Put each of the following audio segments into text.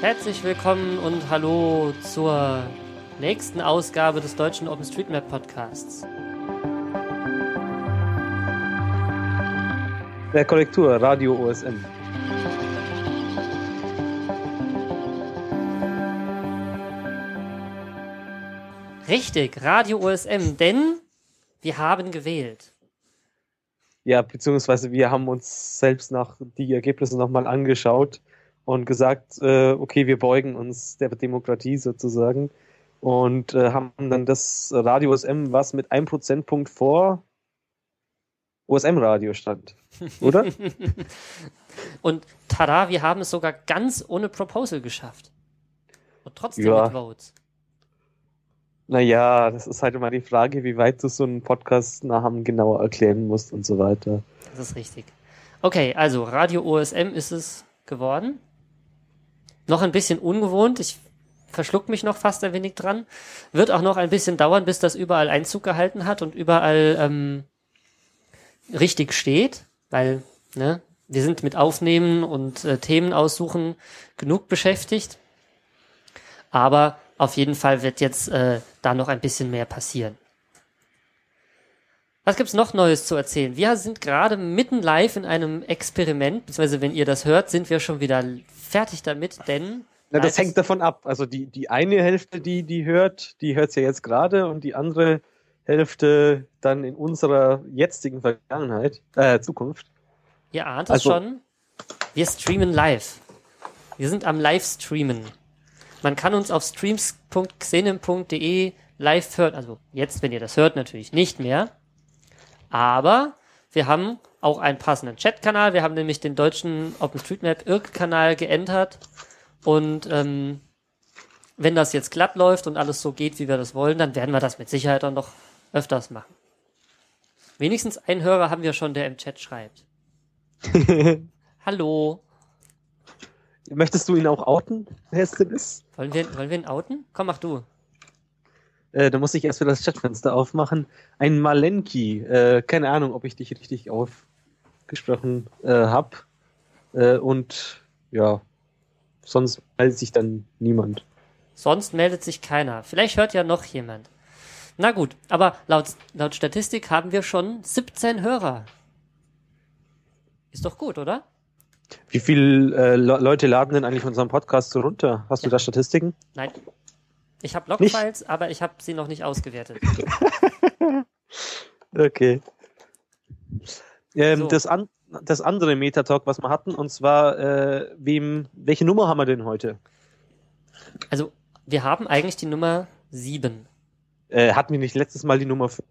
Herzlich willkommen und hallo zur nächsten Ausgabe des deutschen OpenStreetMap Podcasts. Der Korrektur, Radio OSM. Richtig, Radio OSM, denn wir haben gewählt. Ja, beziehungsweise wir haben uns selbst nach die Ergebnisse nochmal angeschaut und gesagt, äh, okay, wir beugen uns der Demokratie sozusagen und äh, haben dann das Radio OSM, was mit einem Prozentpunkt vor OSM-Radio stand, oder? und tada, wir haben es sogar ganz ohne Proposal geschafft. Und trotzdem Ja. mit Votes. Naja, das ist halt immer die Frage, wie weit du so einen Podcast nachher genauer erklären musst und so weiter. Das ist richtig. Okay, also Radio OSM ist es geworden. Noch ein bisschen ungewohnt. Ich verschluck mich noch fast ein wenig dran. Wird auch noch ein bisschen dauern, bis das überall Einzug gehalten hat und überall ähm, richtig steht, weil ne, wir sind mit Aufnehmen und äh, Themen aussuchen genug beschäftigt. Aber auf jeden Fall wird jetzt äh, da noch ein bisschen mehr passieren. Was gibt's noch Neues zu erzählen? Wir sind gerade mitten live in einem Experiment, beziehungsweise wenn ihr das hört, sind wir schon wieder fertig damit, denn Na, das hängt davon ab. Also die, die eine Hälfte, die die hört, die hört's ja jetzt gerade und die andere Hälfte dann in unserer jetzigen Vergangenheit, äh, Zukunft. Ihr ahnt es Also- schon. Wir streamen live. Wir sind am Livestreamen. Man kann uns auf streams.xenem.de live hören. Also jetzt, wenn ihr das hört, natürlich nicht mehr. Aber wir haben auch einen passenden Chat-Kanal. Wir haben nämlich den deutschen OpenStreetMap IRC-Kanal geändert. Und ähm, wenn das jetzt glatt läuft und alles so geht, wie wir das wollen, dann werden wir das mit Sicherheit auch noch öfters machen. Wenigstens einen Hörer haben wir schon, der im Chat schreibt. Hallo. Möchtest du ihn auch outen, wer es denn ist? Wollen wir, wollen wir ihn outen? Komm, mach du. Äh, da muss ich erst wieder das Chatfenster aufmachen. Ein Malenki. Äh, keine Ahnung, ob ich dich richtig aufgesprochen äh, habe. Äh, und ja, sonst meldet sich dann niemand. Sonst meldet sich keiner. Vielleicht hört ja noch jemand. Na gut, aber laut, laut Statistik haben wir schon 17 Hörer. Ist doch gut, oder? Wie viele äh, Le Leute laden denn eigentlich unseren Podcast so runter? Hast du Ja. da Statistiken? Nein. Ich habe? Logfiles, aber ich habe sie noch nicht ausgewertet. Okay. Ähm, So. das, an das andere Metatalk, was wir hatten, und zwar, äh, wem, welche Nummer haben wir denn heute? Also, wir haben eigentlich die Nummer 7. Äh, hatten wir nicht letztes Mal die Nummer 5?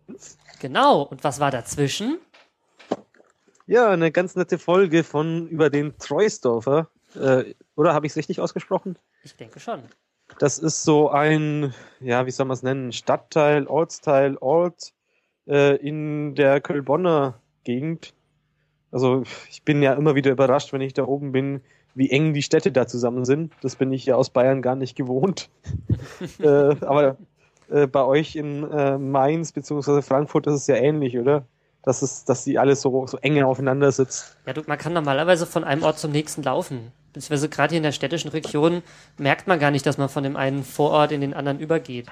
Genau. Und was war dazwischen? Ja, eine ganz nette Folge von über den Treusdorfer. Äh, oder habe ich es richtig ausgesprochen? Ich denke schon. Das ist so ein, ja, wie soll man es nennen, Stadtteil, Ortsteil, Ort äh, in der Kölbonner Gegend. Also ich bin ja immer wieder überrascht, wenn ich da oben bin, wie eng die Städte da zusammen sind. Das bin ich ja aus Bayern gar nicht gewohnt. äh, aber äh, bei euch in äh, Mainz bzw. Frankfurt ist es ja ähnlich, oder? Dass, es, dass die alle so, so eng aufeinander sitzen. Ja, du, man kann normalerweise von einem Ort zum nächsten laufen. Beziehungsweise gerade hier in der städtischen Region merkt man gar nicht, dass man von dem einen Vorort in den anderen übergeht.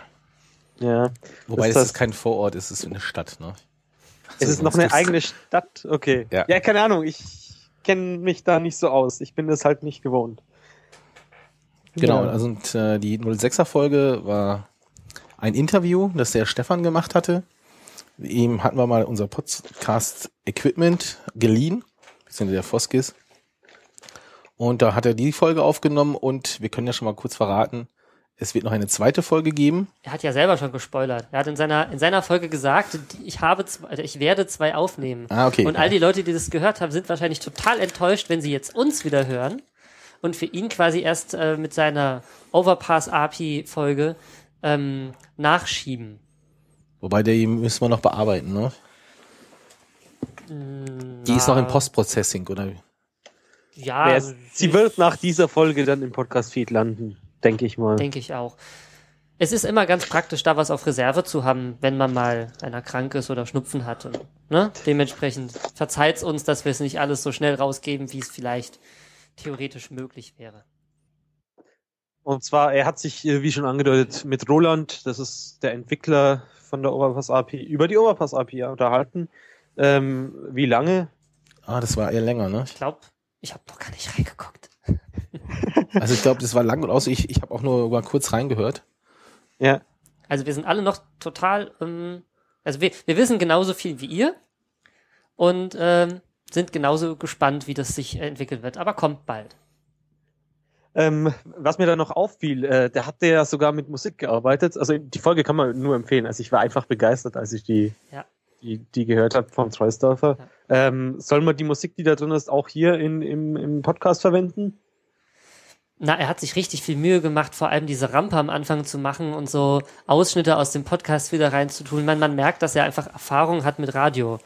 Ja. Wobei Ist das das- ist kein Vorort, es ist eine Stadt, ne? Es ist noch eine eigene Stadt. Okay. Ja. Ja, keine Ahnung. Ich kenne mich da nicht so aus. Ich bin das halt nicht gewohnt. Genau, Ja. also und, äh, die 06er Folge war ein Interview, das der Stefan gemacht hatte. Ihm hatten wir mal unser Podcast Equipment geliehen, beziehungsweise der Foskis. Und da hat er die Folge aufgenommen und wir können ja schon mal kurz verraten, es wird noch eine zweite Folge geben. Er hat ja selber schon gespoilert. Er hat in seiner, in seiner Folge gesagt, ich habe zwei, also ich werde zwei aufnehmen. Ah, okay. Und all die Leute, die das gehört haben, sind wahrscheinlich total enttäuscht, wenn sie jetzt uns wieder hören und für ihn quasi erst äh, mit seiner Overpass API Folge ähm, nachschieben. Wobei die müssen wir noch bearbeiten, ne? Die ist noch im Postprocessing, oder? Ja, sie wird nach dieser Folge dann im Podcast-Feed landen, denke ich mal. denke ich auch. Es ist immer ganz praktisch, da was auf Reserve zu haben, wenn man mal einer krank ist oder Schnupfen hat. Und, ne? Dementsprechend verzeiht's uns, dass wir es nicht alles so schnell rausgeben, wie es vielleicht theoretisch möglich wäre. Und zwar, er hat sich, äh, wie schon angedeutet, mit Roland, das ist der Entwickler von der Overpass API, über die Overpass API unterhalten. Ähm, wie lange? Ah, das war eher länger, ne? Ich glaube, ich habe doch gar nicht reingeguckt. Also ich glaube, das war lang und aus. Ich, ich habe auch nur mal kurz reingehört. Ja. Also wir sind alle noch total, ähm, also wir, wir wissen genauso viel wie ihr und ähm, sind genauso gespannt, wie das sich entwickelt wird. Aber kommt bald. Ähm, was mir da noch auffiel, äh, der hat ja sogar mit Musik gearbeitet. Also die Folge kann man nur empfehlen. Also ich war einfach begeistert, als ich die, Ja. die, die gehört habe von Treusdorfer. Ähm, soll man die Musik, die da drin ist, auch hier in, im, im Podcast verwenden? Na, er hat sich richtig viel Mühe gemacht, vor allem diese Rampe am Anfang zu machen und so Ausschnitte aus dem Podcast wieder reinzutun. Man, man merkt, dass er einfach Erfahrung hat mit Radio.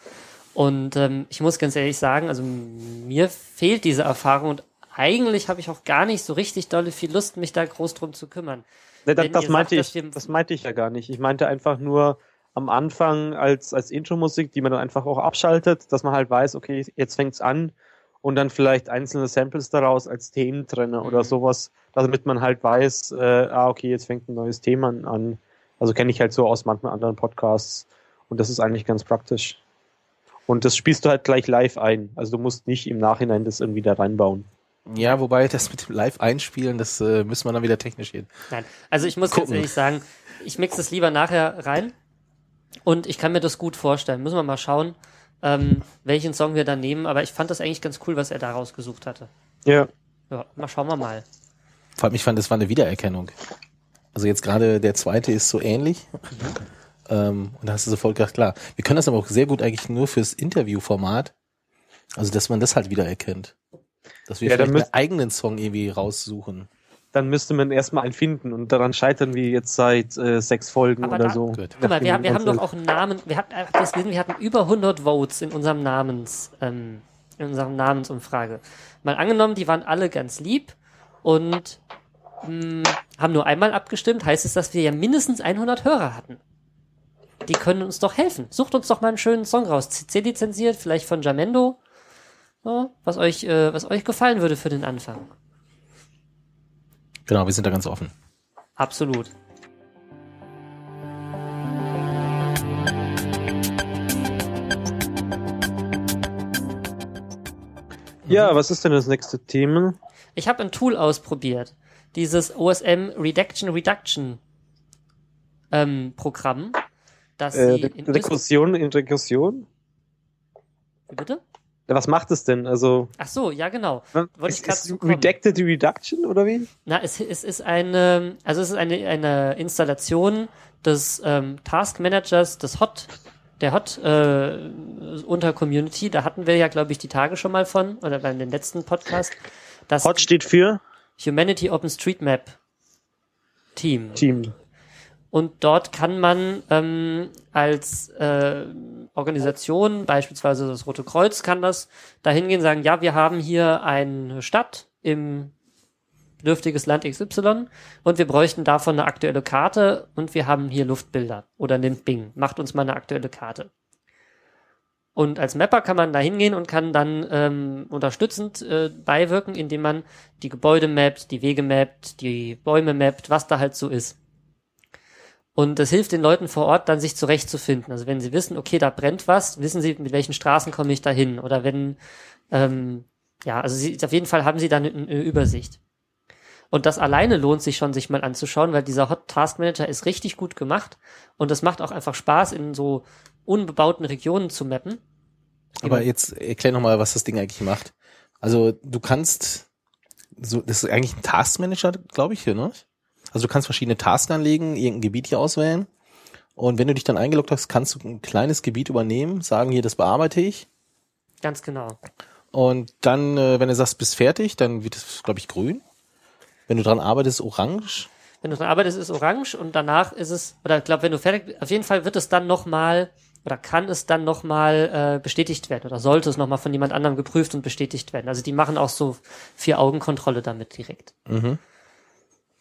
Und ähm, ich muss ganz ehrlich sagen, also mir fehlt diese Erfahrung und eigentlich habe ich auch gar nicht so richtig dolle viel Lust, mich da groß drum zu kümmern. Ne, das, das meinte sagt, ich, das meinte ich ja gar nicht. Ich meinte einfach nur am Anfang als, als Intro-Musik, die man dann einfach auch abschaltet, dass man halt weiß, okay, jetzt fängt's an und dann vielleicht einzelne Samples daraus als Thementrenner oder Mhm. sowas, damit man halt weiß, äh, ah, okay, jetzt fängt ein neues Thema an. Also kenne ich halt so aus manchen anderen Podcasts und das ist eigentlich ganz praktisch. Und das spielst du halt gleich live ein. Also du musst nicht im Nachhinein das irgendwie da reinbauen. Ja, wobei das mit dem Live-Einspielen, das äh, müssen wir dann wieder technisch gehen. Nein, also ich muss Gucken. ehrlich sagen, ich mixe es lieber nachher rein und ich kann mir das gut vorstellen. Müssen wir mal schauen, ähm, welchen Song wir dann nehmen, aber ich fand das eigentlich ganz cool, was er da rausgesucht hatte. Ja. Ja, mal schauen wir mal. Vor allem, ich fand, das war eine Wiedererkennung. Also jetzt gerade der zweite ist so ähnlich. Ähm, und da hast du sofort gedacht, klar. Wir können das aber auch sehr gut eigentlich nur fürs Interviewformat. Also, dass man das halt wiedererkennt. Dass wir Ja, dann vielleicht einen eigenen Song irgendwie raussuchen. Dann müsste man erstmal einen finden und daran scheitern wir jetzt seit äh, sechs Folgen Aber oder da- so. Gut. Guck mal, wir, haben- wir haben doch auch einen Namen, wir hatten, habt ihr das gelesen? wir hatten über 100 Votes in unserem Namens, ähm, in unserem Namensumfrage. Mal angenommen, die waren alle ganz lieb und mh, haben nur einmal abgestimmt, heißt es, dass wir ja mindestens 100 Hörer hatten. Die können uns doch helfen. Sucht uns doch mal einen schönen Song raus. CC lizenziert, vielleicht von Jamendo. Ja, was euch, äh, was euch gefallen würde für den Anfang. Genau, wir sind da ganz offen. Absolut. Ja, was ist denn das nächste Thema? Ich habe ein Tool ausprobiert. Dieses OSM Redaction Reduction ähm, Programm, das Äh, sie Re in Rekursion in Rekursion? Öst- Bitte? Was macht es denn? Also Ach so, ja genau. Wollte ich ist, grad ist. Redacted Reduction oder wie? Na, es, es ist eine, also es ist eine, eine Installation des ähm, Task Managers des Hot, der Hot äh, unter Community. Da hatten wir ja, glaube ich, die Tage schon mal von oder bei dem letzten Podcast. Das Hot steht für Humanity OpenStreetMap Team. Team. Und dort kann man ähm, als äh, Organisation, beispielsweise das Rote Kreuz, kann das dahin gehen, sagen, ja, wir haben hier eine Stadt im bedürftiges Land XY und wir bräuchten davon eine aktuelle Karte und wir haben hier Luftbilder. Oder nimmt Bing, macht uns mal eine aktuelle Karte. Und als Mapper kann man da hingehen und kann dann ähm, unterstützend äh, beiwirken, indem man die Gebäude mappt, die Wege mappt, die Bäume mappt, was da halt so ist. Und das hilft den Leuten vor Ort dann, sich zurechtzufinden. Also wenn sie wissen, okay, da brennt was, wissen sie, mit welchen Straßen komme ich da hin. Oder wenn, ähm, ja, also sie, auf jeden Fall haben sie dann eine, Übersicht. Und das alleine lohnt sich schon, sich mal anzuschauen, weil dieser Hot Task Manager ist richtig gut gemacht. Und es macht auch einfach Spaß, in so unbebauten Regionen zu mappen. Aber jetzt erklär noch mal, was das Ding eigentlich macht. Also du kannst, so, das ist eigentlich ein Taskmanager, glaube ich, hier, ne? Also du kannst verschiedene Tasks anlegen, irgendein Gebiet hier auswählen. Und wenn du dich dann eingeloggt hast, kannst du ein kleines Gebiet übernehmen, sagen hier, das bearbeite ich. Ganz genau. Und dann, äh, wenn du sagst, bist fertig, dann wird es, glaube ich, grün. Wenn du dran arbeitest, orange. Wenn du dran arbeitest, ist orange und danach ist es, oder ich glaube, wenn du fertig bist, auf jeden Fall wird es dann nochmal, oder kann es dann nochmal äh, bestätigt werden, oder sollte es nochmal von jemand anderem geprüft und bestätigt werden. Also die machen auch so Vier-Augen-Kontrolle damit direkt. Mhm.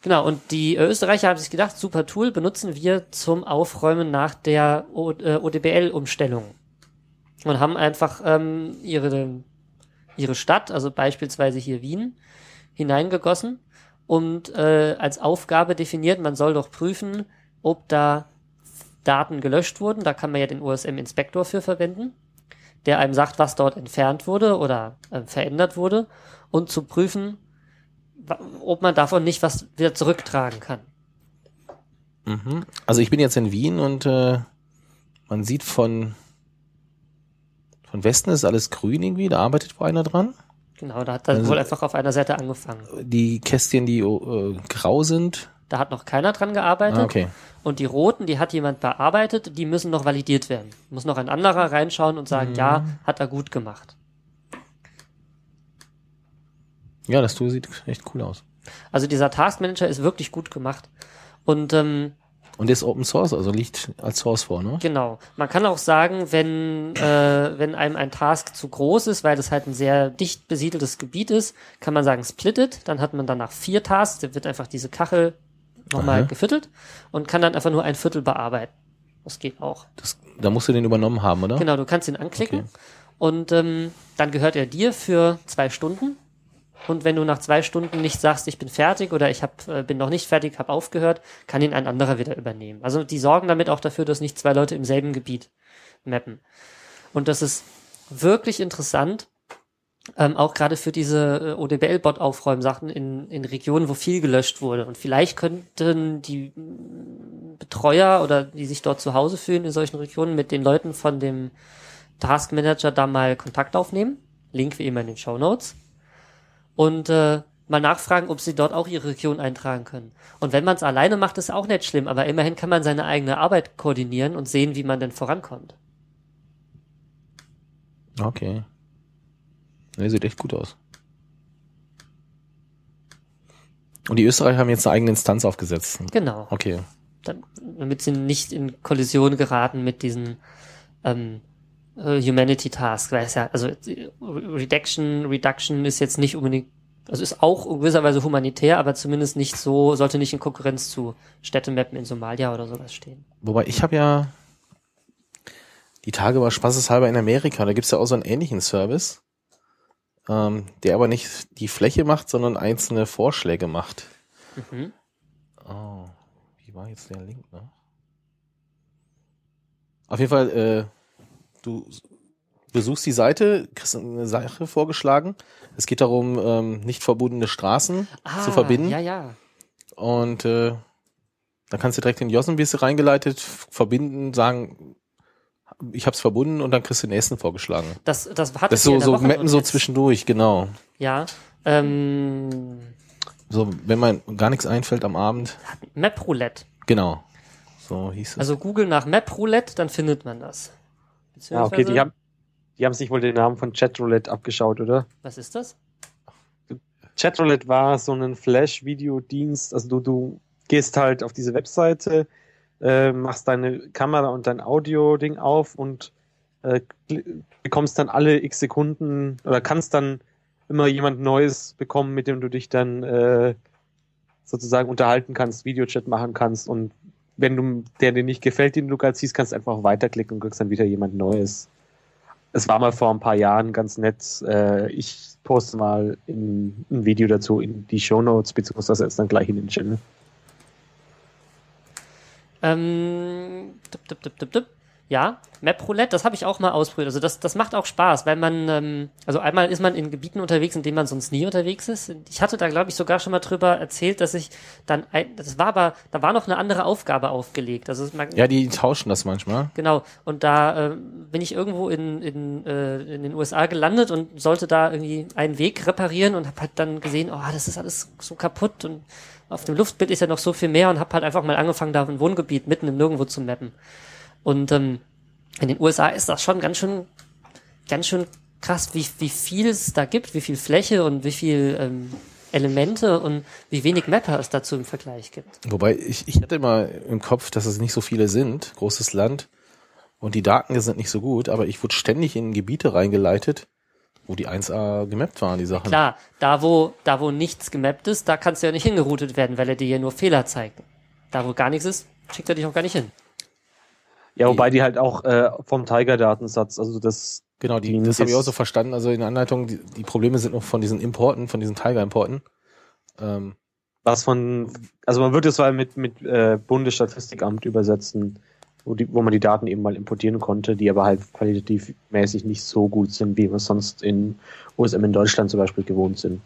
Genau, und die äh, Österreicher haben sich gedacht, super Tool, benutzen wir zum Aufräumen nach der o äh, ODBL-Umstellung. Und haben einfach ähm, ihre, ihre Stadt, also beispielsweise hier Wien, hineingegossen und äh, als Aufgabe definiert, man soll doch prüfen, ob da Daten gelöscht wurden. Da kann man ja den USM-Inspektor für verwenden, der einem sagt, was dort entfernt wurde oder äh, verändert wurde und zu prüfen, ob man davon nicht was wieder zurücktragen kann. Mhm. Also ich bin jetzt in Wien und äh, man sieht von von Westen ist alles grün irgendwie, da arbeitet wohl einer dran. Genau, da hat dann Also- wohl einfach auf einer Seite angefangen. Die Kästchen, die äh, grau sind. Da hat noch keiner dran gearbeitet. Ah, okay. Und die roten, die hat jemand bearbeitet, die müssen noch validiert werden. Muss noch ein anderer reinschauen und sagen, ja, hat er gut gemacht. Ja, das Tool sieht echt cool aus. Also dieser Task Manager ist wirklich gut gemacht. Und ähm, Und ist Open Source, also liegt als Source vor, ne? genau, man kann auch sagen, wenn, äh, wenn einem ein Task zu groß ist, weil das halt ein sehr dicht besiedeltes Gebiet ist, kann man sagen, split it, dann hat man danach vier Tasks, da wird einfach diese Kachel nochmal geviertelt und kann dann einfach nur ein Viertel bearbeiten. Das geht auch. Das, da musst du den übernommen haben, oder? Genau, du kannst ihn anklicken Okay. und ähm, dann gehört er dir für zwei Stunden. Und wenn du nach zwei Stunden nicht sagst, ich bin fertig oder ich hab, äh, bin noch nicht fertig, habe aufgehört, kann ihn ein anderer wieder übernehmen. Also die sorgen damit auch dafür, dass nicht zwei Leute im selben Gebiet mappen. Und das ist wirklich interessant, ähm, auch gerade für diese äh, ODBL-Bot-Aufräumsachen in, in Regionen, wo viel gelöscht wurde. Und vielleicht könnten die mm, Betreuer oder die sich dort zu Hause fühlen in solchen Regionen mit den Leuten von dem Task Manager da mal Kontakt aufnehmen. Link wie immer in den Show Notes. Und äh, mal nachfragen, ob sie dort auch ihre Region eintragen können. Und wenn man es alleine macht, ist auch nicht schlimm, aber immerhin kann man seine eigene Arbeit koordinieren und sehen, wie man denn vorankommt. Okay. Ne, sieht echt gut aus. Und die Österreicher haben jetzt eine eigene Instanz aufgesetzt. Genau. Okay. Dann, damit sie nicht in Kollision geraten mit diesen ähm, äh, Humanity Task, weil es ja, also Reduction, Reduction ist jetzt nicht unbedingt, also ist auch in gewisser Weise humanitär, aber zumindest nicht so, sollte nicht in Konkurrenz zu Städtemappen in Somalia oder sowas stehen. Wobei ich habe ja die Tage war spaßeshalber in Amerika, da gibt's ja auch so einen ähnlichen Service, ähm, der aber nicht die Fläche macht, sondern einzelne Vorschläge macht. Mhm. Oh, wie war jetzt der Link, ne? Auf jeden Fall, äh, du besuchst die Seite, kriegst eine Sache vorgeschlagen. Es geht darum, ähm, nicht verbundene Straßen zu verbinden. Ah, Ja, ja. Und äh, dann kannst du direkt in Jossenbisse reingeleitet, verbinden, sagen, ich hab's verbunden und dann kriegst du den nächsten vorgeschlagen. Das, das hat Das so, so Mappen so zwischendurch, genau. Ja. Ähm, So, wenn man gar nichts einfällt am Abend, Map Roulette. genau. So hieß es. Also Google nach Map Roulette, dann findet man das. Ja, okay, die haben, die haben sich wohl den Namen von Chatroulette abgeschaut, oder? Was ist das? Chatroulette war so ein Flash-Video-Dienst. Also du, du gehst halt auf diese Webseite, äh, machst deine Kamera und dein Audio-Ding auf und äh, bekommst dann alle x Sekunden oder kannst dann immer jemand Neues bekommen, mit dem du dich dann äh, sozusagen unterhalten kannst, Videochat machen kannst und wenn du der dir nicht gefällt, den du gerade siehst, kannst du einfach weiterklicken und kriegst dann wieder jemand Neues. Es war mal vor ein paar Jahren ganz nett. Äh, ich poste mal in, ein Video dazu in die Show Notes, beziehungsweise jetzt dann gleich in den Channel. Ähm, tipp, tipp, tipp, tipp, tipp. Ja, Map Roulette, das habe ich auch mal ausprobiert. Also das, das macht auch Spaß, weil man, ähm, also einmal ist man in Gebieten unterwegs, in denen man sonst nie unterwegs ist. Ich hatte da, glaube ich, sogar schon mal drüber erzählt, dass ich dann, ein, das war aber, da war noch eine andere Aufgabe aufgelegt. Also man, ja, die tauschen das manchmal. Genau, und da äh, bin ich irgendwo in, in, äh, in den USA gelandet und sollte da irgendwie einen Weg reparieren und habe halt dann gesehen, oh, das ist alles so kaputt und auf dem Luftbild ist ja noch so viel mehr und habe halt einfach mal angefangen, da ein Wohngebiet mitten im Nirgendwo zu mappen. Und ähm, in den USA ist das schon ganz schön, ganz schön krass, wie, wie viel es da gibt, wie viel Fläche und wie viel ähm, Elemente und wie wenig Mapper es dazu im Vergleich gibt. Wobei ich, ich hatte immer im Kopf, dass es nicht so viele sind, großes Land und die Daten sind nicht so gut, aber ich wurde ständig in Gebiete reingeleitet, wo die 1A gemappt waren, die Sachen. Klar, da wo, da wo nichts gemappt ist, da kannst du ja nicht hingeroutet werden, weil er dir ja nur Fehler zeigt. Da wo gar nichts ist, schickt er dich auch gar nicht hin. Ja, wobei die halt auch äh, vom Tiger-Datensatz, also das, Genau, die, das habe ich auch so verstanden. Also in der Anleitung, die, die Probleme sind noch von diesen Importen, von diesen Tiger-Importen. Ähm, was von, also man würde es mal mit, mit äh, Bundesstatistikamt übersetzen, wo, die, wo man die Daten eben mal importieren konnte, die aber halt qualitativ mäßig nicht so gut sind, wie wir sonst in USM in Deutschland zum Beispiel gewohnt sind.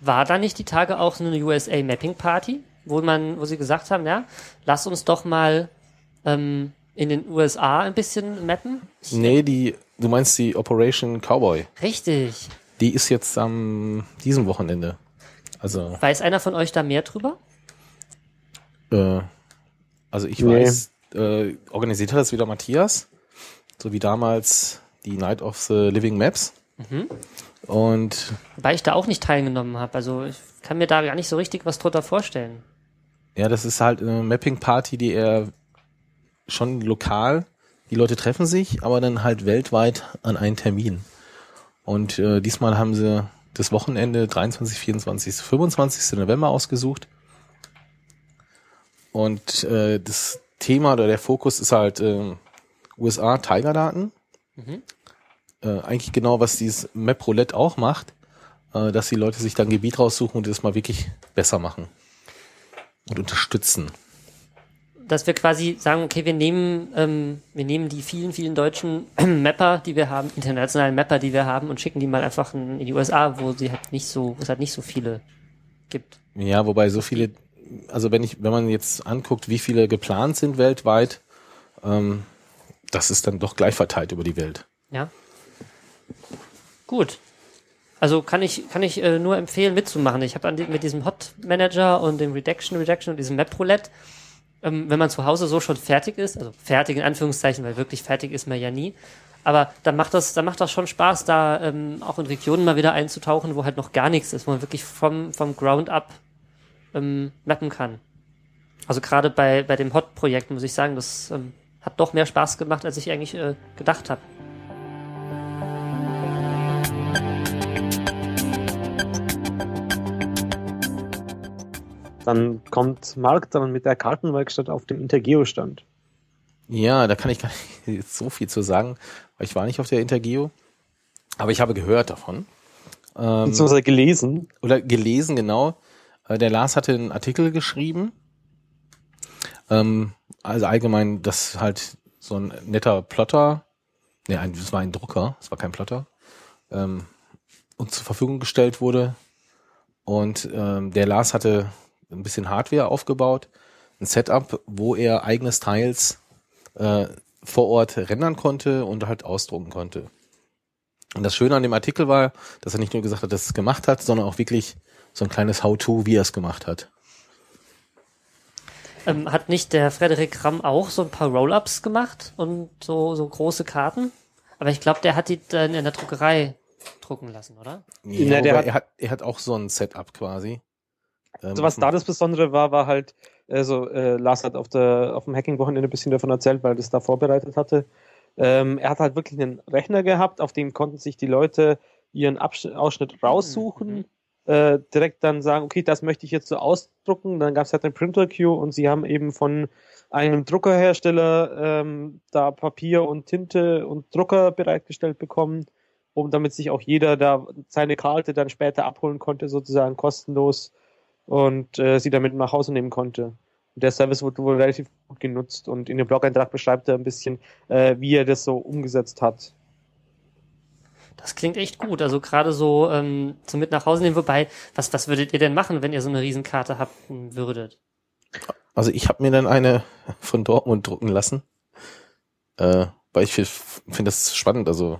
War da nicht die Tage auch so eine USA Mapping Party, wo man, wo sie gesagt haben, ja, lass uns doch mal ähm, in den USA ein bisschen mappen? Nee, die, du meinst die Operation Cowboy. Richtig. Die ist jetzt am diesem Wochenende. Also, Weiß einer von euch da mehr drüber? äh, also ich Nee. weiß, äh, organisiert hat das wieder Matthias, so wie damals die Night of the Living Maps. Mhm. Und Wobei ich da auch nicht teilgenommen habe. Also ich kann mir da gar nicht so richtig was drunter vorstellen. ja, das ist halt eine Mapping-Party, die eher schon lokal, die Leute treffen sich, aber dann halt weltweit an einen Termin. Und äh, diesmal haben sie das Wochenende 23, 24, 25. November ausgesucht. Und äh, das Thema oder der Fokus ist halt äh, USA Tigerdaten. Mhm. Äh, eigentlich genau, was dieses Map Roulette auch macht, äh, dass die Leute sich dann ein Gebiet raussuchen und das mal wirklich besser machen und unterstützen. Dass wir quasi sagen, okay, wir nehmen, ähm, wir nehmen die vielen, vielen deutschen Mapper, die wir haben, internationalen Mapper, die wir haben, und schicken die mal einfach in die USA, wo sie halt nicht so, wo es halt nicht so viele gibt. Ja, wobei so viele, also wenn ich, wenn man jetzt anguckt, wie viele geplant sind weltweit, ähm, das ist dann doch gleich verteilt über die Welt. Ja. Gut. Also kann ich, kann ich äh, nur empfehlen, mitzumachen. Ich habe die, mit diesem Hot Manager und dem Redaction Redaction und diesem Map Roulette, ähm, wenn man zu Hause so schon fertig ist, also fertig in Anführungszeichen, weil wirklich fertig ist man ja nie. Aber dann macht das, dann macht das schon Spaß, da ähm, auch in Regionen mal wieder einzutauchen, wo halt noch gar nichts ist, wo man wirklich vom, vom Ground up ähm, mappen kann. Also gerade bei, bei dem Hot-Projekt muss ich sagen, das ähm, hat doch mehr Spaß gemacht, als ich eigentlich äh, gedacht habe. Dann kommt Mark dann mit der Kartenwerkstatt auf dem Intergeo-Stand. Ja, da kann ich gar nicht so viel zu sagen, weil ich war nicht auf der Intergeo, aber ich habe gehört davon. Ähm, Beziehungsweise gelesen. oder gelesen, genau. Äh, Der Lars hatte einen Artikel geschrieben. Ähm, also allgemein, dass halt so ein netter Plotter, ne, ein, das war ein Drucker, es war kein Plotter, ähm, uns zur Verfügung gestellt wurde. Und ähm, der Lars hatte ein bisschen Hardware aufgebaut, ein Setup, wo er eigene Styles äh, vor Ort rendern konnte und halt ausdrucken konnte. Und das Schöne an dem Artikel war, dass er nicht nur gesagt hat, dass er es gemacht hat, sondern auch wirklich so ein kleines How-to, wie er es gemacht hat. Ähm, hat nicht der Frederik Ramm auch so ein paar Roll-Ups gemacht und so, so große Karten? Aber ich glaube, der hat die dann in der Druckerei drucken lassen, oder? Ja, Ja, der hat- er, hat, er hat auch so ein Setup quasi. Ähm, Also was da das Besondere war, war halt, also äh, Lars hat auf, der, auf dem Hacking-Wochenende ein bisschen davon erzählt, weil er das da vorbereitet hatte. Ähm, er hat halt wirklich einen Rechner gehabt, auf dem konnten sich die Leute ihren Absch Ausschnitt raussuchen, äh, direkt dann sagen, okay, das möchte ich jetzt so ausdrucken. Dann gab es halt eine Printer-Queue und sie haben eben von einem Druckerhersteller ähm, da Papier und Tinte und Drucker bereitgestellt bekommen, um damit sich auch jeder da seine Karte dann später abholen konnte, sozusagen kostenlos und äh, sie damit nach Hause nehmen konnte. Und der Service wurde wohl relativ gut genutzt und in dem Blog-Eintrag beschreibt er ein bisschen, äh, wie er das so umgesetzt hat. Das klingt echt gut. Also gerade so ähm, zum mit nach Hause nehmen. Wobei, was, was würdet ihr denn machen, wenn ihr so eine Riesenkarte haben würdet? Also ich habe mir dann eine von Dortmund drucken lassen, äh, weil ich finde find das spannend, also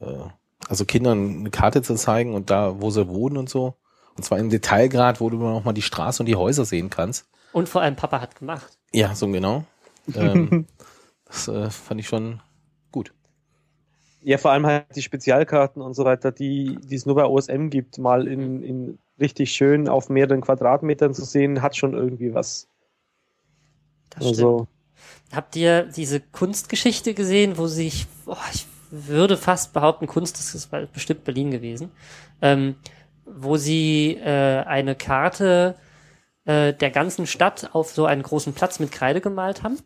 äh, also Kindern eine Karte zu zeigen und da, wo sie wohnen und so. Und zwar im Detailgrad, wo du auch mal die Straße und die Häuser sehen kannst. Und vor allem Papa hat gemacht. Ja, so genau. Ähm, das äh, fand ich schon gut. Ja, vor allem halt die Spezialkarten und so weiter, die, die es nur bei OSM gibt, mal in, in richtig schön auf mehreren Quadratmetern zu sehen, hat schon irgendwie was. Das Also, stimmt. Habt ihr diese Kunstgeschichte gesehen, wo sich, oh, ich würde fast behaupten, Kunst das ist bestimmt Berlin gewesen, ähm, wo sie äh, eine Karte äh, der ganzen Stadt auf so einen großen Platz mit Kreide gemalt haben?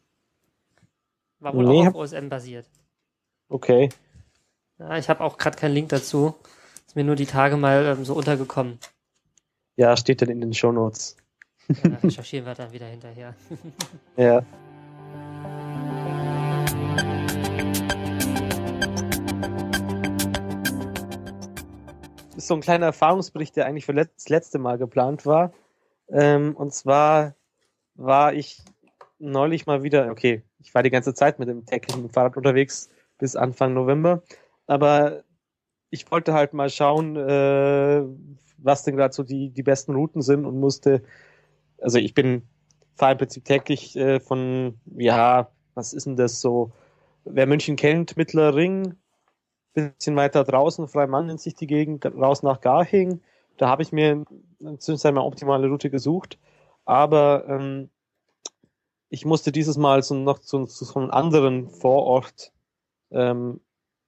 War wohl Nee, auch auf OSM basiert. okay. Ja, ich habe auch gerade keinen Link dazu. Ist mir nur die Tage mal ähm, so untergekommen. Ja, steht dann in den Shownotes. Ja, recherchieren wir dann wieder hinterher. Ja. So ein kleiner Erfahrungsbericht, der eigentlich für das letzte Mal geplant war. Ähm, und zwar war ich neulich mal wieder, okay, ich war die ganze Zeit mit dem täglichen Fahrrad unterwegs bis Anfang November, aber ich wollte halt mal schauen, äh, was denn gerade so die, die besten Routen sind und musste, also ich bin, fahre im Prinzip täglich äh, von, ja, was ist denn das so, wer München kennt, Mittler Ring, bisschen weiter draußen, Freimann nennt sich die Gegend, raus nach Garching, da habe ich mir inzwischen mal optimale Route gesucht, aber ähm, ich musste dieses Mal so noch zu, zu so einem anderen Vorort, ähm,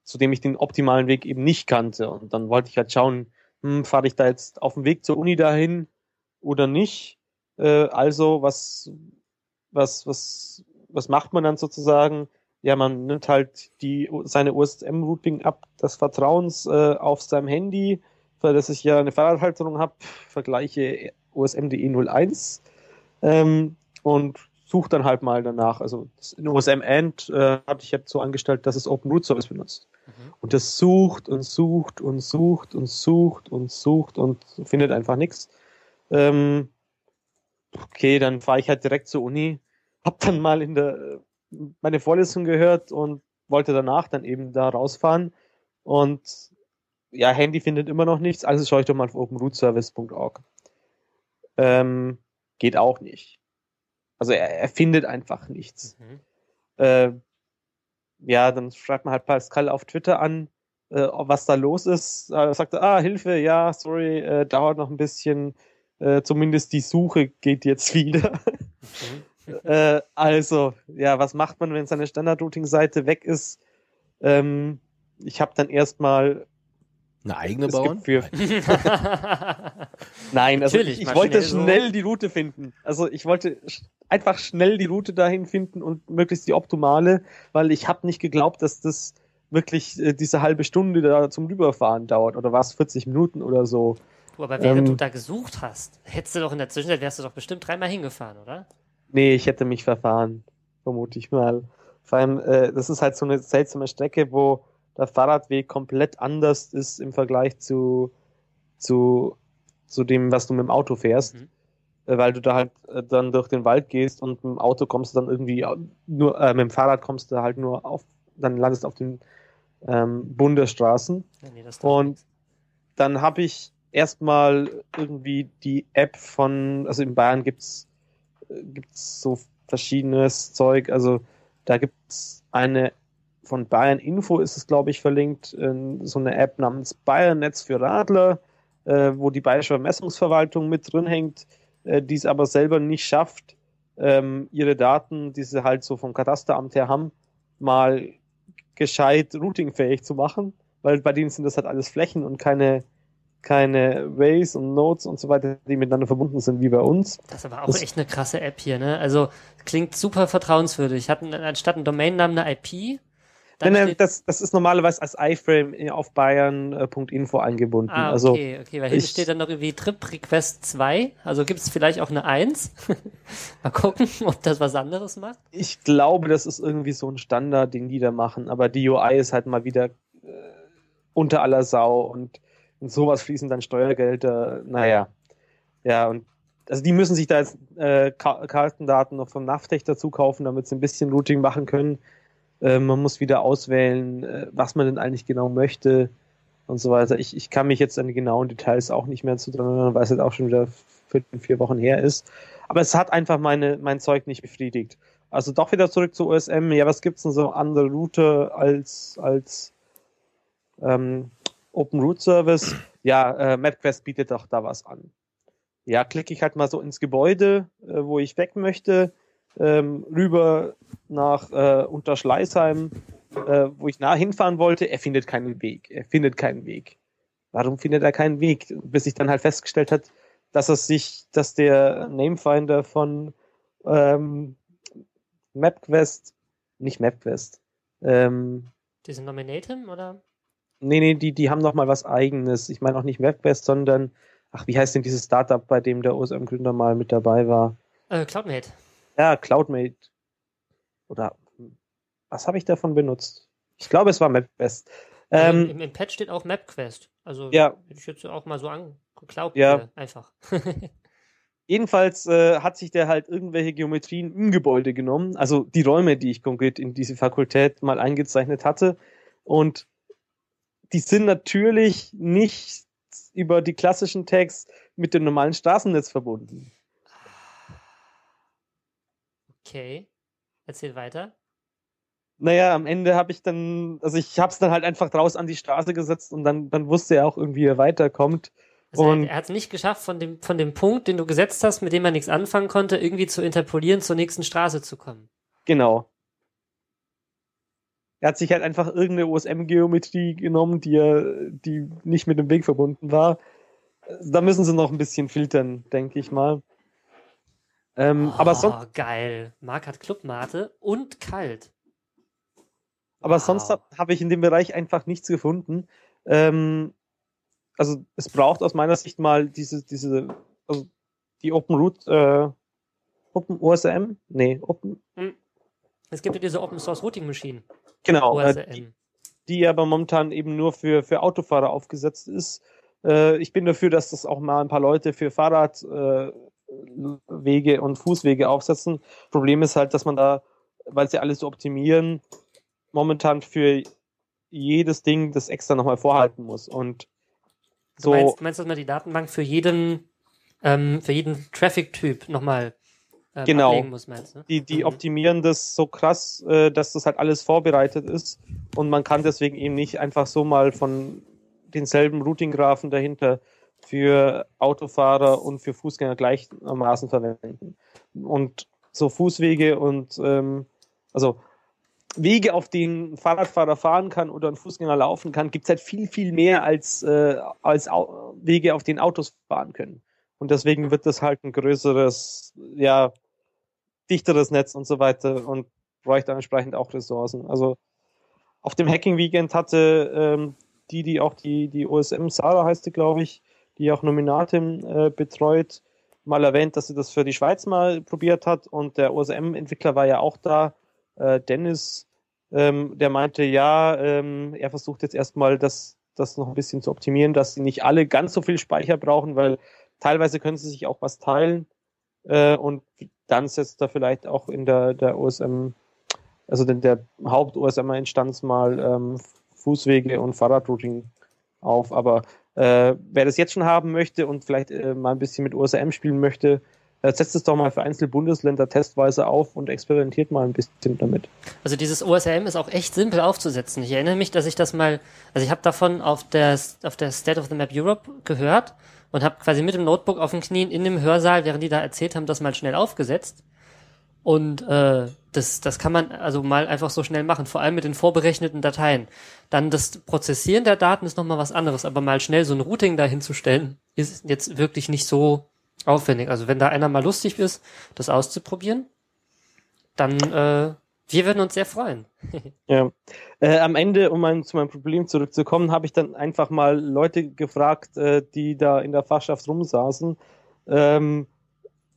zu dem ich den optimalen Weg eben nicht kannte. Und dann wollte ich halt schauen, hm, fahre ich da jetzt auf dem Weg zur Uni dahin oder nicht? Äh, also, was, was, was, was macht man dann sozusagen? Ja, man nimmt halt die, seine USM-Routing ab des Vertrauens äh, auf seinem Handy, für das ich ja eine Fahrradhalterung habe, vergleiche USM.de 01 ähm, und suche dann halt mal danach. Also das in USM End äh, hatte ich jetzt so angestellt, dass es Open Root Service benutzt. Mhm. Und das sucht und sucht und sucht und sucht und sucht und findet einfach nichts. Ähm, okay, dann fahre ich halt direkt zur Uni, hab dann mal in der meine Vorlesung gehört und wollte danach dann eben da rausfahren und ja, Handy findet immer noch nichts, also schaue ich doch mal auf openrootservice.org. Ähm, geht auch nicht. Also er, er findet einfach nichts. Mhm. Äh, ja, dann schreibt man halt Pascal auf Twitter an, äh, was da los ist. Äh, sagt er, ah, Hilfe, ja, sorry, äh, dauert noch ein bisschen. Äh, zumindest die Suche geht jetzt wieder. Mhm. Äh, also, ja, was macht man, wenn seine Standard-Routing-Seite weg ist? Ähm, ich habe dann erstmal Eine eigene es bauen? für, Nein, also Natürlich, ich, wollte schnell so. schnell die Route finden. Also ich wollte sch- einfach schnell die Route dahin finden und möglichst die optimale, weil ich habe nicht geglaubt, dass das wirklich äh, diese halbe Stunde da zum Rüberfahren dauert oder war es 40 Minuten oder so. du, aber während Ähm. du da gesucht hast, hättest du doch in der Zwischenzeit, wärst du doch bestimmt dreimal hingefahren, oder? Nee, ich hätte mich verfahren, vermute ich mal. Vor allem, äh, das ist halt so eine seltsame Strecke, wo der Fahrradweg komplett anders ist im Vergleich zu, zu, zu dem, was du mit dem Auto fährst. Mhm. Äh, weil du da halt äh, dann durch den Wald gehst und mit dem Auto kommst du dann irgendwie nur, äh, mit dem Fahrrad kommst du halt nur auf, dann landest du auf den ähm, Bundesstraßen. Nee, Und dann habe ich erstmal irgendwie die App von, also in Bayern gibt's äh, gibt's so verschiedenes Zeug. Also da gibt's eine von Bayern Info ist es, glaube ich, verlinkt, äh, so eine App namens Bayern Netz für Radler, äh, wo die Bayerische Vermessungsverwaltung mit drin hängt, äh, die es aber selber nicht schafft, ähm, ihre Daten, die sie halt so vom Katasteramt her haben, mal gescheit routingfähig zu machen, weil bei denen sind das halt alles Flächen und keine keine Ways und Nodes und so weiter, die miteinander verbunden sind wie bei uns. Das ist aber auch das- echt eine krasse App hier, ne? Also klingt super vertrauenswürdig. Hat anstatt einen Domainnamen eine IP. Dann Nein, nein, das, das ist normalerweise als iframe auf bayern.info eingebunden. ah, Also okay, okay, weil hinten ich- steht dann noch irgendwie Trip Request 2. Also gibt es vielleicht auch eine 1. Mal gucken, ob das was anderes macht. ich glaube, das ist irgendwie so ein Standard, den die da machen, aber die UI ist halt mal wieder äh, unter aller Sau und in sowas fließen dann Steuergelder, naja. Ja, und also die müssen sich da jetzt äh, Ka Kartendaten noch vom Naftech dazu kaufen, damit sie ein bisschen Routing machen können. Äh, man muss wieder auswählen, äh, was man denn eigentlich genau möchte und so weiter. Ich, ich kann mich jetzt an die genauen Details auch nicht mehr zu dran erinnern, weil es jetzt auch schon wieder vier, vier Wochen her ist. Aber es hat einfach meine, mein Zeug nicht befriedigt. Also doch wieder zurück zu OSM. Ja, was gibt's denn so andere Route als, als ähm, Open Root Service? Ja, äh, MapQuest bietet doch da was an. Ja, klicke ich halt mal so ins Gebäude, äh, wo ich weg möchte, ähm, rüber nach äh, Unterschleißheim, äh, wo ich nah hinfahren wollte. Er findet keinen Weg. Er findet keinen Weg. Warum findet er keinen Weg? Bis ich dann halt festgestellt hat, dass es sich, dass der Namefinder von ähm, MapQuest, nicht MapQuest, ähm, Diese Nominatum oder? Nee, nee, die, die haben noch mal was eigenes. Ich meine auch nicht MapQuest, sondern ach, wie heißt denn dieses Startup, bei dem der OSM-Gründer mal mit dabei war? Äh, Cloudmate. Ja, Cloudmate. Oder was habe ich davon benutzt? Ich glaube, es war MapQuest. Ähm, im, Im Pad steht auch MapQuest. Also Ja. ich jetzt auch mal so angeklaubt. Ja. Äh, einfach. Jedenfalls äh, hat sich der halt irgendwelche Geometrien im Gebäude genommen, also die Räume, die ich konkret in diese Fakultät mal eingezeichnet hatte. Und die sind natürlich nicht über die klassischen Tags mit dem normalen Straßennetz verbunden. okay. Erzähl weiter. Naja, am Ende habe ich dann, also ich habe es dann halt einfach draus an die Straße gesetzt und dann, dann wusste er auch irgendwie, wie er weiterkommt. Also Und- er, er hat es nicht geschafft, von dem, von dem Punkt, den du gesetzt hast, mit dem er nichts anfangen konnte, irgendwie zu interpolieren, zur nächsten Straße zu kommen. Genau. Er hat sich halt einfach irgendeine OSM-Geometrie genommen, die er, die nicht mit dem Weg verbunden war. Da müssen sie noch ein bisschen filtern, denke ich mal. Ähm, aber, son oh, geil. Marc hat Clubmate und kalt. aber Wow. sonst habe hab ich in dem Bereich einfach nichts gefunden. Ähm, also es braucht aus meiner Sicht mal diese, diese, also die Open Root, äh, Open OSM? Nee, Open, Es gibt ja diese Open Source Routing Machine. Genau. Äh, OSM. die, die aber momentan eben nur für, für Autofahrer aufgesetzt ist. Äh, ich bin dafür, dass das auch mal ein paar Leute für Fahrradwege äh, und Fußwege aufsetzen. Problem ist halt, dass man da, weil sie alles so optimieren, momentan für jedes Ding das extra nochmal vorhalten muss. Und Du so, meinst, meinst, dass man die Datenbank für jeden, ähm, für jeden Traffic-Typ nochmal ähm, Genau. muss, meinst du? die, die Mhm. optimieren das so krass, äh, dass das halt alles vorbereitet ist und man kann deswegen eben nicht einfach so mal von denselben Routing-Graphen dahinter für Autofahrer und für Fußgänger gleichermaßen verwenden. Und so Fußwege und ähm, also Wege, auf denen ein Fahrradfahrer fahren kann oder ein Fußgänger laufen kann, gibt es halt viel, viel mehr als, äh, als Au Wege, auf denen Autos fahren können. Und deswegen wird das halt ein größeres, ja, dichteres Netz und so weiter und bräuchte entsprechend auch Ressourcen. Also auf dem Hacking Weekend hatte ähm, die, die auch die, die OSM, Sarah heißt die, glaube ich, die auch Nominatim äh, betreut, mal erwähnt, dass sie das für die Schweiz mal probiert hat und der OSM-Entwickler war ja auch da, äh, Dennis, ähm, der meinte, ja, ähm, er versucht jetzt erstmal das, das noch ein bisschen zu optimieren, dass sie nicht alle ganz so viel Speicher brauchen, weil teilweise können sie sich auch was teilen äh, und dann setzt er vielleicht auch in der, der OSM, also in der Haupt-OSM-Instanz mal ähm, Fußwege und Fahrradrouting auf. Aber äh, wer das jetzt schon haben möchte und vielleicht äh, mal ein bisschen mit OSM spielen möchte, äh, setzt es doch mal für einzelne Bundesländer testweise auf und experimentiert mal ein bisschen damit. Also dieses OSM ist auch echt simpel aufzusetzen. Ich erinnere mich, dass ich das mal, also ich habe davon auf der, auf der State of the Map Europe gehört und habe quasi mit dem Notebook auf den Knien in dem Hörsaal, während die da erzählt haben, das mal schnell aufgesetzt. Und äh, das, das kann man also mal einfach so schnell machen, vor allem mit den vorberechneten Dateien. Dann das Prozessieren der Daten ist nochmal was anderes, aber mal schnell so ein Routing dahinzustellen, ist jetzt wirklich nicht so aufwendig. Also wenn da einer mal lustig ist, das auszuprobieren, dann äh, wir würden uns sehr freuen. Ja. Äh, am Ende, um mein, zu meinem Problem zurückzukommen, habe ich dann einfach mal Leute gefragt, äh, die da in der Fachschaft rumsaßen, ähm,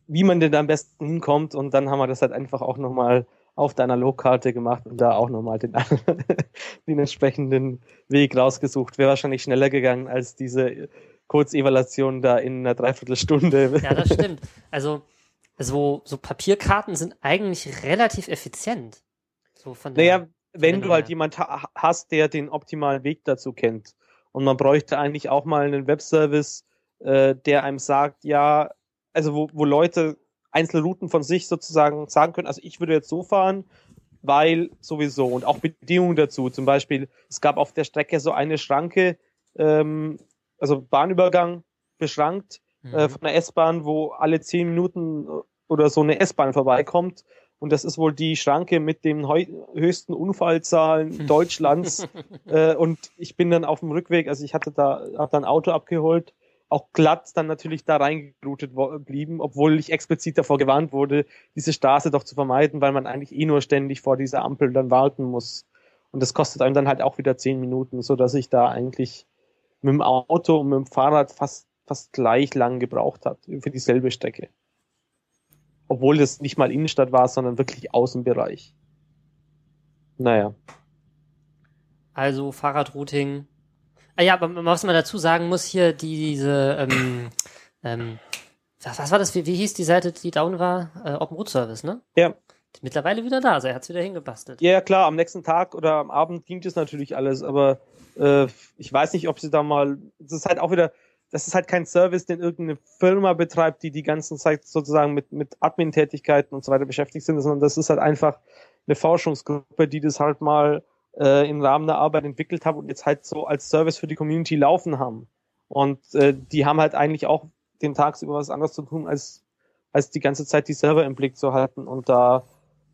wie man denn da am besten hinkommt. Und dann haben wir das halt einfach auch nochmal auf der Analogkarte gemacht und da auch nochmal den, den entsprechenden Weg rausgesucht. Wäre wahrscheinlich schneller gegangen als diese Kurzevaluation da in einer Dreiviertelstunde. Ja, das stimmt. Also so, so Papierkarten sind eigentlich relativ effizient. So von der, Naja, wenn du halt jemand ha hast, der den optimalen Weg dazu kennt. Und man bräuchte eigentlich auch mal einen Webservice, äh, der einem sagt, ja, also wo, wo Leute einzelne Routen von sich sozusagen sagen können, also ich würde jetzt so fahren, weil sowieso und auch Bedingungen dazu. Zum Beispiel, es gab auf der Strecke so eine Schranke, ähm, also Bahnübergang beschrankt Mhm. äh, von der S-Bahn, wo alle zehn Minuten oder so eine S-Bahn vorbeikommt. Und das ist wohl die Schranke mit den höchsten Unfallzahlen Deutschlands. äh, und ich bin dann auf dem Rückweg, also ich hatte da, hab da ein Auto abgeholt, auch glatt dann natürlich da reingeblutet wo- blieben, obwohl ich explizit davor gewarnt wurde, diese Straße doch zu vermeiden, weil man eigentlich eh nur ständig vor dieser Ampel dann warten muss. Und das kostet einem dann halt auch wieder zehn Minuten, so dass ich da eigentlich mit dem Auto und mit dem Fahrrad fast fast gleich lang gebraucht hat für dieselbe Strecke. Obwohl das nicht mal Innenstadt war, sondern wirklich Außenbereich. Naja. Also Fahrradrouting. Ah ja, aber was man dazu sagen muss, hier diese, ähm, ähm, was, was war das, wie, wie hieß die Seite, die down war? Äh, Open Root Service, ne? Ja. Mittlerweile wieder da, also er hat's wieder hingebastelt. Ja, klar, am nächsten Tag oder am Abend ging das natürlich alles, aber äh, ich weiß nicht, ob sie da mal, das ist halt auch wieder, das ist halt kein Service, den irgendeine Firma betreibt, die die ganze Zeit sozusagen mit, mit Admin-Tätigkeiten und so weiter beschäftigt sind, sondern das ist halt einfach eine Forschungsgruppe, die das halt mal äh, im Rahmen der Arbeit entwickelt haben und jetzt halt so als Service für die Community laufen haben. Und äh, die haben halt eigentlich auch den tagsüber was anderes zu tun, als, als die ganze Zeit die Server im Blick zu halten und da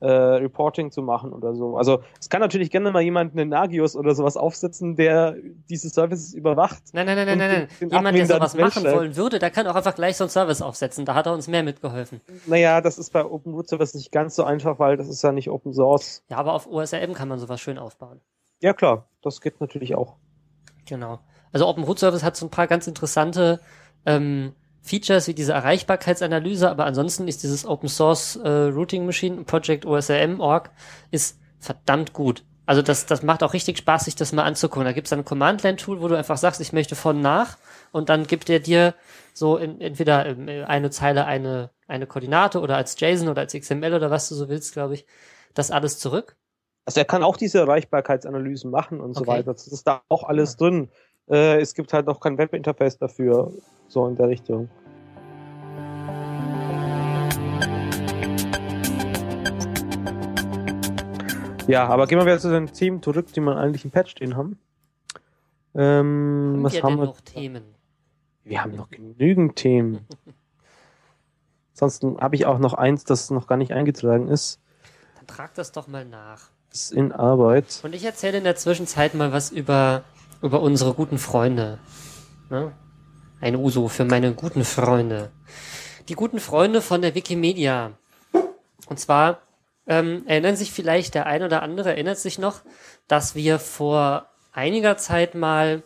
äh, Reporting zu machen oder so. Also es kann natürlich gerne mal jemand einen Nagios oder sowas aufsetzen, der diese Services überwacht. Nein, nein, nein, nein, nein, nein. Jemand, der sowas machen wollen würde, der kann auch einfach gleich so einen Service aufsetzen. Da hat er uns mehr mitgeholfen. Naja, das ist bei Open Root Service nicht ganz so einfach, weil das ist ja nicht Open Source. Ja, aber auf OSRM kann man sowas schön aufbauen. Ja, klar. Das geht natürlich auch. Genau. Also Open Root Service hat so ein paar ganz interessante ähm, Features wie diese Erreichbarkeitsanalyse, aber ansonsten ist dieses Open Source äh, Routing Machine Project OSRM.org ist verdammt gut. Also das, das macht auch richtig Spaß, sich das mal anzugucken. Da gibt's dann ein Command-Line-Tool, wo du einfach sagst, ich möchte von nach und dann gibt er dir so in, entweder eine Zeile eine, eine Koordinate oder als JSON oder als XML oder was du so willst, glaube ich, das alles zurück. Also er kann auch diese Erreichbarkeitsanalysen machen und okay. so weiter. Das ist da auch alles drin. Äh, es gibt halt noch kein Webinterface dafür, so in der Richtung. Ja, aber gehen wir wieder zu den Themen zurück, die wir eigentlich im Patch stehen haben. Ähm, haben was wir haben wir noch Themen? Wir haben noch genügend Themen. Ansonsten habe ich auch noch eins, das noch gar nicht eingetragen ist. Dann trag das doch mal nach. Ist in Arbeit. Und ich erzähle in der Zwischenzeit mal was über über unsere guten Freunde. Ne? Ein Uso für meine guten Freunde. Die guten Freunde von der Wikimedia. Und zwar ähm, erinnern sich vielleicht der ein oder andere, erinnert sich noch, dass wir vor einiger Zeit mal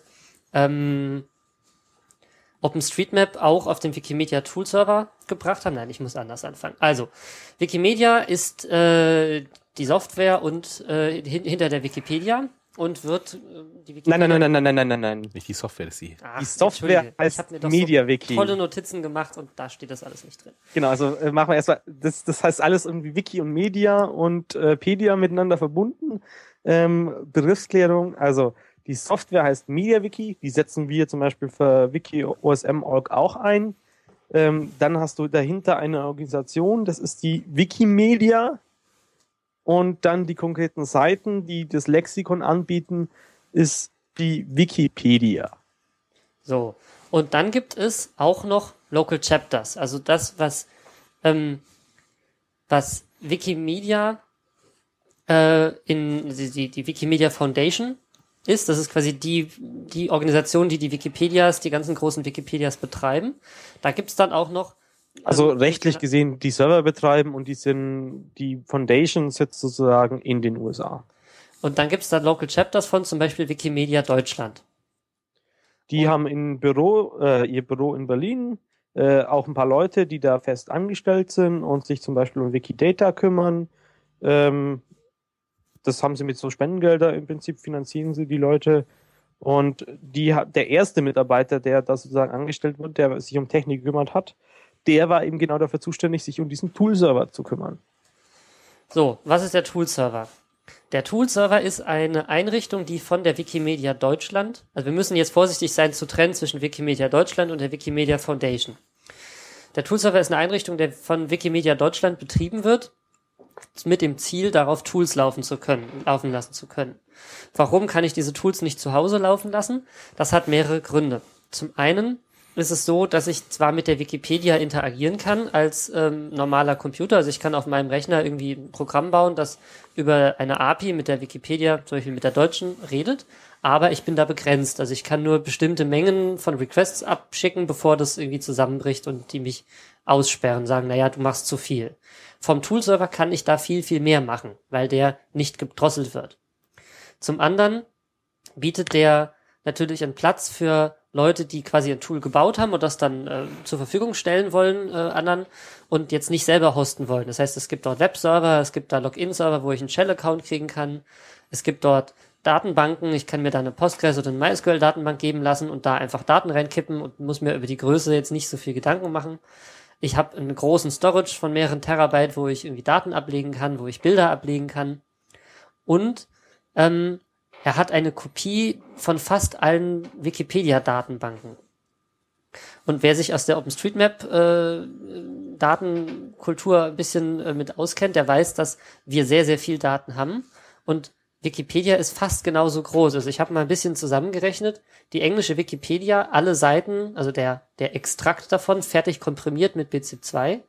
ähm, OpenStreetMap auch auf den Wikimedia Tool Server gebracht haben. Nein, ich muss anders anfangen. Also, Wikimedia ist äh, die Software und äh, hin hinter der Wikipedia und wird äh, die Wikipedia... Nein, nein, nein, nein, nein, nein, nein. Nicht die Software, das ist die. Ach, die Software heißt MediaWiki. So tolle Notizen gemacht und da steht das alles nicht drin. Genau, also äh, machen wir erstmal, das, das heißt alles irgendwie Wiki und Media und äh, Pedia miteinander verbunden. Ähm, Begriffsklärung, also die Software heißt MediaWiki, die setzen wir zum Beispiel für Wiki OSM.org auch ein. Ähm, dann hast du dahinter eine Organisation, das ist die Wikimedia, und dann die konkreten Seiten, die das Lexikon anbieten, ist die Wikipedia. So. Und dann gibt es auch noch Local Chapters. Also das, was, ähm, was Wikimedia äh, in die, die Wikimedia Foundation ist. Das ist quasi die, die Organisation, die die Wikipedias, die ganzen großen Wikipedias betreiben. Da gibt's dann auch noch also, rechtlich gesehen die Server betreiben und die sind, die Foundation sitzt sozusagen in den USA. Und dann gibt es da Local Chapters von zum Beispiel Wikimedia Deutschland. Die und haben in Büro, äh, ihr Büro in Berlin, äh, auch ein paar Leute, die da fest angestellt sind und sich zum Beispiel um Wikidata kümmern. Ähm, das haben sie mit so Spendengelder im Prinzip finanzieren sie die Leute. Und die, der erste Mitarbeiter, der da sozusagen angestellt wird, der sich um Technik gekümmert hat, der war eben genau dafür zuständig, sich um diesen Tool-Server zu kümmern. So, was ist der Tool-Server? Der Tool-Server ist eine Einrichtung, die von der Wikimedia Deutschland, also wir müssen jetzt vorsichtig sein zu trennen zwischen Wikimedia Deutschland und der Wikimedia Foundation. Der Tool-Server ist eine Einrichtung, der von Wikimedia Deutschland betrieben wird, mit dem Ziel, darauf Tools laufen zu können, laufen lassen zu können. Warum kann ich diese Tools nicht zu Hause laufen lassen? Das hat mehrere Gründe. Zum einen ist es so, dass ich zwar mit der Wikipedia interagieren kann als ähm, normaler Computer, also ich kann auf meinem Rechner irgendwie ein Programm bauen, das über eine API mit der Wikipedia, zum Beispiel mit der deutschen, redet, aber ich bin da begrenzt. Also ich kann nur bestimmte Mengen von Requests abschicken, bevor das irgendwie zusammenbricht und die mich aussperren, sagen, naja, du machst zu viel. Vom Toolserver kann ich da viel, viel mehr machen, weil der nicht gedrosselt wird. Zum anderen bietet der natürlich einen Platz für Leute, die quasi ein Tool gebaut haben und das dann äh, zur Verfügung stellen wollen äh, anderen und jetzt nicht selber hosten wollen. Das heißt, es gibt dort Webserver, es gibt da Login-Server, wo ich einen Shell-Account kriegen kann. Es gibt dort Datenbanken, ich kann mir da eine Postgres oder eine MySQL-Datenbank geben lassen und da einfach Daten reinkippen und muss mir über die Größe jetzt nicht so viel Gedanken machen. Ich habe einen großen Storage von mehreren Terabyte, wo ich irgendwie Daten ablegen kann, wo ich Bilder ablegen kann. Und ähm, er hat eine Kopie von fast allen Wikipedia-Datenbanken. Und wer sich aus der OpenStreetMap äh, Datenkultur ein bisschen äh, mit auskennt, der weiß, dass wir sehr, sehr viel Daten haben. Und Wikipedia ist fast genauso groß. Also ich habe mal ein bisschen zusammengerechnet. Die englische Wikipedia, alle Seiten, also der, der Extrakt davon, fertig komprimiert mit BZIP2.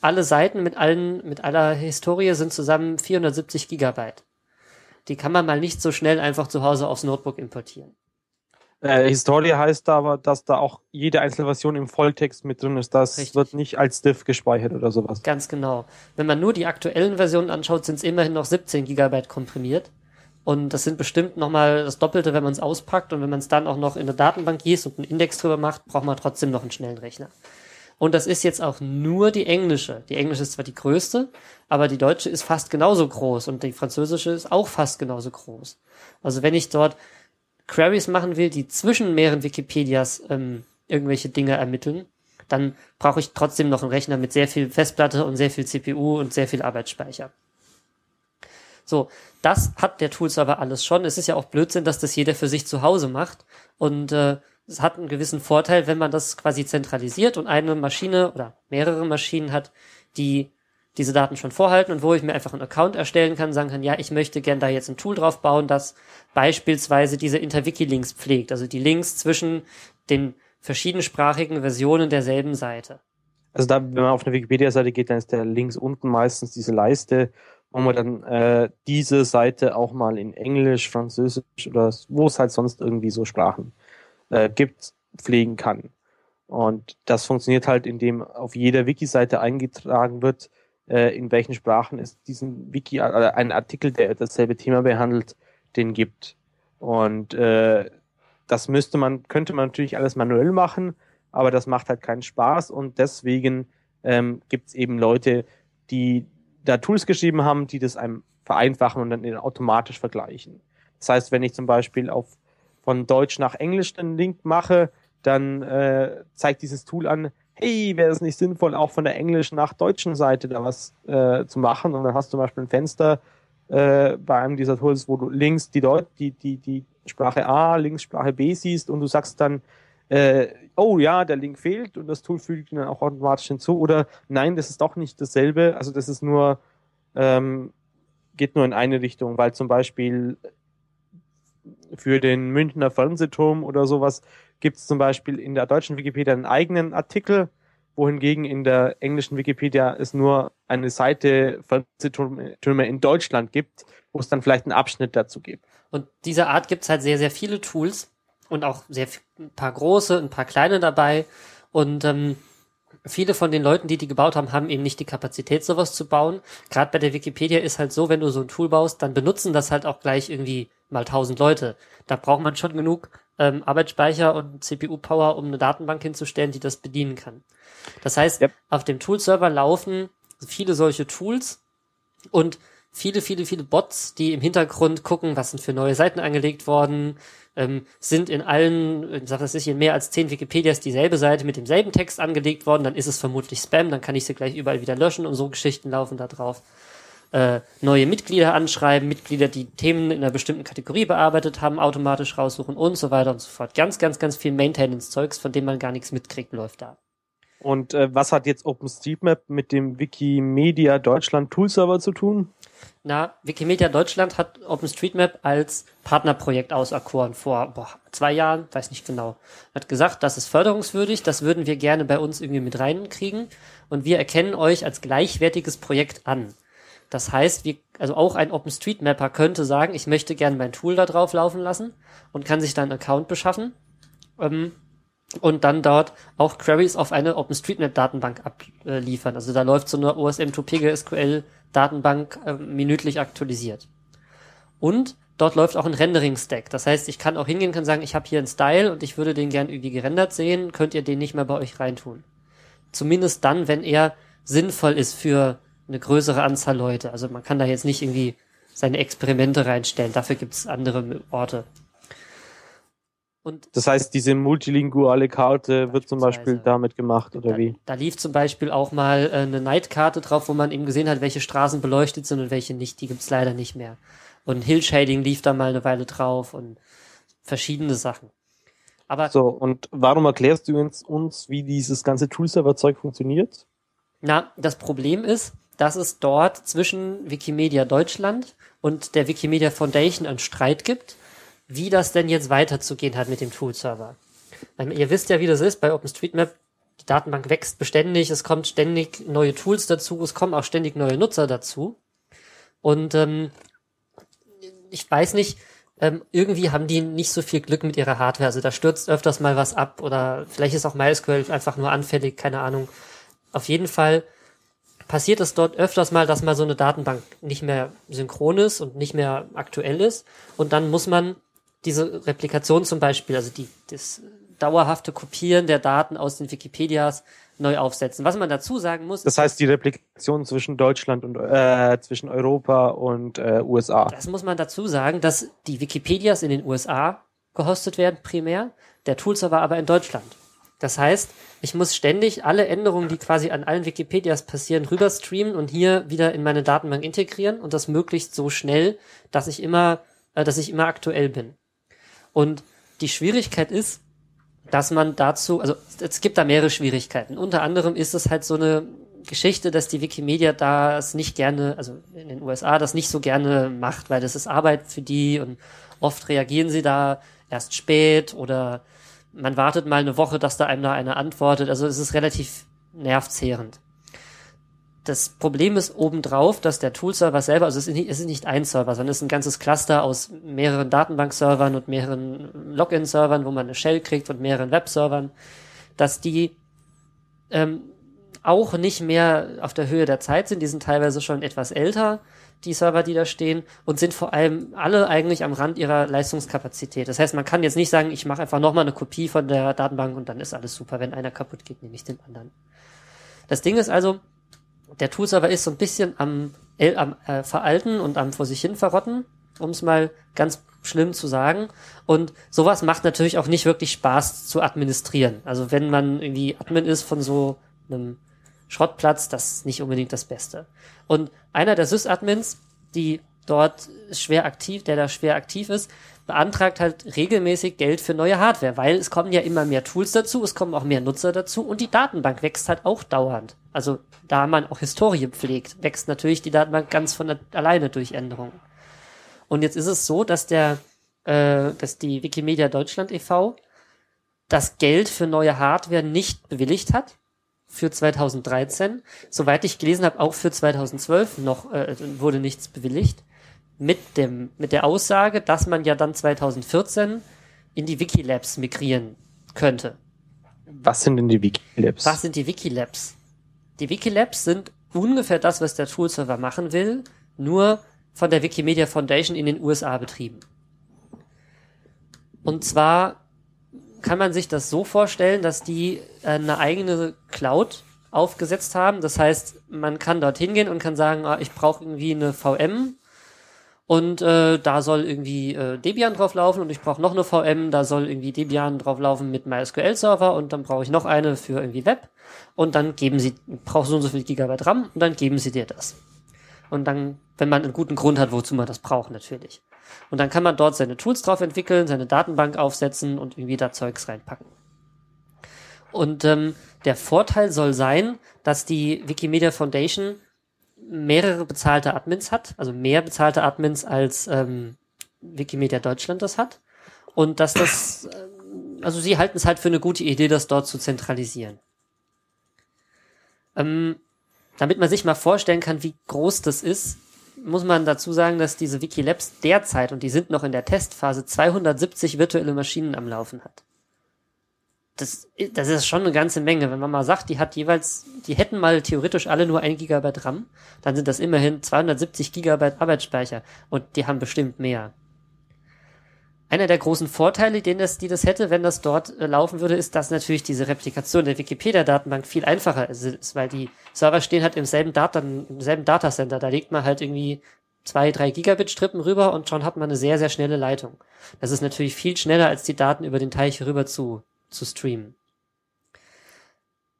Alle Seiten mit allen, mit aller Historie sind zusammen 470 Gigabyte die kann man mal nicht so schnell einfach zu Hause aufs Notebook importieren. Äh, Historie heißt aber, dass da auch jede einzelne Version im Volltext mit drin ist. Das Richtig. wird nicht als Diff gespeichert oder sowas. Ganz genau. Wenn man nur die aktuellen Versionen anschaut, sind es immerhin noch 17 Gigabyte komprimiert. Und das sind bestimmt nochmal das Doppelte, wenn man es auspackt. Und wenn man es dann auch noch in der Datenbank gießt und einen Index drüber macht, braucht man trotzdem noch einen schnellen Rechner. Und das ist jetzt auch nur die englische. Die englische ist zwar die größte, aber die deutsche ist fast genauso groß und die französische ist auch fast genauso groß. Also wenn ich dort Queries machen will, die zwischen mehreren Wikipedias ähm, irgendwelche Dinge ermitteln, dann brauche ich trotzdem noch einen Rechner mit sehr viel Festplatte und sehr viel CPU und sehr viel Arbeitsspeicher. So, das hat der Toolserver alles schon. Es ist ja auch Blödsinn, dass das jeder für sich zu Hause macht. Und äh, es hat einen gewissen Vorteil, wenn man das quasi zentralisiert und eine Maschine oder mehrere Maschinen hat, die diese Daten schon vorhalten und wo ich mir einfach einen Account erstellen kann, sagen kann, ja, ich möchte gern da jetzt ein Tool drauf bauen, das beispielsweise diese Interwiki-Links pflegt, also die Links zwischen den verschiedensprachigen Versionen derselben Seite. Also da, wenn man auf eine Wikipedia-Seite geht, dann ist der links unten meistens diese Leiste, wo man dann äh, diese Seite auch mal in Englisch, Französisch oder wo es halt sonst irgendwie so Sprachen äh, gibt, pflegen kann. Und das funktioniert halt, indem auf jeder Wiki-Seite eingetragen wird, äh, in welchen Sprachen es diesen Wiki, äh, einen Artikel, der dasselbe Thema behandelt, den gibt. Und äh, das müsste man, könnte man natürlich alles manuell machen, aber das macht halt keinen Spaß und deswegen ähm, gibt es eben Leute, die da Tools geschrieben haben, die das einem vereinfachen und dann automatisch vergleichen. Das heißt, wenn ich zum Beispiel auf von Deutsch nach Englisch den Link mache, dann äh, zeigt dieses Tool an, hey, wäre es nicht sinnvoll, auch von der englischen nach deutschen Seite da was äh, zu machen? Und dann hast du zum Beispiel ein Fenster äh, bei einem dieser Tools, wo du links die, Deut die, die, die Sprache A, links Sprache B siehst und du sagst dann, äh, oh ja, der Link fehlt und das Tool fügt ihn dann auch automatisch hinzu. Oder nein, das ist doch nicht dasselbe. Also das ist nur, ähm, geht nur in eine Richtung, weil zum Beispiel für den Münchner Fernsehturm oder sowas gibt es zum Beispiel in der deutschen Wikipedia einen eigenen Artikel, wohingegen in der englischen Wikipedia es nur eine Seite Fernsehtürme in Deutschland gibt, wo es dann vielleicht einen Abschnitt dazu gibt. Und dieser Art gibt es halt sehr, sehr viele Tools und auch sehr ein paar große, ein paar kleine dabei. Und ähm, viele von den Leuten, die die gebaut haben, haben eben nicht die Kapazität, sowas zu bauen. Gerade bei der Wikipedia ist halt so, wenn du so ein Tool baust, dann benutzen das halt auch gleich irgendwie mal tausend Leute. Da braucht man schon genug ähm, Arbeitsspeicher und CPU-Power, um eine Datenbank hinzustellen, die das bedienen kann. Das heißt, yep. auf dem Tool-Server laufen viele solche Tools und viele, viele, viele Bots, die im Hintergrund gucken, was sind für neue Seiten angelegt worden, ähm, sind in allen, ich sag das nicht, in mehr als zehn Wikipedias dieselbe Seite mit demselben Text angelegt worden, dann ist es vermutlich Spam, dann kann ich sie gleich überall wieder löschen und so Geschichten laufen da drauf äh, neue Mitglieder anschreiben, Mitglieder, die Themen in einer bestimmten Kategorie bearbeitet haben, automatisch raussuchen und so weiter und so fort. Ganz, ganz, ganz viel Maintenance-Zeugs, von dem man gar nichts mitkriegt, läuft da. Und äh, was hat jetzt OpenStreetMap mit dem Wikimedia Deutschland Toolserver zu tun? Na, Wikimedia Deutschland hat OpenStreetMap als Partnerprojekt auserkoren vor boah, zwei Jahren, weiß nicht genau. Hat gesagt, das ist förderungswürdig, das würden wir gerne bei uns irgendwie mit reinkriegen und wir erkennen euch als gleichwertiges Projekt an. Das heißt, wie, also auch ein OpenStreetMapper könnte sagen, ich möchte gerne mein Tool da drauf laufen lassen und kann sich dann einen Account beschaffen ähm, und dann dort auch Queries auf eine OpenStreetMap-Datenbank abliefern. Also da läuft so eine OSM2 PGSQL-Datenbank äh, minütlich aktualisiert. Und dort läuft auch ein Rendering-Stack. Das heißt, ich kann auch hingehen, kann sagen, ich habe hier einen Style und ich würde den gern irgendwie gerendert sehen, könnt ihr den nicht mehr bei euch reintun. Zumindest dann, wenn er sinnvoll ist für eine größere Anzahl Leute. Also man kann da jetzt nicht irgendwie seine Experimente reinstellen. Dafür gibt's andere Orte. Und das heißt, diese multilinguale Karte wird zum Beispiel damit gemacht, oder da, wie? Da lief zum Beispiel auch mal äh, eine Nightkarte drauf, wo man eben gesehen hat, welche Straßen beleuchtet sind und welche nicht. Die gibt's leider nicht mehr. Und Hill Shading lief da mal eine Weile drauf und verschiedene Sachen. Aber so, und warum erklärst du uns, uns wie dieses ganze Toolserver-Zeug funktioniert? Na, das Problem ist, dass es dort zwischen Wikimedia Deutschland und der Wikimedia Foundation einen Streit gibt wie das denn jetzt weiterzugehen hat mit dem Tool-Server. Ihr wisst ja, wie das ist bei OpenStreetMap. Die Datenbank wächst beständig, es kommt ständig neue Tools dazu, es kommen auch ständig neue Nutzer dazu. Und ähm, ich weiß nicht, ähm, irgendwie haben die nicht so viel Glück mit ihrer Hardware. Also da stürzt öfters mal was ab oder vielleicht ist auch MySQL einfach nur anfällig, keine Ahnung. Auf jeden Fall passiert es dort öfters mal, dass mal so eine Datenbank nicht mehr synchron ist und nicht mehr aktuell ist. Und dann muss man diese Replikation zum Beispiel, also die, das dauerhafte Kopieren der Daten aus den Wikipedias neu aufsetzen. Was man dazu sagen muss. Das heißt, die Replikation zwischen Deutschland und äh, zwischen Europa und äh, USA. Das muss man dazu sagen, dass die Wikipedias in den USA gehostet werden primär, der Toolserver aber in Deutschland. Das heißt, ich muss ständig alle Änderungen, die quasi an allen Wikipedias passieren, rüberstreamen und hier wieder in meine Datenbank integrieren und das möglichst so schnell, dass ich immer, äh, dass ich immer aktuell bin. Und die Schwierigkeit ist, dass man dazu, also es gibt da mehrere Schwierigkeiten. Unter anderem ist es halt so eine Geschichte, dass die Wikimedia das nicht gerne, also in den USA das nicht so gerne macht, weil das ist Arbeit für die und oft reagieren sie da erst spät oder man wartet mal eine Woche, dass da einem da einer antwortet. Also es ist relativ nervzehrend das Problem ist obendrauf, dass der Tool-Server selber, also es ist, nicht, ein Server, sondern es ist ein ganzes Cluster aus mehreren Datenbank-Servern und mehreren Login-Servern, wo man eine Shell kriegt und mehreren Web-Servern, dass die ähm, auch nicht mehr auf der Höhe der Zeit sind. Die sind teilweise schon etwas älter, die Server, die da stehen, und sind vor allem alle eigentlich am Rand ihrer Leistungskapazität. Das heißt, man kann jetzt nicht sagen, ich mache einfach nochmal eine Kopie von der Datenbank und dann ist alles super. Wenn einer kaputt geht, nehme ich den anderen. Das Ding ist also, der Toolserver ist so ein bisschen am, äh, am äh, veralten und am vor sich hin verrotten, um es mal ganz schlimm zu sagen. Und sowas macht natürlich auch nicht wirklich Spaß zu administrieren. Also wenn man irgendwie Admin ist von so einem Schrottplatz, das ist nicht unbedingt das Beste. Und einer der Sys-Admins, die dort schwer aktiv, der da schwer aktiv ist, beantragt halt regelmäßig Geld für neue Hardware, weil es kommen ja immer mehr Tools dazu, es kommen auch mehr Nutzer dazu und die Datenbank wächst halt auch dauernd. Also da man auch Historie pflegt, wächst natürlich die Datenbank ganz von alleine durch Änderungen. Und jetzt ist es so, dass der, äh, dass die Wikimedia Deutschland e.V. das Geld für neue Hardware nicht bewilligt hat für 2013. Soweit ich gelesen habe, auch für 2012 noch äh, wurde nichts bewilligt mit dem, mit der Aussage, dass man ja dann 2014 in die Wikilabs migrieren könnte. Was sind denn die Wikilabs? Was sind die Wikilabs? Die Wikilabs sind ungefähr das, was der Toolserver machen will, nur von der Wikimedia Foundation in den USA betrieben. Und zwar kann man sich das so vorstellen, dass die eine eigene Cloud aufgesetzt haben. Das heißt, man kann dort hingehen und kann sagen, ah, ich brauche irgendwie eine VM und äh, da soll irgendwie äh, Debian drauflaufen und ich brauche noch eine VM, da soll irgendwie Debian drauflaufen mit MySQL-Server und dann brauche ich noch eine für irgendwie Web und dann geben sie, braucht so und so viel Gigabyte RAM und dann geben sie dir das. Und dann, wenn man einen guten Grund hat, wozu man das braucht, natürlich. Und dann kann man dort seine Tools drauf entwickeln, seine Datenbank aufsetzen und irgendwie da Zeugs reinpacken. Und ähm, der Vorteil soll sein, dass die Wikimedia Foundation mehrere bezahlte Admins hat, also mehr bezahlte Admins als ähm, Wikimedia Deutschland das hat. Und dass das, äh, also sie halten es halt für eine gute Idee, das dort zu zentralisieren. Ähm, damit man sich mal vorstellen kann, wie groß das ist, muss man dazu sagen, dass diese Wikilabs derzeit, und die sind noch in der Testphase, 270 virtuelle Maschinen am Laufen hat das, das ist schon eine ganze Menge. Wenn man mal sagt, die hat jeweils, die hätten mal theoretisch alle nur ein Gigabyte RAM, dann sind das immerhin 270 Gigabyte Arbeitsspeicher und die haben bestimmt mehr. Einer der großen Vorteile, den das, die das hätte, wenn das dort äh, laufen würde, ist, dass natürlich diese Replikation der Wikipedia-Datenbank viel einfacher ist, weil die Server stehen halt im selben, Data, im selben Datacenter. Da legt man halt irgendwie zwei, drei Gigabit-Strippen rüber und schon hat man eine sehr, sehr schnelle Leitung. Das ist natürlich viel schneller, als die Daten über den Teich rüber zu, zu streamen.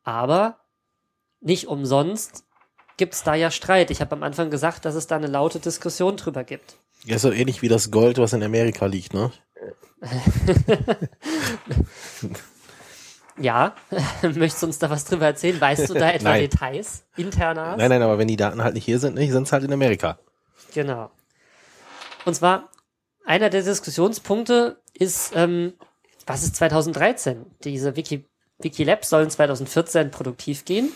Aber nicht umsonst gibt's da ja Streit. Ich habe am Anfang gesagt, dass es da eine laute Diskussion drüber gibt. Ja, so ähnlich wie das Gold, was in Amerika liegt, ne? ja, möchtest du uns da was drüber erzählen? Weißt du da etwa Nein. Details interner? Nein, nein, aber wenn die Daten halt nicht hier sind, nicht, sind's halt in Amerika. Genau. Und zwar, einer der Diskussionspunkte ist, ähm, was ist 2013? Diese Wiki, Wikilabs sollen 2014 produktiv gehen.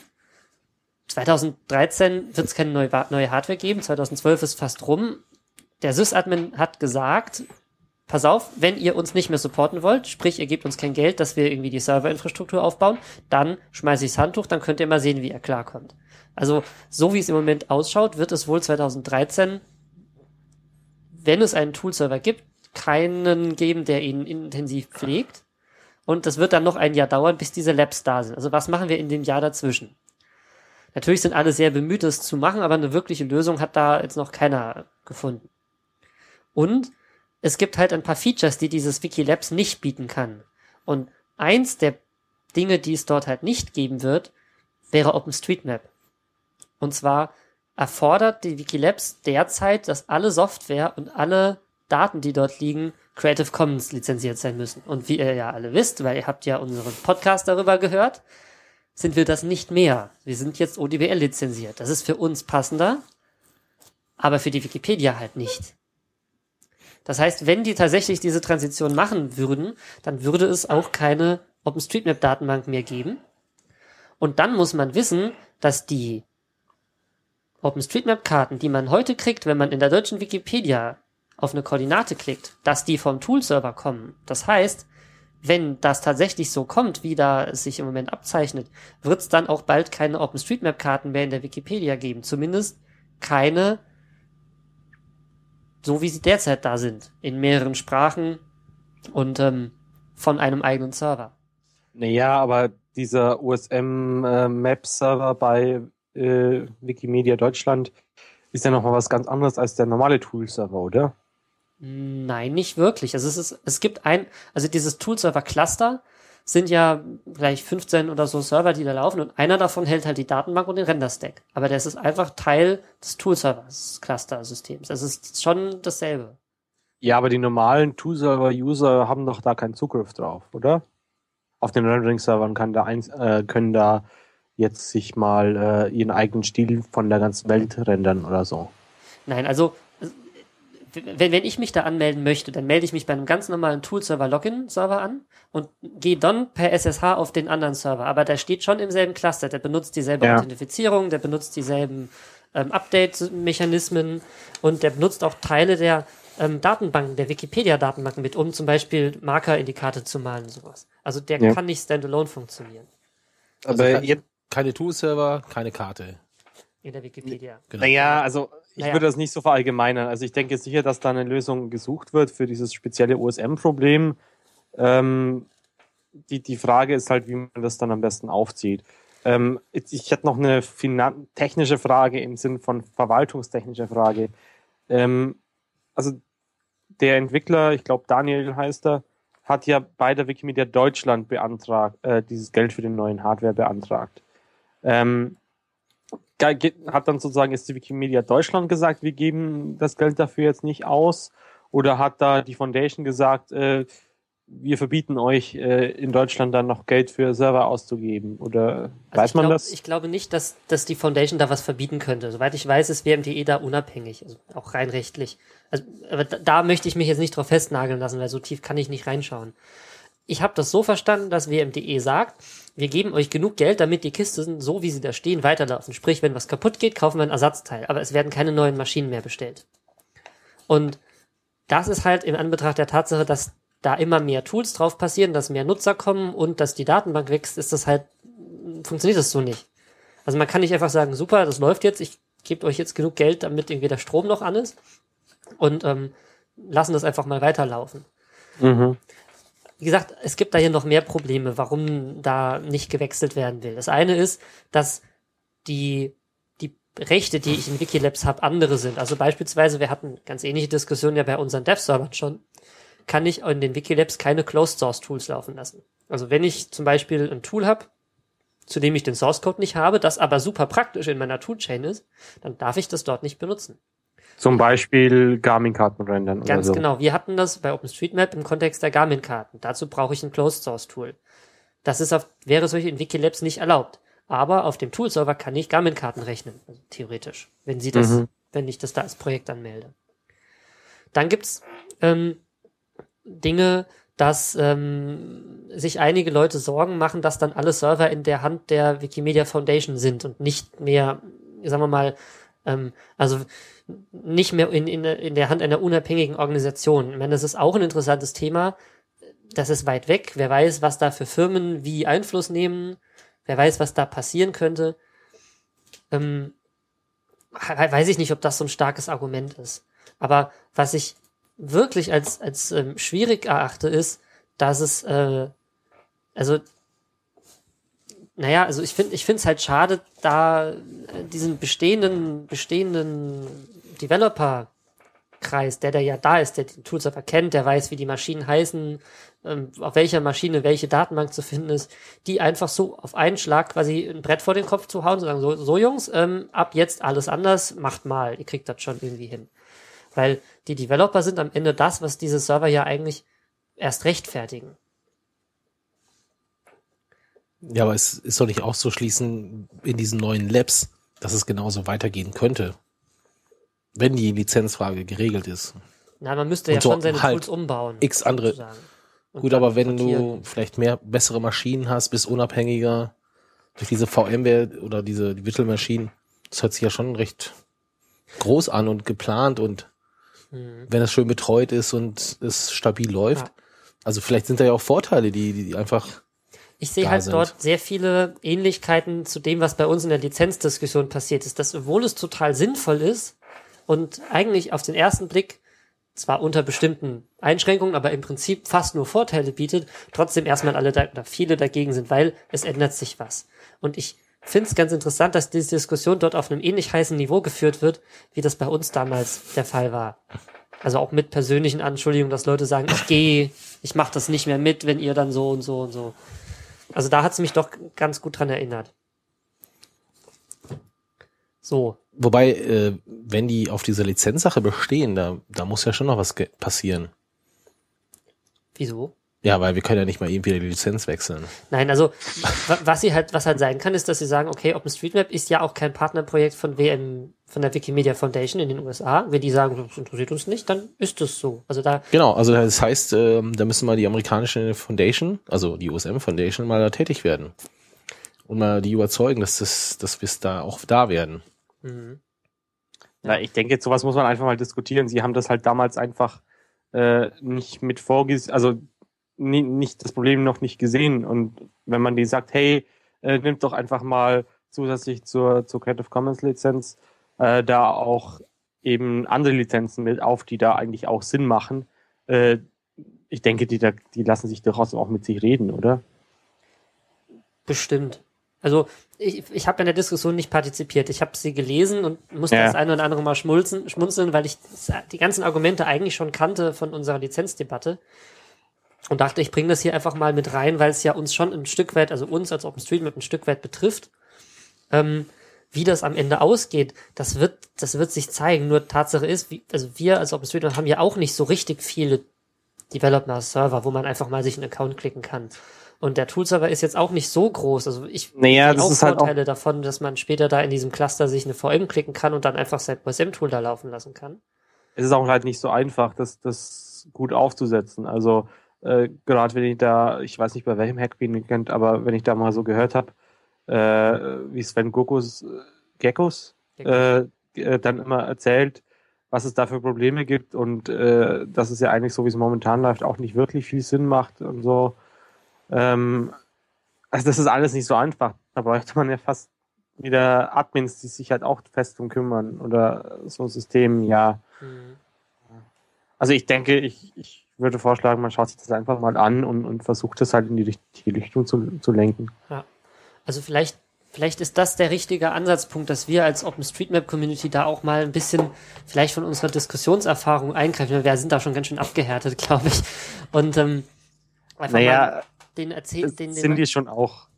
2013 wird es keine neue, neue Hardware geben. 2012 ist fast rum. Der Sysadmin hat gesagt, pass auf, wenn ihr uns nicht mehr supporten wollt, sprich, ihr gebt uns kein Geld, dass wir irgendwie die Serverinfrastruktur aufbauen, dann schmeiße ich das Handtuch, dann könnt ihr mal sehen, wie ihr klarkommt. Also, so wie es im Moment ausschaut, wird es wohl 2013, wenn es einen Toolserver gibt, keinen geben, der ihn intensiv pflegt. Und das wird dann noch ein Jahr dauern, bis diese Labs da sind. Also was machen wir in dem Jahr dazwischen? Natürlich sind alle sehr bemüht, das zu machen, aber eine wirkliche Lösung hat da jetzt noch keiner gefunden. Und es gibt halt ein paar Features, die dieses Wikilabs nicht bieten kann. Und eins der Dinge, die es dort halt nicht geben wird, wäre OpenStreetMap. Und zwar erfordert die Wikilabs derzeit, dass alle Software und alle Daten, die dort liegen, Creative Commons lizenziert sein müssen. Und wie ihr ja alle wisst, weil ihr habt ja unseren Podcast darüber gehört, sind wir das nicht mehr. Wir sind jetzt ODBL lizenziert. Das ist für uns passender, aber für die Wikipedia halt nicht. Das heißt, wenn die tatsächlich diese Transition machen würden, dann würde es auch keine OpenStreetMap-Datenbank mehr geben. Und dann muss man wissen, dass die OpenStreetMap-Karten, die man heute kriegt, wenn man in der deutschen Wikipedia auf eine Koordinate klickt, dass die vom Tool-Server kommen. Das heißt, wenn das tatsächlich so kommt, wie da es sich im Moment abzeichnet, wird es dann auch bald keine OpenStreetMap-Karten mehr in der Wikipedia geben. Zumindest keine, so wie sie derzeit da sind, in mehreren Sprachen und ähm, von einem eigenen Server. Naja, aber dieser USM-Map-Server bei äh, Wikimedia Deutschland ist ja nochmal was ganz anderes als der normale Tool-Server, oder? Nein, nicht wirklich. Also es ist, es gibt ein, also dieses Tool-Server-Cluster sind ja gleich 15 oder so Server, die da laufen und einer davon hält halt die Datenbank und den Render-Stack. Aber das ist einfach Teil des Tool-Servers-Cluster-Systems. Es ist schon dasselbe. Ja, aber die normalen Tool-Server-User haben doch da keinen Zugriff drauf, oder? Auf den Rendering-Servern kann da eins, äh, können da jetzt sich mal äh, ihren eigenen Stil von der ganzen Welt rendern oder so. Nein, also wenn, wenn ich mich da anmelden möchte, dann melde ich mich bei einem ganz normalen Tool-Server-Login-Server an und gehe dann per SSH auf den anderen Server. Aber der steht schon im selben Cluster, der benutzt dieselbe Ja. Authentifizierung, der benutzt dieselben ähm, Update-Mechanismen und der benutzt auch Teile der ähm, Datenbanken, der Wikipedia-Datenbanken mit, um zum Beispiel Marker in die Karte zu malen und sowas. Also der Ja. kann nicht standalone funktionieren Also Aber kein- jetzt, keine Tool-Server, keine Karte. in der Wikipedia. Genau. naja, also ich Naja. würde das nicht so verallgemeinern. Also ich denke sicher, dass da eine Lösung gesucht wird für dieses spezielle OSM-Problem. Ähm, die, die Frage ist halt, wie man das dann am besten aufzieht. Ähm, ich hätte noch eine finan technische Frage im Sinn von verwaltungstechnischer Frage. Ähm, also der Entwickler, ich glaube Daniel heißt er, hat ja bei der Wikimedia Deutschland beantragt, äh, dieses Geld für den neuen Hardware beantragt. Ähm, hat dann sozusagen ist die Wikimedia Deutschland gesagt, wir geben das Geld dafür jetzt nicht aus? Oder hat da die Foundation gesagt, äh, wir verbieten euch äh, in Deutschland dann noch Geld für Server auszugeben? Oder Also weiß ich man glaub, das? Ich glaube nicht, dass, dass die Foundation da was verbieten könnte. Soweit ich weiß, ist WMDE da unabhängig, also auch rein rechtlich. Also, aber da, da möchte ich mich jetzt nicht drauf festnageln lassen, weil so tief kann ich nicht reinschauen. Ich habe das so verstanden, dass WMDE sagt, wir geben euch genug Geld, damit die Kisten, so wie sie da stehen, weiterlaufen. Sprich, wenn was kaputt geht, kaufen wir ein Ersatzteil. Aber es werden keine neuen Maschinen mehr bestellt. Und das ist halt im Anbetracht der Tatsache, dass da immer mehr Tools drauf passieren, dass mehr Nutzer kommen und dass die Datenbank wächst, ist das halt, funktioniert das so nicht. Also man kann nicht einfach sagen, super, das läuft jetzt, ich gebe euch jetzt genug Geld, damit irgendwie der Strom noch an ist und ähm, lassen das einfach mal weiterlaufen. Mhm. Wie gesagt, es gibt da hier noch mehr Probleme, warum da nicht gewechselt werden will. Das eine ist, dass die, die Rechte, die ich in Wikilabs habe, andere sind. Also beispielsweise, wir hatten ganz ähnliche Diskussionen ja bei unseren Dev-Servern schon, kann ich in den Wikilabs keine Closed-Source-Tools laufen lassen. Also wenn ich zum Beispiel ein Tool habe, zu dem ich den Source-Code nicht habe, das aber super praktisch in meiner Toolchain ist, dann darf ich das dort nicht benutzen. Zum Beispiel Garmin-Karten rendern oder Ganz so. genau. Wir hatten das bei OpenStreetMap im Kontext der Garmin-Karten. Dazu brauche ich ein Closed-Source-Tool. Das ist auf, wäre solche in Wikilabs nicht erlaubt. Aber auf dem Tool-Server kann ich Garmin-Karten rechnen, also theoretisch, wenn sie das, Mhm. wenn ich das da als Projekt anmelde. Dann gibt's ähm, Dinge, dass ähm, sich einige Leute Sorgen machen, dass dann alle Server in der Hand der Wikimedia Foundation sind und nicht mehr, sagen wir mal, ähm, also nicht mehr in, in, in der Hand einer unabhängigen Organisation. Ich meine, das ist auch ein interessantes Thema. Das ist weit weg. Wer weiß, was da für Firmen wie Einfluss nehmen. Wer weiß, was da passieren könnte. Ähm, we- weiß ich nicht, ob das so ein starkes Argument ist. Aber was ich wirklich als, als ähm, schwierig erachte, ist, dass es, äh, also, naja, also ich finde ich finde es halt schade, da äh, diesen bestehenden, bestehenden Developer-Kreis, der da ja da ist, der die Tools aber kennt, der weiß, wie die Maschinen heißen, ähm, auf welcher Maschine welche Datenbank zu finden ist, die einfach so auf einen Schlag quasi ein Brett vor den Kopf zu hauen und sagen, so, so Jungs, ähm, ab jetzt alles anders, macht mal, ihr kriegt das schon irgendwie hin. Weil die Developer sind am Ende das, was diese Server ja eigentlich erst rechtfertigen. Ja, aber es ist doch nicht auszuschließen in diesen neuen Labs, dass es genauso weitergehen könnte. Wenn die Lizenzfrage geregelt ist. Na, man müsste ja so schon seine halt Tools umbauen. X andere. sozusagen. Gut, aber wenn du vielleicht mehr bessere Maschinen hast, bist unabhängiger durch diese VMware oder diese die Virtual Machine, das hört sich ja schon recht groß an und geplant und Mhm. wenn es schön betreut ist und es stabil läuft. Ja. Also vielleicht sind da ja auch Vorteile, die, die einfach Ich sehe halt sind. dort sehr viele Ähnlichkeiten zu dem, was bei uns in der Lizenzdiskussion passiert ist, dass obwohl es total sinnvoll ist und eigentlich auf den ersten Blick zwar unter bestimmten Einschränkungen, aber im Prinzip fast nur Vorteile bietet, trotzdem erstmal alle da, oder viele dagegen sind, weil es ändert sich was. Und ich finde es ganz interessant, dass diese Diskussion dort auf einem ähnlich heißen Niveau geführt wird, wie das bei uns damals der Fall war. Also auch mit persönlichen Anschuldigungen, dass Leute sagen, ich gehe, ich mache das nicht mehr mit, wenn ihr dann so und so und so. Also da hat's mich doch ganz gut dran erinnert. So, Wobei, äh, wenn die auf dieser Lizenzsache bestehen, da, da muss ja schon noch was passieren. wieso? Ja, weil wir können ja nicht mal eben wieder die Lizenz wechseln. Nein, also wa- was sie halt, was halt sein kann, ist, dass sie sagen, okay, OpenStreetMap ist ja auch kein Partnerprojekt von WM, von der Wikimedia Foundation in den USA. Wenn die sagen, das interessiert uns nicht, dann ist es so. Also da, Genau, also das heißt, ähm, da müssen mal die amerikanische Foundation, also die USM Foundation, mal da tätig werden. Und mal die überzeugen, dass das, dass wir es da auch da werden. mhm. Na, ich denke, jetzt sowas muss man einfach mal diskutieren. Sie haben das halt damals einfach äh, nicht mit vorges, also nie, nicht das Problem noch nicht gesehen. Und wenn man die sagt, hey, äh, nimmt doch einfach mal zusätzlich zur, zur Creative Commons Lizenz äh, da auch eben andere Lizenzen mit auf, die da eigentlich auch Sinn machen. Äh, ich denke, die, da, die lassen sich durchaus auch mit sich reden, oder? bestimmt. Also ich, ich habe in der Diskussion nicht partizipiert. Ich habe sie gelesen und musste Ja. das eine oder andere mal schmulzen, schmunzeln, weil ich die ganzen Argumente eigentlich schon kannte von unserer Lizenzdebatte und dachte, ich bringe das hier einfach mal mit rein, weil es ja uns schon ein Stück weit, also uns als OpenStreetMap ein Stück weit betrifft. Ähm, wie das am Ende ausgeht, das wird, das wird sich zeigen. Nur Tatsache ist, wie, also wir als OpenStreetMap haben ja auch nicht so richtig viele Developer-Server, wo man einfach mal sich einen Account klicken kann. Und der Tool-Server ist jetzt auch nicht so groß. Also ich Naja, sehe das auch ist halt auch Vorteile davon, dass man später da in diesem Cluster sich eine VM klicken kann und dann einfach sein OSM-Tool da laufen lassen kann. es ist auch halt nicht so einfach, das, das gut aufzusetzen. Also äh, gerade wenn ich da, ich weiß nicht bei welchem Hackbean ihr kennt, aber wenn ich da mal so gehört habe, äh, wie Sven Gokos, äh, Geckos äh, äh, dann immer erzählt, was es da für Probleme gibt und äh, dass es ja eigentlich so, wie es momentan läuft, auch nicht wirklich viel Sinn macht und so. Ähm, also das ist alles nicht so einfach. Da bräuchte man ja fast wieder Admins, die sich halt auch fest drum kümmern oder so ein System, ja. Mhm. Also ich denke, ich, ich würde vorschlagen, man schaut sich das einfach mal an und, und versucht es halt in die richtige Richtung zu, zu lenken. Ja. Also vielleicht, vielleicht ist das der richtige Ansatzpunkt, dass wir als OpenStreetMap-Community da auch mal ein bisschen vielleicht von unserer Diskussionserfahrung eingreifen. Wir sind da schon ganz schön abgehärtet, glaube ich. Und ähm, einfach naja, mal den erzählt, den, den sind die schon auch.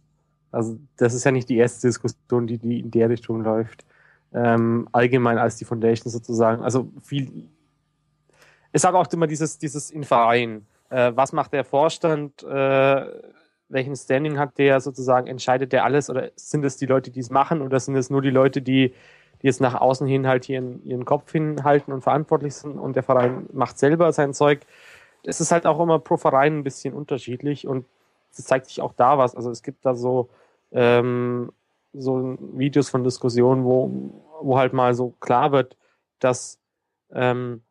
Also das ist ja nicht die erste Diskussion, die, die in der Richtung läuft. Ähm, allgemein als die Foundation sozusagen. Also viel. Es hat auch immer dieses, dieses in Verein. Äh, was macht der Vorstand? Äh, welchen Standing hat der sozusagen? Entscheidet der alles? Oder sind es die Leute, die es machen? Oder sind es nur die Leute, die, die jetzt nach außen hin halt ihren, ihren Kopf hinhalten und verantwortlich sind und der Verein macht selber sein Zeug? Es ist halt auch immer pro Verein ein bisschen unterschiedlich und es zeigt sich auch da was. Also es gibt da so ähm, so Videos von Diskussionen, wo, wo halt mal so klar wird, dass ähm,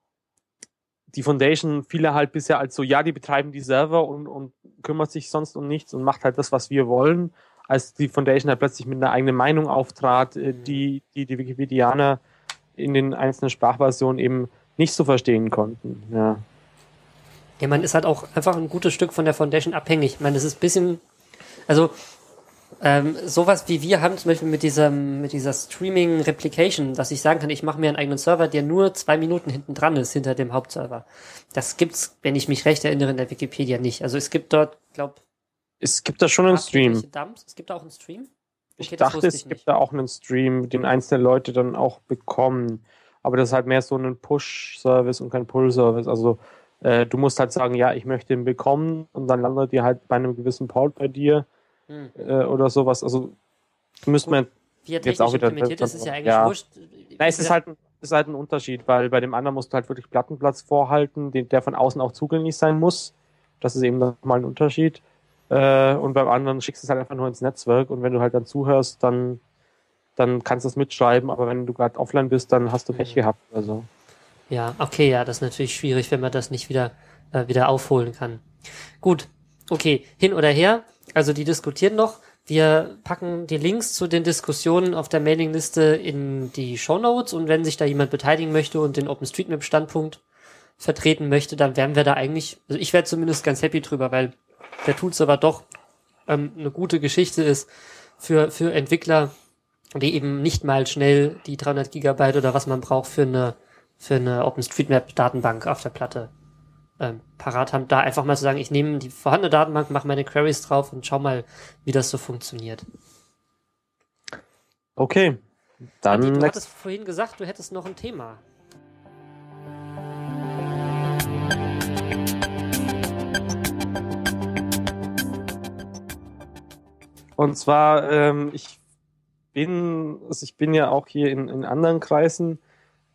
die Foundation viele halt bisher als so, ja, die betreiben die Server und, und kümmert sich sonst um nichts und macht halt das, was wir wollen, als die Foundation halt plötzlich mit einer eigenen Meinung auftrat, äh, die, die die Wikipedianer in den einzelnen Sprachversionen eben nicht so verstehen konnten. Ja. Ja, man ist halt auch einfach ein gutes Stück von der Foundation abhängig. Ich meine, das ist ein bisschen, also ähm, sowas wie wir haben zum Beispiel mit diesem, mit dieser Streaming Replication, dass ich sagen kann, ich mache mir einen eigenen Server, der nur zwei Minuten hinten dran ist, hinter dem Hauptserver. Das gibt's, wenn ich mich recht erinnere, in der Wikipedia nicht. Also es gibt dort, glaub, es gibt da schon einen Stream. Dumps? Es gibt da auch einen Stream? Okay, ich dachte, es ich gibt da auch einen Stream, den einzelne Leute dann auch bekommen. Aber das ist halt mehr so ein Push-Service und kein Pull-Service. Also äh, du musst halt sagen, ja, ich möchte ihn bekommen und dann landet die halt bei einem gewissen Port bei dir hm. äh, oder sowas. Also müsste man jetzt auch wieder. Das ist ja eigentlich ja. wurscht. Nein, es ist halt, ist halt ein Unterschied, weil bei dem anderen musst du halt wirklich Plattenplatz vorhalten, den, der von außen auch zugänglich sein muss. Das ist eben nochmal ein Unterschied. Äh, und beim anderen schickst du es halt einfach nur ins Netzwerk und wenn du halt dann zuhörst, dann, dann kannst du es mitschreiben, aber wenn du gerade offline bist, dann hast du Pech mhm. gehabt. Also. Ja, okay, ja, das ist natürlich schwierig, wenn man das nicht wieder, äh, wieder aufholen kann. Gut, okay, hin oder her. Also die diskutieren noch. Wir packen die Links zu den Diskussionen auf der Mailingliste in die Show Notes und wenn sich da jemand beteiligen möchte und den OpenStreetMap-Standpunkt vertreten möchte, dann wären wir da eigentlich, also ich wäre zumindest ganz happy drüber, weil der Toolserver doch ähm, eine gute Geschichte ist für, für Entwickler, die eben nicht mal schnell die 300 Gigabyte oder was man braucht für eine, für eine OpenStreetMap-Datenbank auf der Platte ähm, parat haben, da einfach mal zu sagen, ich nehme die vorhandene Datenbank, mache meine Queries drauf und schau mal, wie das so funktioniert. Okay, dann. Andi, du hattest vorhin gesagt, du hättest noch ein Thema. Und zwar, ähm, ich bin, also ich bin ja auch hier in, in anderen Kreisen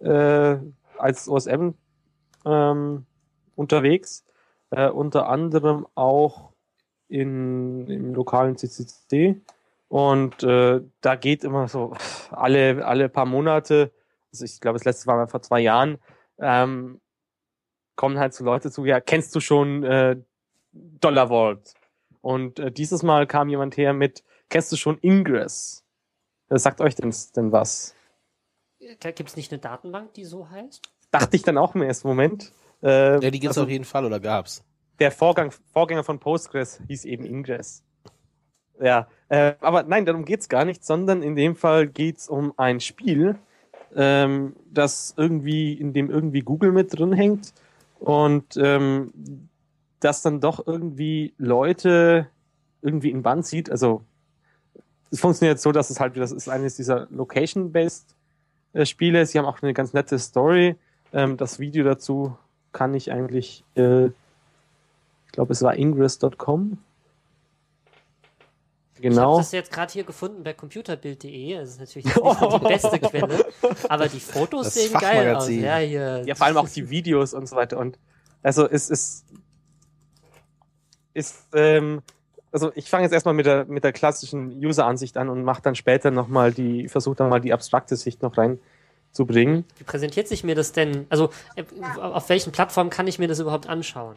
äh, als OSM ähm, unterwegs, äh, unter anderem auch in, im lokalen CCC. Und äh, da geht immer so alle, alle paar Monate, also ich glaube, das letzte war mal vor zwei Jahren, ähm, kommen halt so Leute zu, ja, kennst du schon äh, Dollar Vault? Und äh, dieses Mal kam jemand her mit, kennst du schon Ingress? Das sagt euch denn, denn was? Gibt es nicht eine Datenbank, die so heißt? Dachte ich dann auch im ersten Moment. Äh, ja, die gibt's also, auf jeden Fall oder gab's? Der Vorgang, Vorgänger von Postgres hieß eben Ingress. Ja, äh, aber nein, darum geht's gar nicht, sondern in dem Fall geht's um ein Spiel, ähm, das irgendwie, in dem irgendwie Google mit drin hängt und ähm, das dann doch irgendwie Leute irgendwie in Band zieht. Also es funktioniert so, dass es halt, das ist eines dieser Location-based äh, Spiele. Sie haben auch eine ganz nette Story. Ähm, das Video dazu kann ich eigentlich, äh, ich glaube, es war ingress.com. Genau. Ich habe das jetzt gerade hier gefunden bei computerbild.de. Das ist natürlich nicht die beste Quelle, aber die Fotos das sehen geil aus. Ja, hier. ja, vor allem auch die Videos und so weiter. Und also es ist, ist ähm, also ich fange jetzt erstmal mit der mit der klassischen User-Ansicht an und mache dann später nochmal die, versuche dann mal die abstrakte Sicht noch rein zu bringen. Wie präsentiert sich mir das denn? Also äh, auf welchen Plattformen kann ich mir das überhaupt anschauen?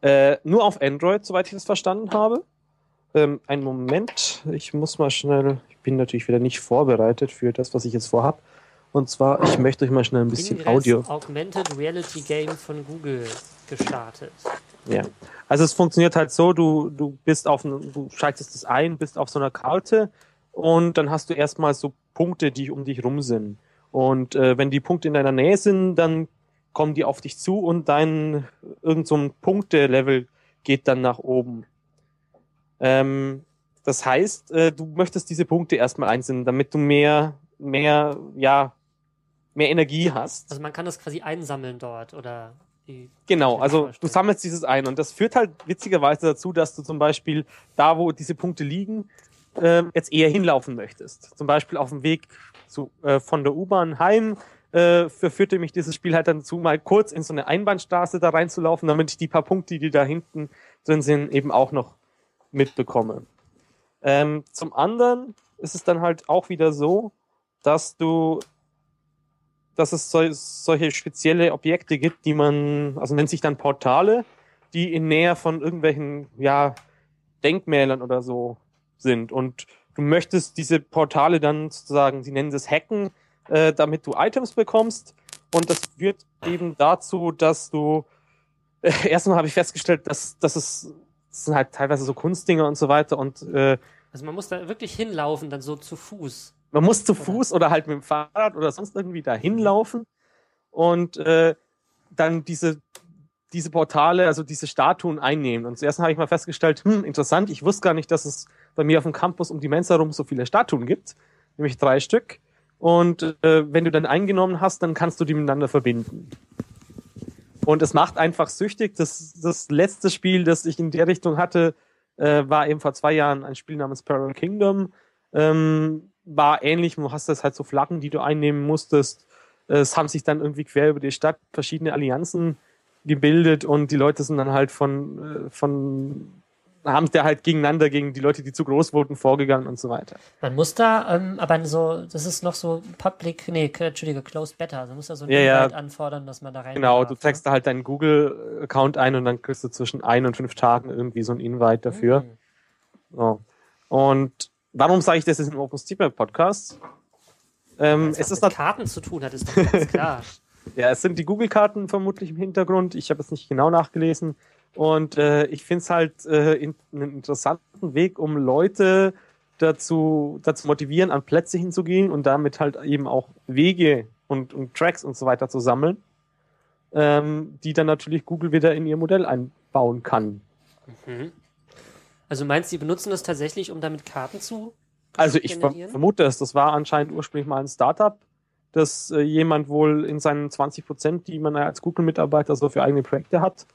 Äh, nur auf Android, soweit ich das verstanden habe. Ähm, einen Moment, ich muss mal schnell, ich bin natürlich wieder nicht vorbereitet für das, was ich jetzt vorhab. Und zwar, ich möchte euch mal schnell ein bisschen Ingress Audio. Augmented Reality Game von Google gestartet. Ja. Also es funktioniert halt so, du, du bist auf du schaltest es ein, bist auf so einer Karte und dann hast du erstmal so Punkte, die um dich rum sind. Und äh, wenn die Punkte in deiner Nähe sind, dann kommen die auf dich zu und dein irgend so ein Punktelevel geht dann nach oben. Ähm, das heißt, äh, du möchtest diese Punkte erstmal einsammeln, damit du mehr, mehr, ja, mehr Energie hast. Also man kann das quasi einsammeln dort oder Genau, also du sammelst dieses ein und das führt halt witzigerweise dazu, dass du zum Beispiel da, wo diese Punkte liegen, äh, jetzt eher hinlaufen möchtest. Zum Beispiel auf dem Weg zu, äh, von der U-Bahn heim äh, verführte mich dieses Spiel halt dann dazu, mal kurz in so eine Einbahnstraße da reinzulaufen, damit ich die paar Punkte, die da hinten drin sind, eben auch noch mitbekomme. Ähm, zum anderen ist es dann halt auch wieder so, dass du dass es sol solche spezielle Objekte gibt, die man, also nennt sich dann Portale, die in Nähe von irgendwelchen, ja, Denkmälern oder so sind. Und du möchtest diese Portale dann sozusagen, sie nennen das Hacken, äh, damit du Items bekommst. Und das führt eben dazu, dass du, äh, erstmal habe ich festgestellt, dass, dass es, das sind halt teilweise so Kunstdinger und so weiter und äh, Also man muss da wirklich hinlaufen, dann so zu Fuß. man muss zu Fuß oder halt mit dem Fahrrad oder sonst irgendwie dahin laufen und äh, dann diese, diese Portale, also diese Statuen einnehmen. Und zuerst habe ich mal festgestellt, hm, interessant, ich wusste gar nicht, dass es bei mir auf dem Campus um die Mensa herum so viele Statuen gibt, nämlich drei Stück. Und äh, wenn du dann eingenommen hast, dann kannst du die miteinander verbinden. Und es macht einfach süchtig. Das, das letzte Spiel, das ich in der Richtung hatte, äh, war eben vor zwei Jahren ein Spiel namens Parallel Kingdom. Ähm, war ähnlich, du hast das halt so Flaggen, die du einnehmen musstest. Es haben sich dann irgendwie quer über die Stadt verschiedene Allianzen gebildet und die Leute sind dann halt von, äh, von haben da halt gegeneinander gegen die Leute, die zu groß wurden, vorgegangen und so weiter. Man muss da, ähm, aber so, das ist noch so Public, nee, Entschuldige, Closed Beta. Also man muss da so ein Ja, ja. Invite anfordern, dass man da rein Genau, darf, du trägst da halt deinen Google-Account ein und dann kriegst du zwischen ein und fünf Tagen irgendwie so ein Invite ne? dafür. Mhm. So. Und warum sage ich das jetzt im Open Steam Podcast? Ähm, es ist mit Karten zu tun hat, ist doch ganz klar. Ja, es sind die Google-Karten vermutlich im Hintergrund. Ich habe es nicht genau nachgelesen. Und äh, ich finde es halt äh, in, einen interessanten Weg, um Leute dazu, dazu motivieren, an Plätze hinzugehen und damit halt eben auch Wege und, und Tracks und so weiter zu sammeln, ähm, die dann natürlich Google wieder in ihr Modell einbauen kann. Mhm. Also meinst du, die benutzen das tatsächlich, um damit Karten zu Also ich generieren? vermute es, das war anscheinend ursprünglich mal ein Startup, das äh, jemand wohl in seinen 20 Prozent, die man als Google-Mitarbeiter so für eigene Projekte hat,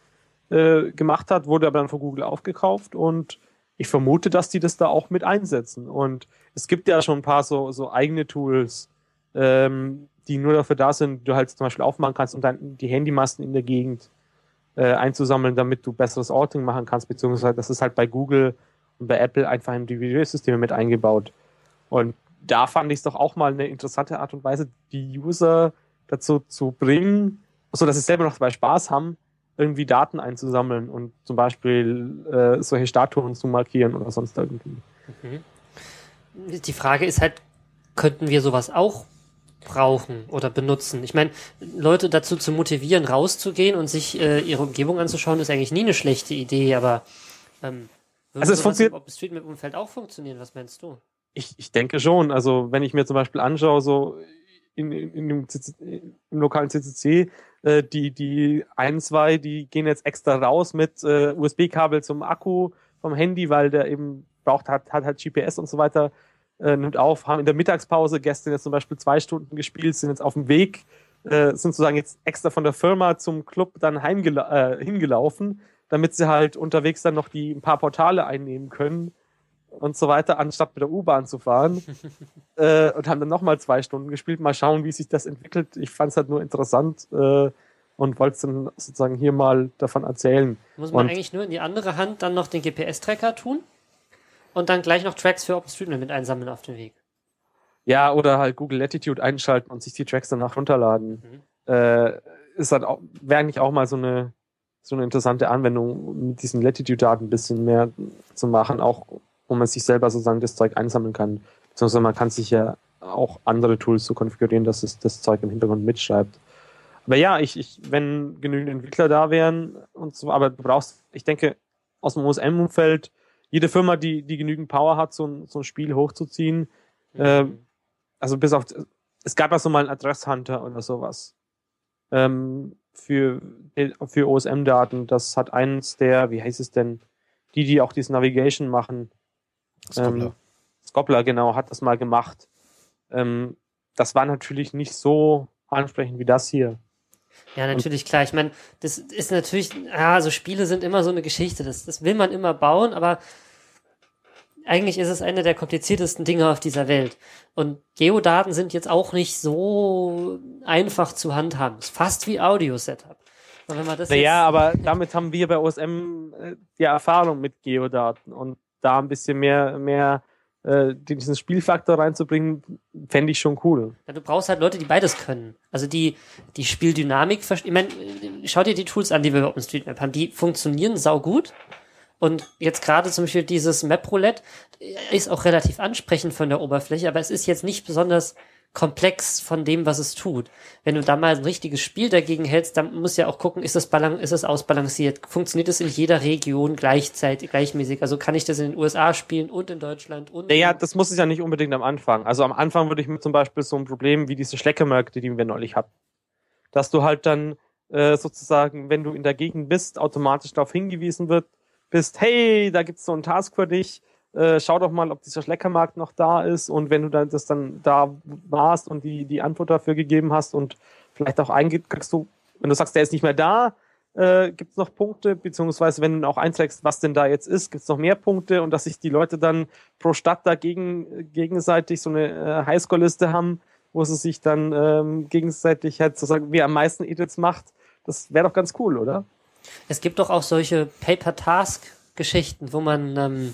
äh, gemacht hat, wurde aber dann von Google aufgekauft und ich vermute, dass die das da auch mit einsetzen. Und es gibt ja schon ein paar so, so eigene Tools, ähm, die nur dafür da sind, du halt zum Beispiel aufmachen kannst, um dann die Handymasten in der Gegend äh, einzusammeln, damit du besseres Orting machen kannst, beziehungsweise das ist halt bei Google und bei Apple einfach in die Videosysteme mit eingebaut. Und da fand ich es doch auch mal eine interessante Art und Weise, die User dazu zu bringen, so dass sie selber noch dabei Spaß haben, irgendwie Daten einzusammeln und zum Beispiel äh, solche Statuen zu markieren oder sonst irgendwie. Die Frage ist halt, könnten wir sowas auch brauchen oder benutzen? Ich meine, Leute dazu zu motivieren, rauszugehen und sich äh, ihre Umgebung anzuschauen, ist eigentlich nie eine schlechte Idee, aber ähm, würde Also es funktioniert- im OpenStreetMap-Umfeld auch funktionieren? Was meinst du? Ich, ich denke schon. Also wenn ich mir zum Beispiel anschaue, so in, in, in dem CCC, im lokalen CCC, äh, die, die ein, zwei, die gehen jetzt extra raus mit äh, USB-Kabel zum Akku vom Handy, weil der eben braucht, hat, hat halt GPS und so weiter, äh, nimmt auf, haben in der Mittagspause gestern jetzt zum Beispiel zwei Stunden gespielt, sind jetzt auf dem Weg, äh, sind sozusagen jetzt extra von der Firma zum Club dann heimgela äh, hingelaufen, damit sie halt unterwegs dann noch die ein paar Portale einnehmen können und so weiter, anstatt mit der U-Bahn zu fahren. äh, und haben dann nochmal zwei Stunden gespielt. Mal schauen, wie sich das entwickelt. Ich fand es halt nur interessant äh, und wollte dann sozusagen hier mal davon erzählen. Muss man Und- eigentlich nur in die andere Hand dann noch den GPS-Tracker tun und dann gleich noch Tracks für OpenStreetMap mit einsammeln auf dem Weg? Ja, oder halt Google Latitude einschalten und sich die Tracks danach runterladen. Äh, ist halt auch, wäre eigentlich auch mal so eine, so eine interessante Anwendung, mit diesen Latitude-Daten ein bisschen mehr zu machen, auch wo man sich selber sozusagen das Zeug einsammeln kann. Beziehungsweise man kann sich ja auch andere Tools zu konfigurieren, dass es das Zeug im Hintergrund mitschreibt. Aber ja, ich, ich, wenn genügend Entwickler da wären und so, aber du brauchst, ich denke, aus dem OSM-Umfeld, jede Firma, die, die genügend Power hat, so ein, so ein Spiel hochzuziehen, mhm. äh, also bis auf, es gab ja so mal einen Adresshunter oder sowas. Ähm, für, für OSM-Daten. Das hat eins der, wie heißt es denn, die, die auch diese Navigation machen. Scobbler. Ähm, Scobbler, genau, hat das mal gemacht. Ähm, das war natürlich nicht so ansprechend wie das hier. Ja, natürlich, klar. Ich meine, das ist natürlich, ja, so Spiele sind immer so eine Geschichte. Das, das will man immer bauen, aber eigentlich ist es eine der kompliziertesten Dinge auf dieser Welt. Und Geodaten sind jetzt auch nicht so einfach zu handhaben. ist fast wie Audio-Setup. Naja, aber damit haben wir bei OSM äh, die Erfahrung mit Geodaten und da ein bisschen mehr, mehr äh, diesen Spielfaktor reinzubringen, fände ich schon cool. Ja, du brauchst halt Leute, die beides können. Also die, die Spieldynamik. Ich meine, schau dir die Tools an, die wir bei OpenStreetMap haben. Die funktionieren saugut. Und jetzt gerade zum Beispiel dieses Map Roulette ist auch relativ ansprechend von der Oberfläche, aber es ist jetzt nicht besonders komplex von dem, was es tut. Wenn du da mal ein richtiges Spiel dagegen hältst, dann musst du ja auch gucken, ist es, ist es ausbalanciert? Funktioniert es in jeder Region gleichzeitig, gleichmäßig? Also kann ich das in den USA spielen und in Deutschland und. Ja, ja das muss es ja nicht unbedingt am Anfang. Also am Anfang würde ich mir zum Beispiel so ein Problem wie diese Schleckermärkte, die wir neulich hatten. Dass du halt dann äh, sozusagen, wenn du in der Gegend bist, automatisch darauf hingewiesen wird, bist, hey, da gibt's so einen Task für dich, äh, schau doch mal, ob dieser Schleckermarkt noch da ist. Und wenn du dann das dann da warst und die, die Antwort dafür gegeben hast und vielleicht auch eingibst, du, wenn du sagst, der ist nicht mehr da, äh, gibt es noch Punkte, beziehungsweise wenn du auch einträgst, was denn da jetzt ist, gibt es noch mehr Punkte? Und dass sich die Leute dann pro Stadt dagegen gegenseitig so eine äh, Highscore-Liste haben, wo sie sich dann ähm, gegenseitig halt sozusagen, wer am meisten Edits macht, das wäre doch ganz cool, oder? Es gibt doch auch solche Paper-Task-Geschichten, wo man, ähm,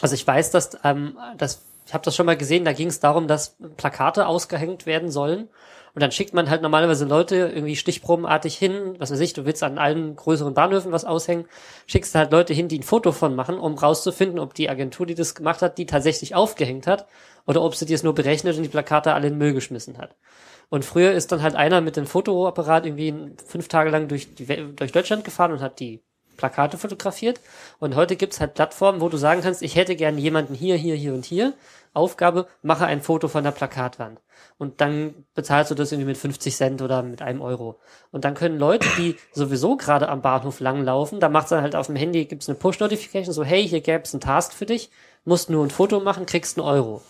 also ich weiß, dass, ähm, dass ich habe das schon mal gesehen, da ging es darum, dass Plakate ausgehängt werden sollen. Und dann schickt man halt normalerweise Leute irgendwie stichprobenartig hin, was weiß ich, du willst an allen größeren Bahnhöfen was aushängen, schickst halt Leute hin, die ein Foto von machen, um rauszufinden, ob die Agentur, die das gemacht hat, die tatsächlich aufgehängt hat oder ob sie die es nur berechnet und die Plakate alle in den Müll geschmissen hat. Und früher ist dann halt einer mit dem Fotoapparat irgendwie fünf Tage lang durch, die, durch Deutschland gefahren und hat die Plakate fotografiert. Und heute gibt's halt Plattformen, wo du sagen kannst, ich hätte gern jemanden hier, hier, hier und hier. Aufgabe, mache ein Foto von der Plakatwand. Und dann bezahlst du das irgendwie mit 50 Cent oder mit einem Euro. Und dann können Leute, die sowieso gerade am Bahnhof langlaufen, da macht's dann halt auf dem Handy, gibt's eine Push-Notification, so, hey, hier gäb's einen Task für dich, musst nur ein Foto machen, kriegst einen Euro.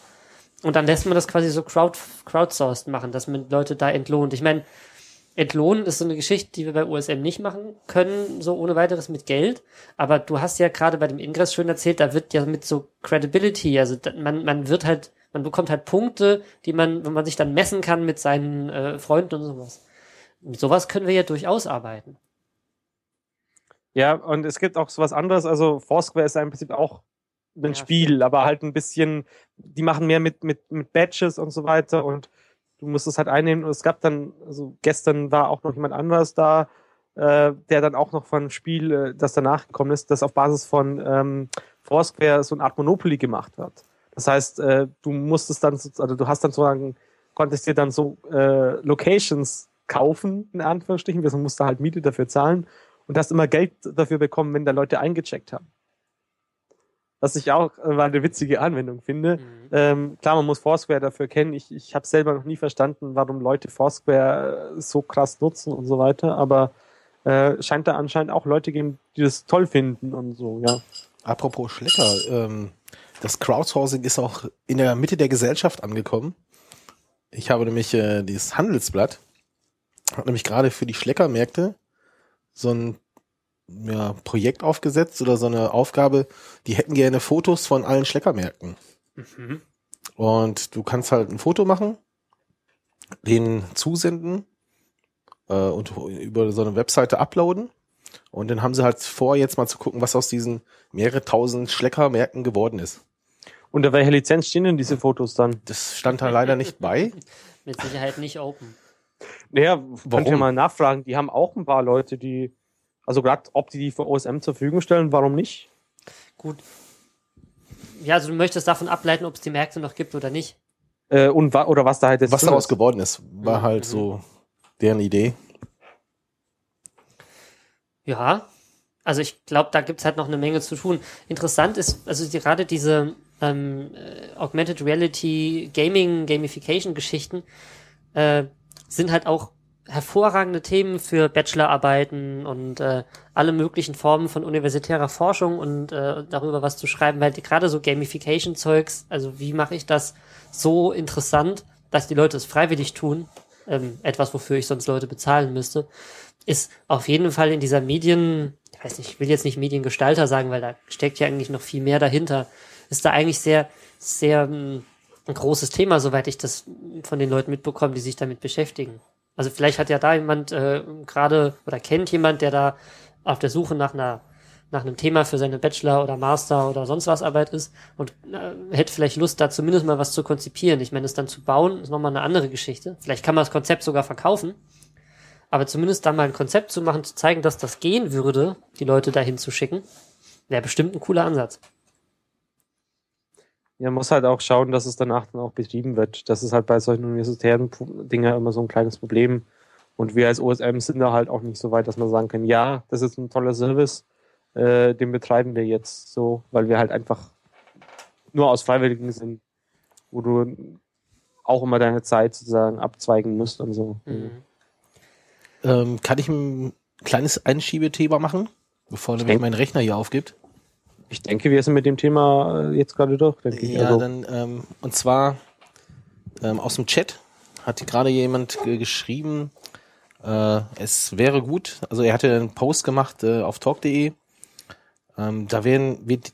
Und dann lässt man das quasi so crowd, crowdsourced machen, dass man Leute da entlohnt. Ich meine, entlohnen ist so eine Geschichte, die wir bei USM nicht machen können, so ohne weiteres mit Geld. Aber du hast ja gerade bei dem Ingress schön erzählt, da wird ja mit so Credibility, also man, man wird halt, man bekommt halt Punkte, die man, wenn man sich dann messen kann mit seinen äh, Freunden und sowas. Mit sowas können wir ja durchaus arbeiten. Ja, und es gibt auch sowas anderes, also Foursquare ist im Prinzip auch ein ja, Spiel, stimmt. aber halt ein bisschen, die machen mehr mit, mit, mit Badges und so weiter und du musst es halt einnehmen. Und es gab dann, also gestern war auch noch jemand anderes da, äh, der dann auch noch von Spiel, äh, das danach gekommen ist, das auf Basis von ähm, Foursquare so eine Art Monopoly gemacht hat. Das heißt, äh, du musstest dann, also du hast dann sozusagen, konntest dir dann so äh, Locations kaufen, in Anführungsstrichen, wir musst halt Miete dafür zahlen und hast immer Geld dafür bekommen, wenn da Leute eingecheckt haben was ich auch äh, mal eine witzige Anwendung finde. Mhm. Ähm, klar, man muss Foursquare dafür kennen. Ich, ich habe selber noch nie verstanden, warum Leute Foursquare äh, so krass nutzen und so weiter, aber äh, scheint da anscheinend auch Leute geben, die das toll finden und so, ja. Apropos Schlecker, ähm, das Crowdsourcing ist auch in der Mitte der Gesellschaft angekommen. Ich habe nämlich äh, dieses Handelsblatt, hat nämlich gerade für die Schleckermärkte so ein ja, Projekt aufgesetzt oder so eine Aufgabe, die hätten gerne Fotos von allen Schleckermärkten. Mhm. Und du kannst halt ein Foto machen, den zusenden äh, und über so eine Webseite uploaden. Und dann haben sie halt vor, jetzt mal zu gucken, was aus diesen mehrere tausend Schleckermärkten geworden ist. Unter welcher Lizenz stehen denn diese Fotos dann? Das stand da leider nicht bei. Mit Sicherheit nicht open. Naja, könnt ihr mal nachfragen. Die haben auch ein paar Leute, die also gerade, ob die die für OSM zur Verfügung stellen, warum nicht? Gut. Ja, also du möchtest davon ableiten, ob es die Märkte noch gibt oder nicht. Äh, und wa oder was da halt jetzt Was daraus ist. geworden ist, war Mhm. halt so deren Idee. Ja, also ich glaube, da gibt's halt noch eine Menge zu tun. Interessant ist, also die, gerade diese ähm, äh, Augmented Reality Gaming, Gamification-Geschichten äh, sind halt auch hervorragende Themen für Bachelorarbeiten und äh, alle möglichen Formen von universitärer Forschung und äh, darüber was zu schreiben, weil gerade so Gamification-Zeugs, also wie mache ich das so interessant, dass die Leute es freiwillig tun, ähm, etwas, wofür ich sonst Leute bezahlen müsste, ist auf jeden Fall in dieser Medien, ich weiß nicht, ich will jetzt nicht Mediengestalter sagen, weil da steckt ja eigentlich noch viel mehr dahinter, ist da eigentlich sehr, sehr ähm, ein großes Thema, soweit ich das von den Leuten mitbekomme, die sich damit beschäftigen. Also vielleicht hat ja da jemand äh, gerade oder kennt jemand, der da auf der Suche nach einer nach einem Thema für seine Bachelor- oder Master- oder sonst was Arbeit ist und äh, hätte vielleicht Lust, da zumindest mal was zu konzipieren. Ich meine, das dann zu bauen, ist nochmal eine andere Geschichte. Vielleicht kann man das Konzept sogar verkaufen. Aber zumindest da mal ein Konzept zu machen, zu zeigen, dass das gehen würde, die Leute dahin zu schicken, wäre bestimmt ein cooler Ansatz. Ja, man muss halt auch schauen, dass es danach dann auch betrieben wird. Das ist halt bei solchen universitären Dingen immer so ein kleines Problem. Und wir als OSM sind da halt auch nicht so weit, dass man sagen kann, ja, das ist ein toller Service, äh, den betreiben wir jetzt so, weil wir halt einfach nur aus Freiwilligen sind, wo du auch immer deine Zeit sozusagen abzweigen musst und so. Mhm. Ähm, kann ich ein kleines Einschiebethema machen, bevor nämlich mein Rechner hier aufgibt? Ich denke, wir sind mit dem Thema äh, jetzt gerade durch, denke ich. Ja, Also, dann, ähm, und zwar ähm, aus dem Chat hat gerade jemand ge geschrieben, äh, es wäre gut, also er hatte einen Post gemacht äh, auf talk.de, ähm, da werden, wird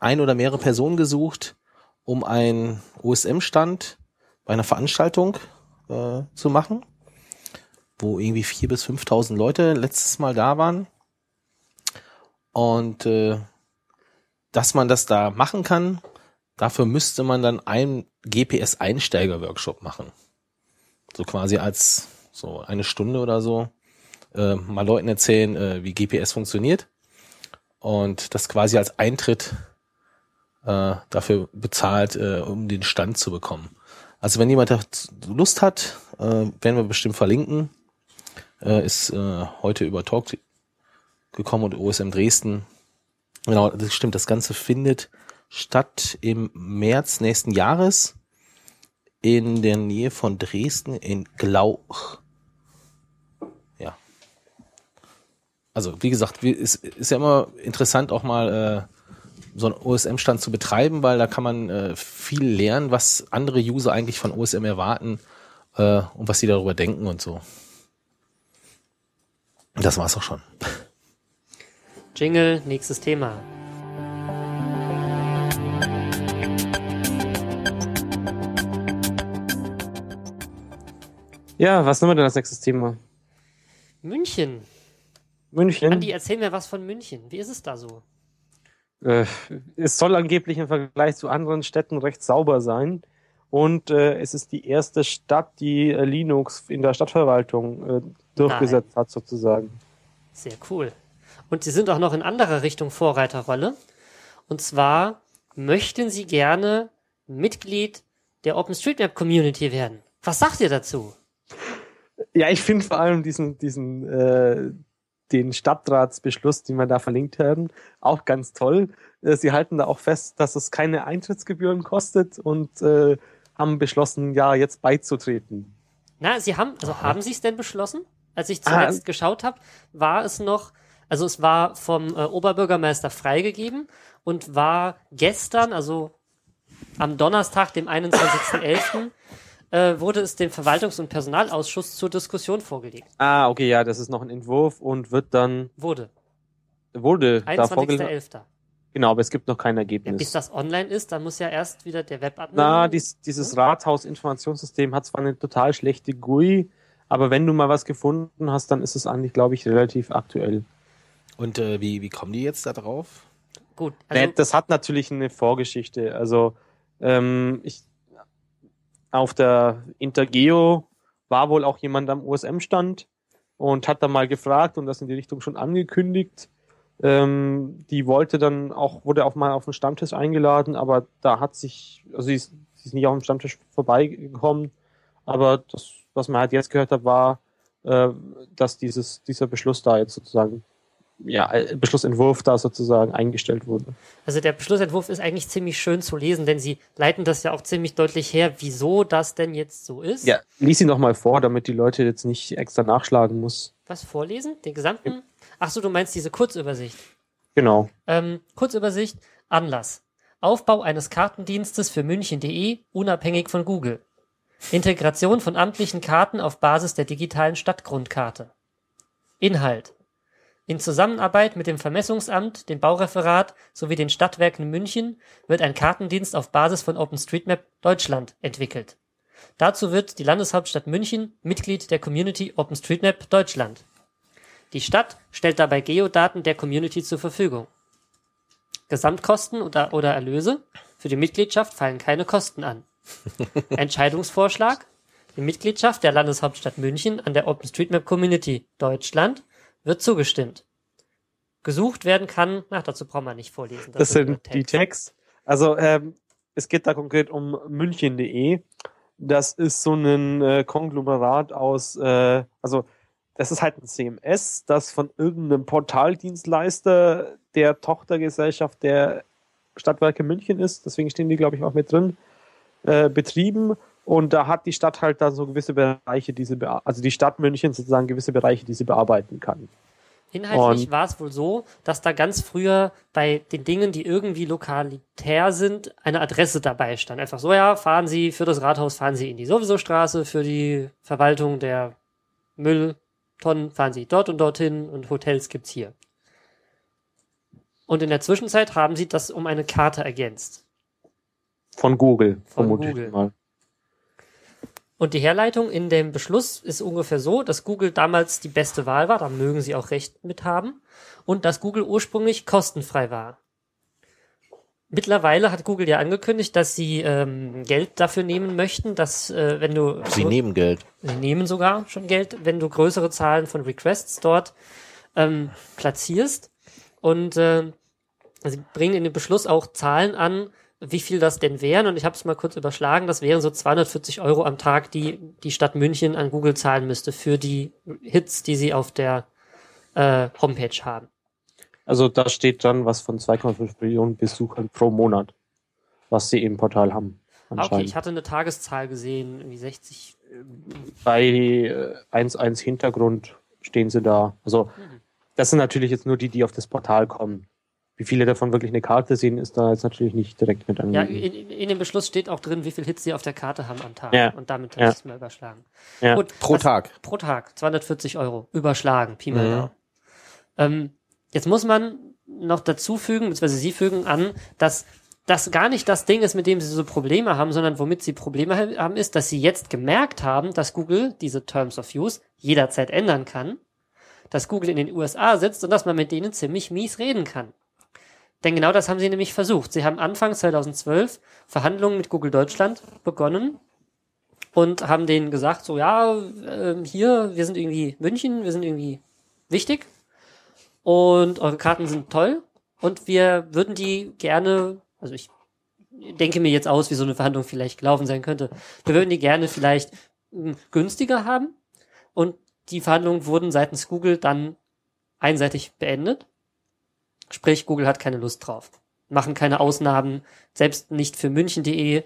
ein oder mehrere Personen gesucht, um einen OSM-Stand bei einer Veranstaltung äh, zu machen, wo irgendwie vier bis 5.000 Leute letztes Mal da waren. Und äh, dass man das da machen kann, dafür müsste man dann einen GPS-Einsteiger-Workshop machen. So quasi als so eine Stunde oder so äh, mal Leuten erzählen, äh, wie GPS funktioniert und das quasi als Eintritt äh, dafür bezahlt, äh, um den Stand zu bekommen. Also wenn jemand Lust hat, äh, werden wir bestimmt verlinken. Äh, ist äh, heute über Talk gekommen und OSM Dresden Genau, das stimmt. Das Ganze findet statt im März nächsten Jahres in der Nähe von Dresden in Glauch. Ja. Also, wie gesagt, wie- ist, ja immer interessant, auch mal äh, so einen OSM-Stand zu betreiben, weil da kann man äh, viel lernen, was andere User eigentlich von OSM erwarten äh, und was sie darüber denken und so. Das war's auch schon. Jingle, nächstes Thema. ja, was nehmen wir denn als nächstes Thema? München. München. Andi, erzähl mir was von München. Wie ist es da so? Äh, es soll angeblich im Vergleich zu anderen Städten recht sauber sein. Und äh, es ist die erste Stadt, die äh, Linux in der Stadtverwaltung äh, durchgesetzt hat, sozusagen. Sehr cool. Und Sie sind auch noch in anderer Richtung Vorreiterrolle. Und zwar möchten Sie gerne Mitglied der OpenStreetMap Community werden. Was sagt ihr dazu? Ja, ich finde vor allem diesen, diesen äh, den Stadtratsbeschluss, den wir da verlinkt haben, auch ganz toll. Äh, Sie halten da auch fest, dass es keine Eintrittsgebühren kostet und äh, haben beschlossen, ja, jetzt beizutreten. Na, Sie haben, also haben Sie es denn beschlossen? Als ich Ah. zuletzt geschaut habe, war es noch, also es war vom äh, Oberbürgermeister freigegeben und war gestern, also am Donnerstag, dem 21.11., äh, wurde es dem Verwaltungs- und Personalausschuss zur Diskussion vorgelegt. Ah, okay, ja, das ist noch ein Entwurf und wird dann, Wurde. wurde da vorgelegt. 21.11. Genau, aber es gibt noch kein Ja, Ergebnis. bis das online ist, dann muss ja erst wieder der Webadmin. Na, dies, dieses Rathaus-Informationssystem hat zwar eine total schlechte GUI, aber wenn du mal was gefunden hast, dann ist es eigentlich, glaube ich, relativ aktuell. Und äh, wie, wie kommen die jetzt da drauf? Gut, also, Nee, das hat natürlich eine Vorgeschichte. Also ähm, ich auf der Intergeo war wohl auch jemand am OSM-Stand und hat da mal gefragt und das in die Richtung schon angekündigt. Ähm, die wollte dann auch, wurde auch mal auf den Stammtisch eingeladen, aber da hat sich, also sie, die ist nicht auf dem Stammtisch vorbeigekommen. Aber das, was man halt jetzt gehört hat, war, äh, dass dieses, dieser Beschluss da jetzt sozusagen, ja, äh, Beschlussentwurf da sozusagen eingestellt wurde. Also der Beschlussentwurf ist eigentlich ziemlich schön zu lesen, denn sie leiten das ja auch ziemlich deutlich her, wieso das denn jetzt so ist. Ja, lies ihn doch mal vor, damit die Leute jetzt nicht extra nachschlagen muss. Was vorlesen? Den gesamten? Ach so, du meinst diese Kurzübersicht. Genau. Ähm, Kurzübersicht, Anlass. Aufbau eines Kartendienstes für München.de, unabhängig von Google. Integration von amtlichen Karten auf Basis der digitalen Stadtgrundkarte. Inhalt. In Zusammenarbeit mit dem Vermessungsamt, dem Baureferat sowie den Stadtwerken München wird ein Kartendienst auf Basis von OpenStreetMap Deutschland entwickelt. Dazu wird die Landeshauptstadt München Mitglied der Community OpenStreetMap Deutschland. Die Stadt stellt dabei Geodaten der Community zur Verfügung. Gesamtkosten oder, oder Erlöse? Für die Mitgliedschaft fallen keine Kosten an. Entscheidungsvorschlag? Die Mitgliedschaft der Landeshauptstadt München an der OpenStreetMap Community Deutschland wird zugestimmt. Gesucht werden kann, ach, dazu brauchen wir nicht vorlesen. Das, sind nur die Text. Also ähm, es geht da konkret um münchen.de. Das ist so ein äh, Konglomerat aus, äh, also das ist halt ein CMS, das von irgendeinem Portaldienstleister der Tochtergesellschaft der Stadtwerke München ist. Deswegen stehen die, glaube ich, auch mit drin, äh, betrieben. Und da hat die Stadt halt dann so gewisse Bereiche, die sie, also die Stadt München sozusagen gewisse Bereiche, die sie bearbeiten kann. Inhaltlich war es wohl so, dass da ganz früher bei den Dingen, die irgendwie lokalitär sind, eine Adresse dabei stand. Einfach so, ja, fahren Sie für das Rathaus, fahren Sie in die sowieso Straße, für die Verwaltung der Mülltonnen fahren Sie dort und dorthin und Hotels gibt's hier. Und in der Zwischenzeit haben sie das um eine Karte ergänzt. Von Google, Von vermute Google. ich mal. Und die Herleitung in dem Beschluss ist ungefähr so, dass Google damals die beste Wahl war, da mögen sie auch recht mit haben, und dass Google ursprünglich kostenfrei war. Mittlerweile hat Google ja angekündigt, dass sie ähm, Geld dafür nehmen möchten, dass äh, wenn du Sie nehmen Geld. Sie nehmen sogar schon Geld, wenn du größere Zahlen von Requests dort ähm, platzierst. Und äh, sie bringen in den Beschluss auch Zahlen an, wie viel das denn wären. Und ich habe es mal kurz überschlagen. Das wären so 240 Euro am Tag, die die Stadt München an Google zahlen müsste für die Hits, die sie auf der äh, Homepage haben. Also da steht dann was von 2,5 Millionen Besuchern pro Monat, was sie im Portal haben. Ah, Okay, ich hatte eine Tageszahl gesehen, irgendwie 60. Bei äh, 1.1 Hintergrund stehen sie da. Also Mhm. das sind natürlich jetzt nur die, die auf das Portal kommen. Wie viele davon wirklich eine Karte sehen, ist da jetzt natürlich nicht direkt mit Ja, angegeben. in, in, in dem Beschluss steht auch drin, wie viel Hits sie auf der Karte haben am Tag. Ja. Und damit habe Ja. ich es mal überschlagen. Ja. Gut, Pro was- Tag. Pro Tag, 240 Euro. Überschlagen, Pi mal Mhm. Ähm, jetzt muss man noch dazu fügen, beziehungsweise Sie fügen an, dass das gar nicht das Ding ist, mit dem Sie so Probleme haben, sondern womit Sie Probleme ha- haben, ist, dass Sie jetzt gemerkt haben, dass Google diese Terms of Use jederzeit ändern kann, dass Google in den USA sitzt und dass man mit denen ziemlich mies reden kann. Denn genau das haben sie nämlich versucht. Sie haben Anfang 2012 Verhandlungen mit Google Deutschland begonnen und haben denen gesagt, so ja, ähm, hier, wir sind irgendwie München, wir sind irgendwie wichtig und eure Karten sind toll und wir würden die gerne, also ich denke mir jetzt aus, wie so eine Verhandlung vielleicht gelaufen sein könnte. Wir würden die gerne vielleicht mh, günstiger haben und die Verhandlungen wurden seitens Google dann einseitig beendet. Sprich, Google hat keine Lust drauf. Machen keine Ausnahmen, selbst nicht für München.de.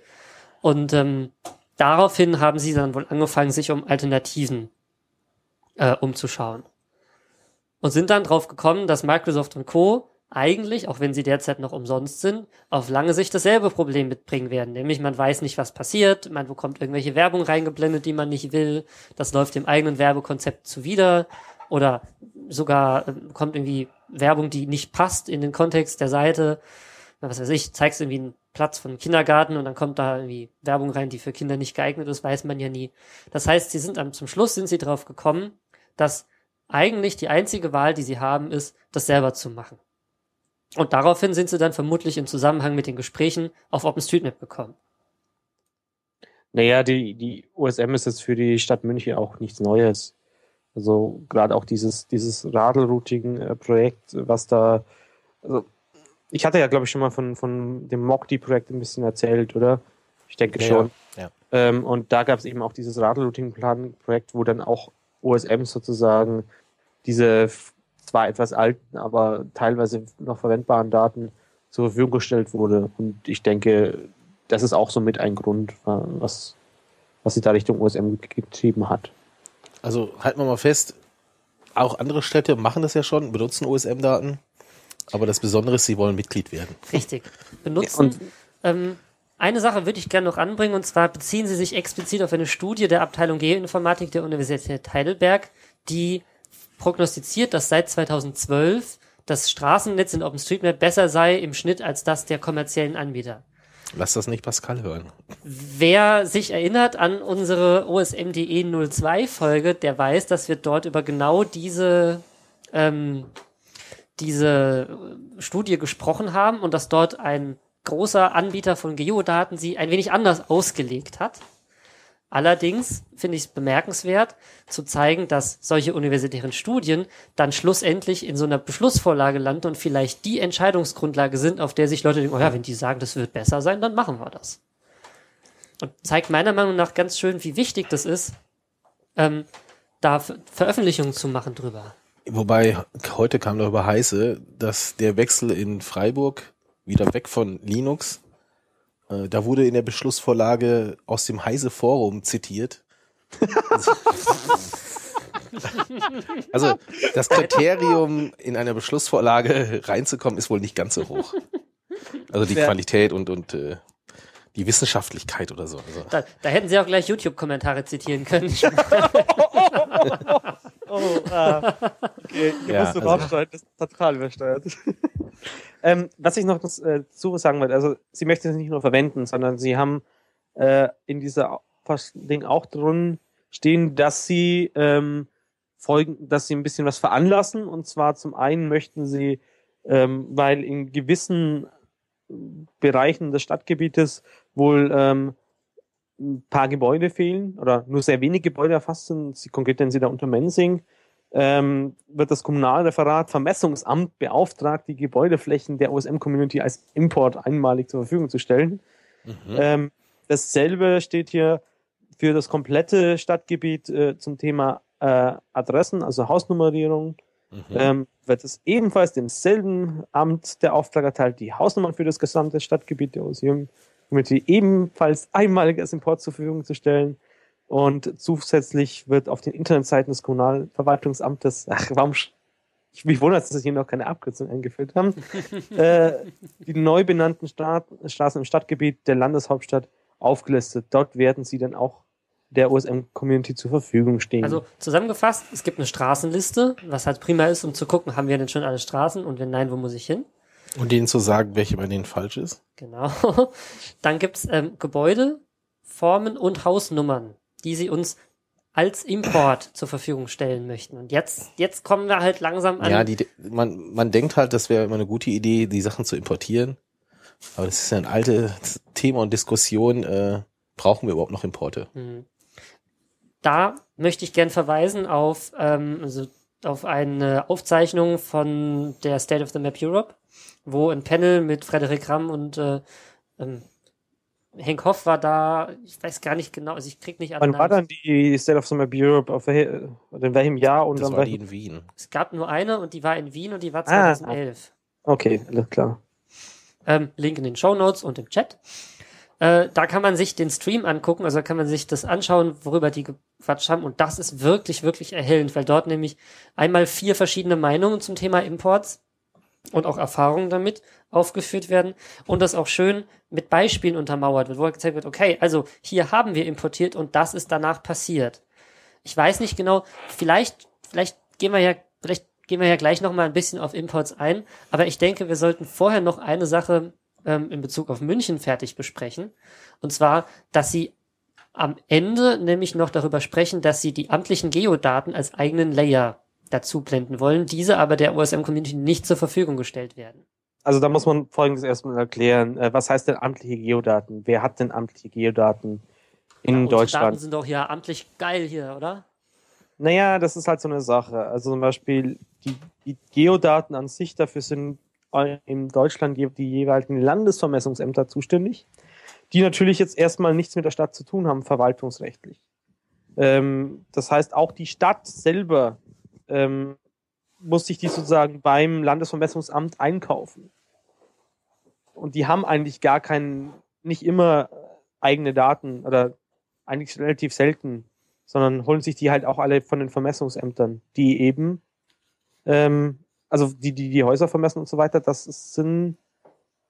Und ähm, daraufhin haben sie dann wohl angefangen, sich um Alternativen äh, umzuschauen. Und sind dann drauf gekommen, dass Microsoft und Co. eigentlich, auch wenn sie derzeit noch umsonst sind, auf lange Sicht dasselbe Problem mitbringen werden. Nämlich man weiß nicht, was passiert, man bekommt irgendwelche Werbung reingeblendet, die man nicht will, das läuft dem eigenen Werbekonzept zuwider oder sogar äh, kommt irgendwie Werbung, die nicht passt in den Kontext der Seite. Na, Was weiß ich, zeigst irgendwie einen Platz von Kindergarten und dann kommt da irgendwie Werbung rein, die für Kinder nicht geeignet ist, weiß man ja nie. Das heißt, sie sind am, zum Schluss sind sie drauf gekommen, dass eigentlich die einzige Wahl, die sie haben, ist, das selber zu machen. Und daraufhin sind sie dann vermutlich im Zusammenhang mit den Gesprächen auf OpenStreetMap gekommen. Naja, die, die USM ist jetzt für die Stadt München auch nichts Neues. Also gerade auch dieses, dieses Radelrouting-Projekt, was da, also ich hatte ja, glaube ich, schon mal von, von dem Mokdi-Projekt ein bisschen erzählt, oder? Ich denke Ja, schon. ja. Ähm, und da gab es eben auch dieses Radl-Routing-Plan-Projekt, wo dann auch OSM sozusagen diese zwar etwas alten, aber teilweise noch verwendbaren Daten zur Verfügung gestellt wurde. Und ich denke, das ist auch so mit ein Grund, äh, was, was sie da Richtung OSM getrieben hat. Also halten wir mal fest, auch andere Städte machen das ja schon, benutzen OSM-Daten. Aber das Besondere ist, sie wollen Mitglied werden. Richtig. Benutzen. Und- ähm, eine Sache würde ich gerne noch anbringen, und zwar beziehen Sie sich explizit auf eine Studie der Abteilung Geoinformatik der Universität Heidelberg, die prognostiziert, dass seit 2012 das Straßennetz in OpenStreetMap besser sei im Schnitt als das der kommerziellen Anbieter. Lass das nicht Pascal hören. Wer sich erinnert an unsere OSMDE 02 Folge, der weiß, dass wir dort über genau diese, ähm, diese äh, Studie gesprochen haben und dass dort ein großer Anbieter von Geodaten sie ein wenig anders ausgelegt hat. Allerdings finde ich es bemerkenswert zu zeigen, dass solche universitären Studien dann schlussendlich in so einer Beschlussvorlage landen und vielleicht die Entscheidungsgrundlage sind, auf der sich Leute denken, oh ja, wenn die sagen, das wird besser sein, dann machen wir das. Und zeigt meiner Meinung nach ganz schön, wie wichtig das ist, ähm, da Ver Veröffentlichungen zu machen drüber. Wobei, heute kam darüber heiße, dass der Wechsel in Freiburg wieder weg von Linux, äh, da wurde in der Beschlussvorlage aus dem Heise Forum zitiert. Also das Kriterium, in einer Beschlussvorlage reinzukommen, ist wohl nicht ganz so hoch. Also die Qualität und, und äh, die Wissenschaftlichkeit oder so. Also, Da, da hätten sie auch gleich YouTube-Kommentare zitieren können. Oh, ah. Okay, hier Ja, musst du also- rausschneiden, das ist total übersteuert. ähm, was ich noch äh, zu sagen wollte, also sie möchte es nicht nur verwenden, sondern sie haben äh, in dieser Ding auch drin stehen, dass sie ähm, folgen, dass sie ein bisschen was veranlassen. Und zwar zum einen möchten sie, ähm, weil in gewissen Bereichen des Stadtgebietes wohl ähm, ein paar Gebäude fehlen oder nur sehr wenig Gebäude erfasst sind. Sie konkret nennen sie da unter Mensing. Ähm, wird das Kommunalreferat Vermessungsamt beauftragt, die Gebäudeflächen der OSM-Community als Import einmalig zur Verfügung zu stellen. mhm. Ähm, dasselbe steht hier für das komplette Stadtgebiet äh, zum Thema äh, Adressen, also Hausnummerierung. Mhm. Ähm, wird es ebenfalls demselben Amt der Auftrag erteilt, die Hausnummern für das gesamte Stadtgebiet der OSM Community ebenfalls einmalig als Import zur Verfügung zu stellen. Und zusätzlich wird auf den Internetseiten des Kommunalverwaltungsamtes, ach, warum, ich mich wundert, dass sie hier noch keine Abkürzung eingeführt haben, äh, die neu benannten Staat, Straßen im Stadtgebiet der Landeshauptstadt aufgelistet. Dort werden sie dann auch der OSM-Community zur Verfügung stehen. Also zusammengefasst, es gibt eine Straßenliste, was halt prima ist, um zu gucken, haben wir denn schon alle Straßen und wenn nein, wo muss ich hin? Und denen zu sagen, welche bei denen falsch ist. Genau. Dann gibt's ähm, Gebäude, Formen und Hausnummern, die sie uns als Import zur Verfügung stellen möchten. Und jetzt, jetzt kommen wir halt langsam an. Ja, die, man, man denkt halt, das wäre immer eine gute Idee, die Sachen zu importieren. Aber das ist ja ein altes Thema und Diskussion. Äh, brauchen wir überhaupt noch Importe? Mhm. Da möchte ich gern verweisen auf, ähm, also auf eine Aufzeichnung von der State of the Map Europe, wo ein Panel mit Frederik Ramm und äh, ähm, Henk Hoff war da, ich weiß gar nicht genau, also ich krieg nicht alle Wann war dann die State of the Map Europe? Auf welche, in welchem Jahr und Das an war die in Wien. Es gab nur eine und die war in Wien und die war Ah. 2011. Okay, alles klar. Ähm, Link in den Show Notes und im Chat. Äh, da kann man sich den Stream angucken, also kann man sich das anschauen, worüber die gequatscht haben. Und das ist wirklich, wirklich erhellend, weil dort nämlich einmal vier verschiedene Meinungen zum Thema Imports und auch Erfahrungen damit aufgeführt werden und das auch schön mit Beispielen untermauert wird, wo halt gezeigt wird, okay, also hier haben wir importiert und das ist danach passiert. Ich weiß nicht genau, vielleicht, vielleicht gehen wir ja, vielleicht gehen wir ja gleich noch mal ein bisschen auf Imports ein, aber ich denke, wir sollten vorher noch eine Sache ähm, in Bezug auf München fertig besprechen. Und zwar, dass sie am Ende nämlich noch darüber sprechen, dass sie die amtlichen Geodaten als eigenen Layer dazu blenden wollen, diese aber der OSM-Community nicht zur Verfügung gestellt werden. Also da muss man Folgendes erstmal erklären. Äh, Was heißt denn amtliche Geodaten? Wer hat denn amtliche Geodaten in Ja, unsere Daten Deutschland? sind doch hier amtlich geil hier, oder? Naja, das ist halt so eine Sache. Also zum Beispiel die, die Geodaten an sich, dafür sind in Deutschland die jeweiligen Landesvermessungsämter zuständig. die natürlich jetzt erstmal nichts mit der Stadt zu tun haben, verwaltungsrechtlich. Ähm, das heißt, auch die Stadt selber ähm, muss sich die sozusagen beim Landesvermessungsamt einkaufen. Und die haben eigentlich gar keinen, nicht immer eigene Daten oder eigentlich relativ selten, sondern holen sich die halt auch alle von den Vermessungsämtern, die eben, ähm, also die, die die Häuser vermessen und so weiter, das ist, sind,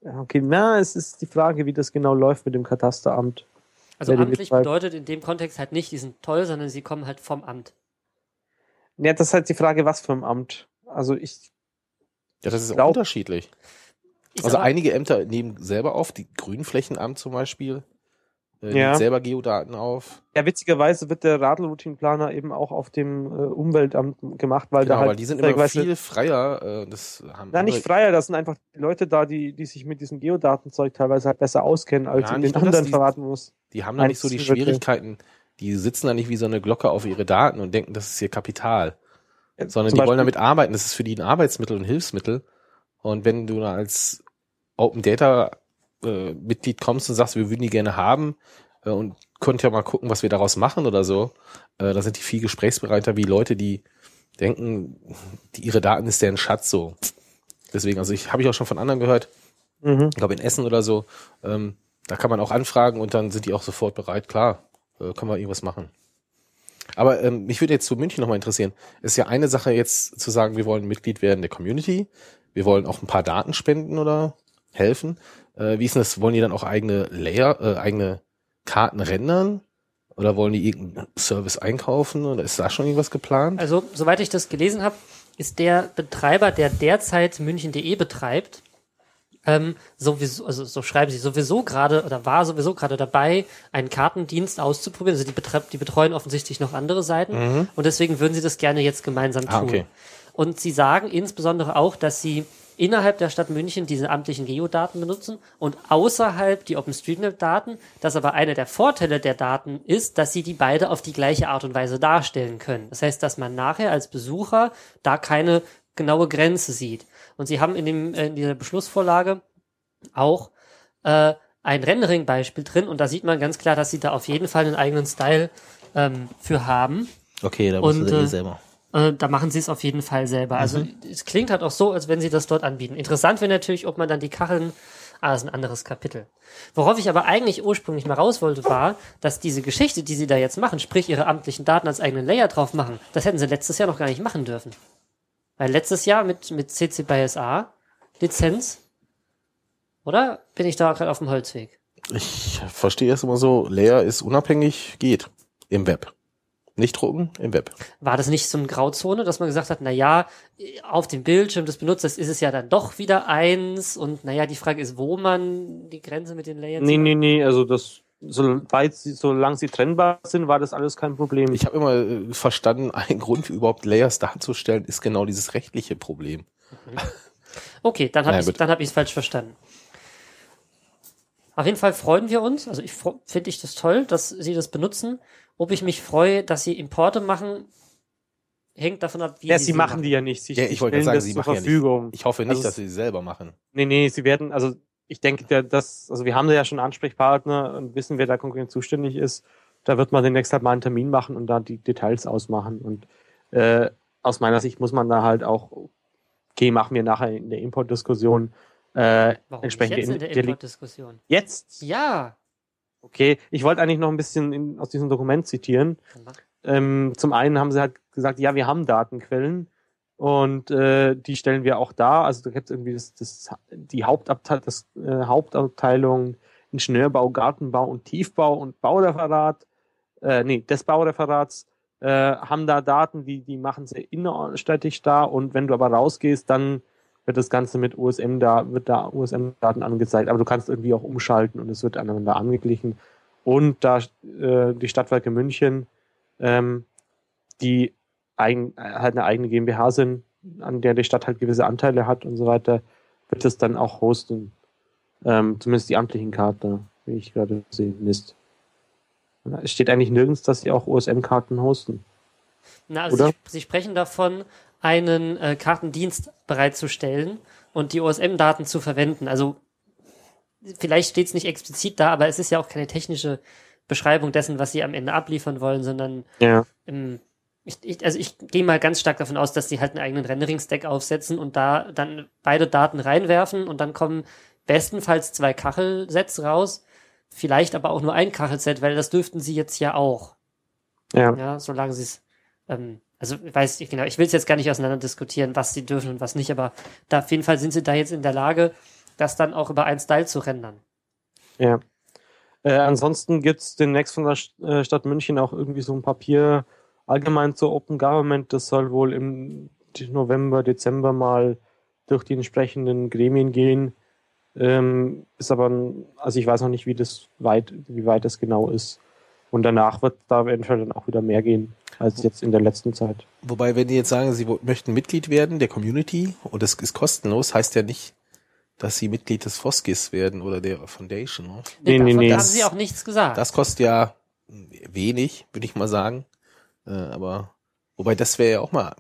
okay, na, es ist die Frage, wie das genau läuft mit dem Katasteramt. Also amtlich bedeutet in dem Kontext halt nicht, die sind toll, sondern sie kommen halt vom Amt. Ja, das ist halt die Frage, was für ein Amt. Also ich, Ja, das ist auch Glaub- unterschiedlich. Also einige Ämter nehmen selber auf, die Grünflächenamt zum Beispiel, äh, Ja. selber Geodaten auf. ja, witzigerweise wird der Radlroutinenplaner eben auch auf dem äh, Umweltamt gemacht, weil Genau, da halt, weil die sind immer viel freier. Äh, das haben Na, nicht freier, das sind einfach die Leute da, die, die sich mit diesem Geodatenzeug teilweise halt besser auskennen, als Ja, in den anderen die- verraten muss. Die haben da nicht so die. Schwierigkeiten. Die sitzen da nicht wie so eine Glocke auf ihre Daten und denken, das ist ihr Kapital. Sondern Zum die wollen Beispiel- damit arbeiten. Das ist für die ein Arbeitsmittel und Hilfsmittel. Und wenn du da als Open Data äh, Mitglied kommst und sagst, wir würden die gerne haben äh, und könnt ja mal gucken, was wir daraus machen oder so, äh, da sind die viel gesprächsbereiter wie Leute, die denken, die, ihre Daten ist deren Schatz so. Deswegen, also ich habe ich auch schon von anderen gehört, Mhm. ich glaube in Essen oder so, ähm, da kann man auch anfragen und dann sind die auch sofort bereit, klar, äh, können wir irgendwas machen. Aber ähm, mich würde jetzt zu München nochmal interessieren. Es ist ja eine Sache jetzt zu sagen, wir wollen Mitglied werden der Community, wir wollen auch ein paar Daten spenden oder helfen. Äh, wie ist denn das? Wollen die dann auch eigene Layer, äh, eigene Karten rendern? Oder wollen die irgendeinen Service einkaufen? Oder ist da schon irgendwas geplant? Also, soweit ich das gelesen habe, ist der Betreiber, der derzeit München.de betreibt, ähm, sowieso, also so schreiben sie, sowieso gerade oder war sowieso gerade dabei, einen Kartendienst auszuprobieren. Also die, betreib, die betreuen offensichtlich noch andere Seiten und deswegen würden sie das gerne jetzt gemeinsam tun. Ah, okay. Und sie sagen insbesondere auch, dass sie innerhalb der Stadt München diese amtlichen Geodaten benutzen und außerhalb die OpenStreetMap-Daten, dass aber einer der Vorteile der Daten ist, dass sie die beide auf die gleiche Art und Weise darstellen können. Das heißt, dass man nachher als Besucher da keine genaue Grenze sieht. Und sie haben in, dem, äh, in dieser Beschlussvorlage auch äh, ein Rendering-Beispiel drin und da sieht man ganz klar, dass sie da auf jeden Fall einen eigenen Style ähm, für haben. Okay, da musst du eh selber. Äh, da machen sie es auf jeden Fall selber. Also es klingt halt auch so, als wenn sie das dort anbieten. Interessant wäre natürlich, ob man dann die Kacheln, ah, das ist ein anderes Kapitel. Worauf ich aber eigentlich ursprünglich mal raus wollte, war, dass diese Geschichte, die sie da jetzt machen, sprich ihre amtlichen Daten als eigenen Layer drauf machen, das hätten sie letztes Jahr noch gar nicht machen dürfen. Weil letztes Jahr mit, mit CC by SA Lizenz, oder? Bin ich da gerade auf dem Holzweg? Ich verstehe es immer so, Layer ist unabhängig, geht im Web. Nicht drucken, im Web. War das nicht so eine Grauzone, dass man gesagt hat, na ja, auf dem Bildschirm des Benutzers ist es ja dann doch wieder eins und naja, die Frage ist, wo man die Grenze mit den Layers Nee, nee, nee, also das, soweit sie, solange sie trennbar sind, war das alles kein Problem. Ich habe immer äh, verstanden, ein Grund, überhaupt Layers darzustellen, ist genau dieses rechtliche Problem. Okay, dann habe Naja, ich dann habe ich es falsch verstanden. Auf jeden Fall freuen wir uns, also ich finde ich das toll, dass sie das benutzen. Ob ich mich freue, dass sie Importe machen, hängt davon ab, wie ja, sie sie machen die ja nicht. Sie Ja, ich wollte sagen, das sie zur machen ja nicht. Verfügung. Ich hoffe nicht, Also dass sie sie selber machen. Nee, nee, sie werden, also ich denke, der, das, also wir haben da ja schon Ansprechpartner und wissen, wer da konkret zuständig ist. Da wird man demnächst halt mal einen Termin machen und da die Details ausmachen. Und äh, aus meiner Sicht muss man da halt auch, okay, machen wir nachher in der Importdiskussion äh, Warum entsprechend nicht jetzt in der Importdiskussion? Jetzt? Ja. Okay, ich wollte eigentlich noch ein bisschen in, aus diesem Dokument zitieren. Ähm, zum einen haben sie halt gesagt, ja, wir haben Datenquellen und äh, die stellen wir auch da. Also da gibt es irgendwie das, das, die Hauptabteil, das, äh, Hauptabteilung Ingenieurbau, Gartenbau und Tiefbau und Baureferat, äh, nee, des Baureferats äh, haben da Daten, die, die machen sie innerstädtisch da und wenn du aber rausgehst, dann wird das Ganze mit USM da, wird da USM-Daten angezeigt, aber du kannst irgendwie auch umschalten und es wird aneinander angeglichen. Und da äh, die Stadtwerke München, ähm, die eigen, halt eine eigene GmbH sind, an der die Stadt halt gewisse Anteile hat und so weiter, wird es dann auch hosten. Ähm, zumindest die amtlichen Karten, wie ich gerade sehe, Mist. Es steht eigentlich nirgends, dass sie auch OSM-Karten hosten. Na, also Oder? Sie, Sie sprechen davon, einen äh, Kartendienst bereitzustellen und die OSM-Daten zu verwenden. Also vielleicht steht es nicht explizit da, aber es ist ja auch keine technische Beschreibung dessen, was sie am Ende abliefern wollen, sondern Ja. ähm, ich, ich, also ich gehe mal ganz stark davon aus, dass sie halt einen eigenen Rendering-Stack aufsetzen und da dann beide Daten reinwerfen und dann kommen bestenfalls zwei Kachelsets raus, vielleicht aber auch nur ein Kachelset, weil das dürften sie jetzt ja auch. Ja. Ja, solange sie es, ähm, also weiß ich genau, ich will es jetzt gar nicht auseinander diskutieren, was sie dürfen und was nicht, aber da auf jeden Fall sind sie da jetzt in der Lage, das dann auch über einen Style zu rendern. Ja. Äh, ansonsten gibt's demnächst von der äh, Stadt München auch irgendwie so ein Papier allgemein zur Open Government. Das soll wohl im November, Dezember mal durch die entsprechenden Gremien gehen. Ähm, ist aber, also ich weiß noch nicht, wie das weit, wie weit das genau ist. Und danach wird da eventuell dann auch wieder mehr gehen als jetzt in der letzten Zeit. Wobei, wenn die jetzt sagen, sie möchten Mitglied werden der Community und das ist kostenlos, heißt ja nicht, dass sie Mitglied des Foskis werden oder der Foundation. Ne? Nee, nee, davon nee. haben sie auch nichts gesagt. Das kostet ja wenig, würde ich mal sagen. Äh, aber wobei das wäre ja auch mal,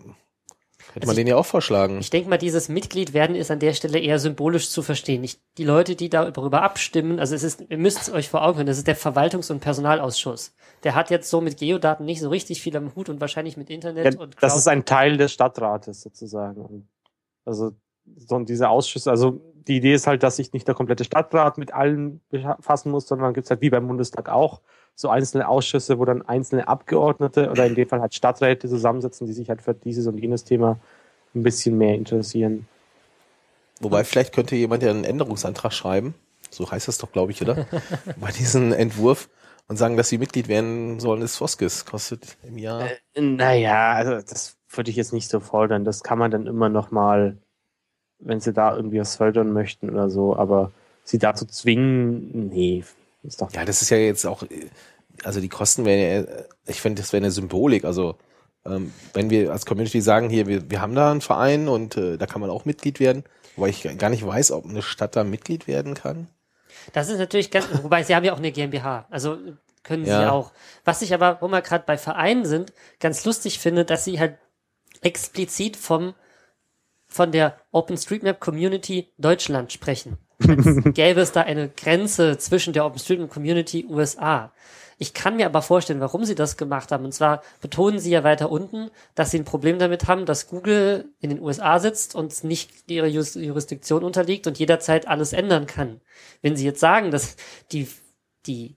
hätte man Also ich- den ja auch vorschlagen. Ich denke mal, dieses Mitglied werden ist an der Stelle eher symbolisch zu verstehen. Nicht die Leute, die darüber abstimmen, also es ist, ihr müsst es euch vor Augen führen, das ist der Verwaltungs- und Personalausschuss. Der hat jetzt so mit Geodaten nicht so richtig viel am Hut und wahrscheinlich mit Internet Ja, und das Crowd- ist ein Teil des Stadtrates sozusagen. Also so diese Ausschüsse, also die Idee ist halt, dass sich nicht der komplette Stadtrat mit allen befassen muss, sondern gibt es halt wie beim Bundestag auch so einzelne Ausschüsse, wo dann einzelne Abgeordnete oder in dem Fall halt Stadträte zusammensetzen, die sich halt für dieses und jenes Thema ein bisschen mehr interessieren. Wobei vielleicht könnte jemand ja einen Änderungsantrag schreiben, so heißt das doch, glaube ich, oder? Bei diesem Entwurf und sagen, dass sie Mitglied werden sollen des Foskis. Kostet im Jahr. Äh, naja, also das würde ich jetzt nicht so fordern. Das kann man dann immer noch mal, wenn sie da irgendwie was fördern möchten oder so, aber sie dazu zwingen, nee, ist doch Ja, das ist ja jetzt auch, äh, also die Kosten wären ja, äh, ich finde, das wäre eine Symbolik. Also ähm, wenn wir als Community sagen, hier, wir, wir haben da einen Verein und äh, da kann man auch Mitglied werden, wobei ich gar nicht weiß, ob eine Stadt da Mitglied werden kann. Das ist natürlich ganz, wobei sie haben ja auch eine GmbH, also können sie Ja. auch. Was ich aber, wo wir gerade bei Vereinen sind, ganz lustig finde, dass sie halt explizit vom von der OpenStreetMap Community Deutschland sprechen. Als gäbe es da eine Grenze zwischen der OpenStreetMap Community USA. Ich kann mir aber vorstellen, warum sie das gemacht haben. Und zwar betonen sie ja weiter unten, dass sie ein Problem damit haben, dass Google in den USA sitzt und nicht ihrer Jurisdiktion unterliegt und jederzeit alles ändern kann. Wenn sie jetzt sagen, dass die, die,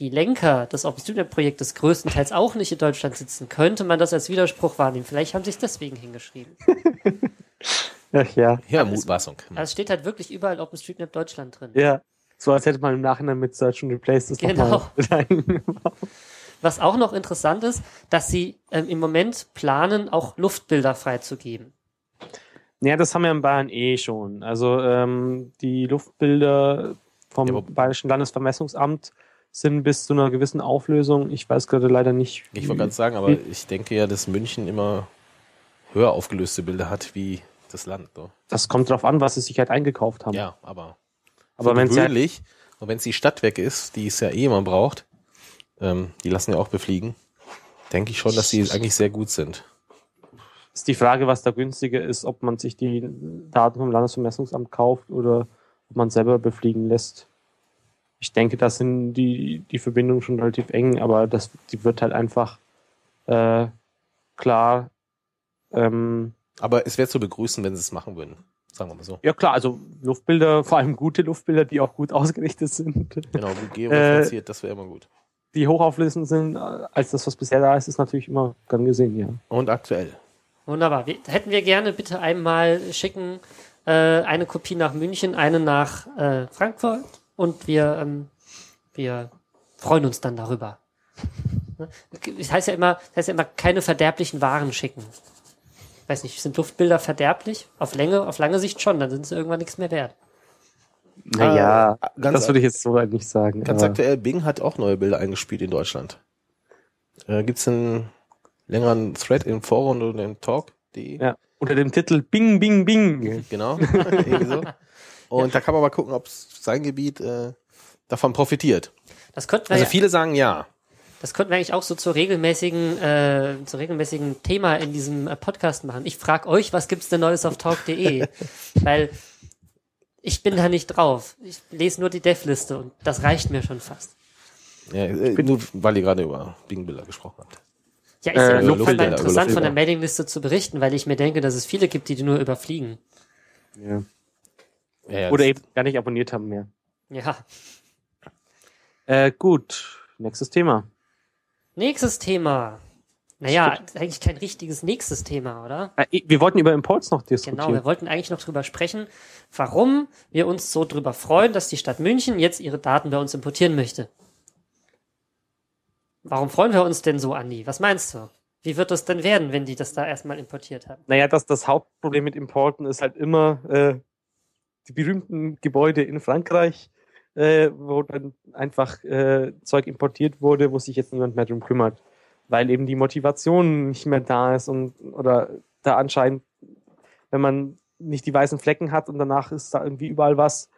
die Lenker des OpenStreetMap-Projektes größtenteils auch nicht in Deutschland sitzen, könnte man das als Widerspruch wahrnehmen. Vielleicht haben sie es deswegen hingeschrieben. Ach ja. Ja, es- Mutmaßung. Also es steht halt wirklich überall OpenStreetMap Deutschland drin. Ja. So als hätte man im Nachhinein mit Search and Replace das Genau. Was auch noch interessant ist, dass sie ähm, im Moment planen, auch Luftbilder freizugeben. Ja, das haben wir in Bayern eh schon. Also ähm, die Luftbilder vom Ja, Bayerischen Landesvermessungsamt sind bis zu einer gewissen Auflösung. Ich weiß gerade leider nicht. Ich wollte gerade sagen, aber ich denke ja, dass München immer höher aufgelöste Bilder hat wie das Land. So. Das kommt drauf an, was sie sich halt eingekauft haben. Ja, aber Aber für wenn sie halt, gewöhnlich, und wenn es die Stadt weg ist, die es ja eh immer braucht, ähm, die lassen ja auch befliegen, denke ich schon, dass die eigentlich sehr gut sind. ist die Frage, was da günstiger ist, ob man sich die Daten vom Landesvermessungsamt kauft oder ob man selber befliegen lässt. Ich denke, da sind die, die Verbindungen schon relativ eng, aber das, die wird halt einfach äh, klar ähm, Aber es wäre zu begrüßen, wenn sie es machen würden. Sagen wir mal so. Ja klar, also Luftbilder, vor allem gute Luftbilder, die auch gut ausgerichtet sind, Genau, gut georeferenziert, das wäre immer gut. die hochauflösend sind, äh, als das, was bisher da ist, ist natürlich immer gern gesehen, ja. Und aktuell. Wunderbar. Wir, hätten wir gerne bitte einmal schicken, äh, eine Kopie nach München, eine nach äh, Frankfurt und wir, ähm, wir freuen uns dann darüber. Ne? Es heißt ja immer, es heißt ja immer, keine verderblichen Waren schicken. Weiß nicht, sind Luftbilder verderblich? Auf Länge, auf lange Sicht schon, dann sind sie irgendwann nichts mehr wert. Naja, ganz- das würde ich jetzt so halt nicht sagen. Ganz aber- aktuell, Bing hat auch neue Bilder eingespielt in Deutschland. Äh, Gibt es einen längeren Thread im Forum oder im Talk.de? Ja, unter dem Titel Bing, Bing, Bing. Genau. so. Und da kann man mal gucken, ob sein Gebiet äh, davon profitiert. Das könnten wir, Also ja, viele sagen ja. Das könnten wir eigentlich auch so zur regelmäßigen, äh, zur regelmäßigen Thema in diesem äh, Podcast machen. Ich frage euch, was gibt's denn Neues auf talk.de? Weil Ich bin da nicht drauf. Ich lese nur die Dev-Liste und das reicht mir schon fast. Ja, äh, nur weil ihr gerade über Bing Bilder gesprochen habt. Ja, ist Äh, ja über auf jeden Fall Luftbilder, mal über interessant von der Luftbilder. Mailingliste zu berichten, weil ich mir denke, dass es viele gibt, die die nur überfliegen. Ja. Ja, Oder eben gar nicht abonniert haben mehr. Ja. Äh, gut, nächstes Thema. Nächstes Thema. Naja, ist eigentlich kein richtiges nächstes Thema, oder? Äh, wir wollten über Imports noch diskutieren. Genau, wir wollten eigentlich noch drüber sprechen, warum wir uns so drüber freuen, dass die Stadt München jetzt ihre Daten bei uns importieren möchte. Warum freuen wir uns denn so, Andi? Was meinst du? Wie wird das denn werden, wenn die das da erstmal importiert haben? Naja, das, das Hauptproblem mit Importen ist halt immer äh, die berühmten Gebäude in Frankreich, äh, wo dann einfach äh, Zeug importiert wurde, wo sich jetzt niemand mehr drum kümmert. Weil eben die Motivation nicht mehr da ist und oder da anscheinend, wenn man nicht die weißen Flecken hat und danach ist da irgendwie überall was.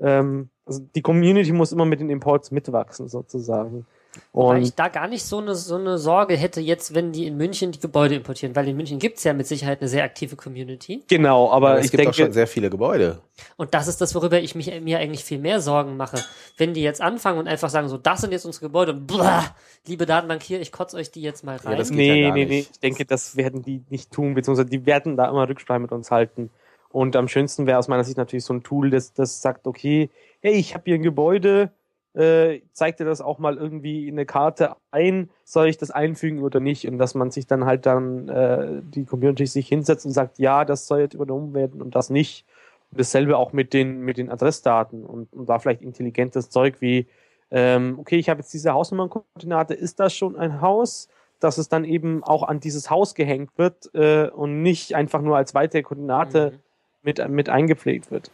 Ähm, also die Community muss immer mit den Imports mitwachsen, sozusagen. Weil Und ich da gar nicht so eine, so eine Sorge hätte jetzt, wenn die in München die Gebäude importieren, weil in München gibt's ja mit Sicherheit eine sehr aktive Community. genau, aber, aber es ich gibt auch denke, schon sehr viele Gebäude. Und das ist das, worüber ich mich, mir eigentlich viel mehr Sorgen mache. Wenn die jetzt anfangen und einfach sagen, so, das sind jetzt unsere Gebäude und blah, liebe Datenbank hier, ich kotze euch die jetzt mal rein. das geht nee, ja nee, nee. nicht. Ich denke, das werden die nicht tun, beziehungsweise die werden da immer Rücksprache mit uns halten. Und am schönsten wäre aus meiner Sicht natürlich so ein Tool, das, das sagt, okay, hey, ich habe hier ein Gebäude, äh, zeig dir das auch mal irgendwie in eine Karte ein, soll ich das einfügen oder nicht? Und dass man sich dann halt dann äh, die Community sich hinsetzt und sagt, ja, das soll jetzt übernommen werden und das nicht. Und dasselbe auch mit den, mit den Adressdaten und, und da vielleicht intelligentes Zeug wie, ähm, okay, ich habe jetzt diese Hausnummernkoordinate, ist das schon ein Haus? dass es dann eben auch an dieses Haus gehängt wird äh, und nicht einfach nur als weitere Koordinate Mhm. mit, mit eingepflegt wird.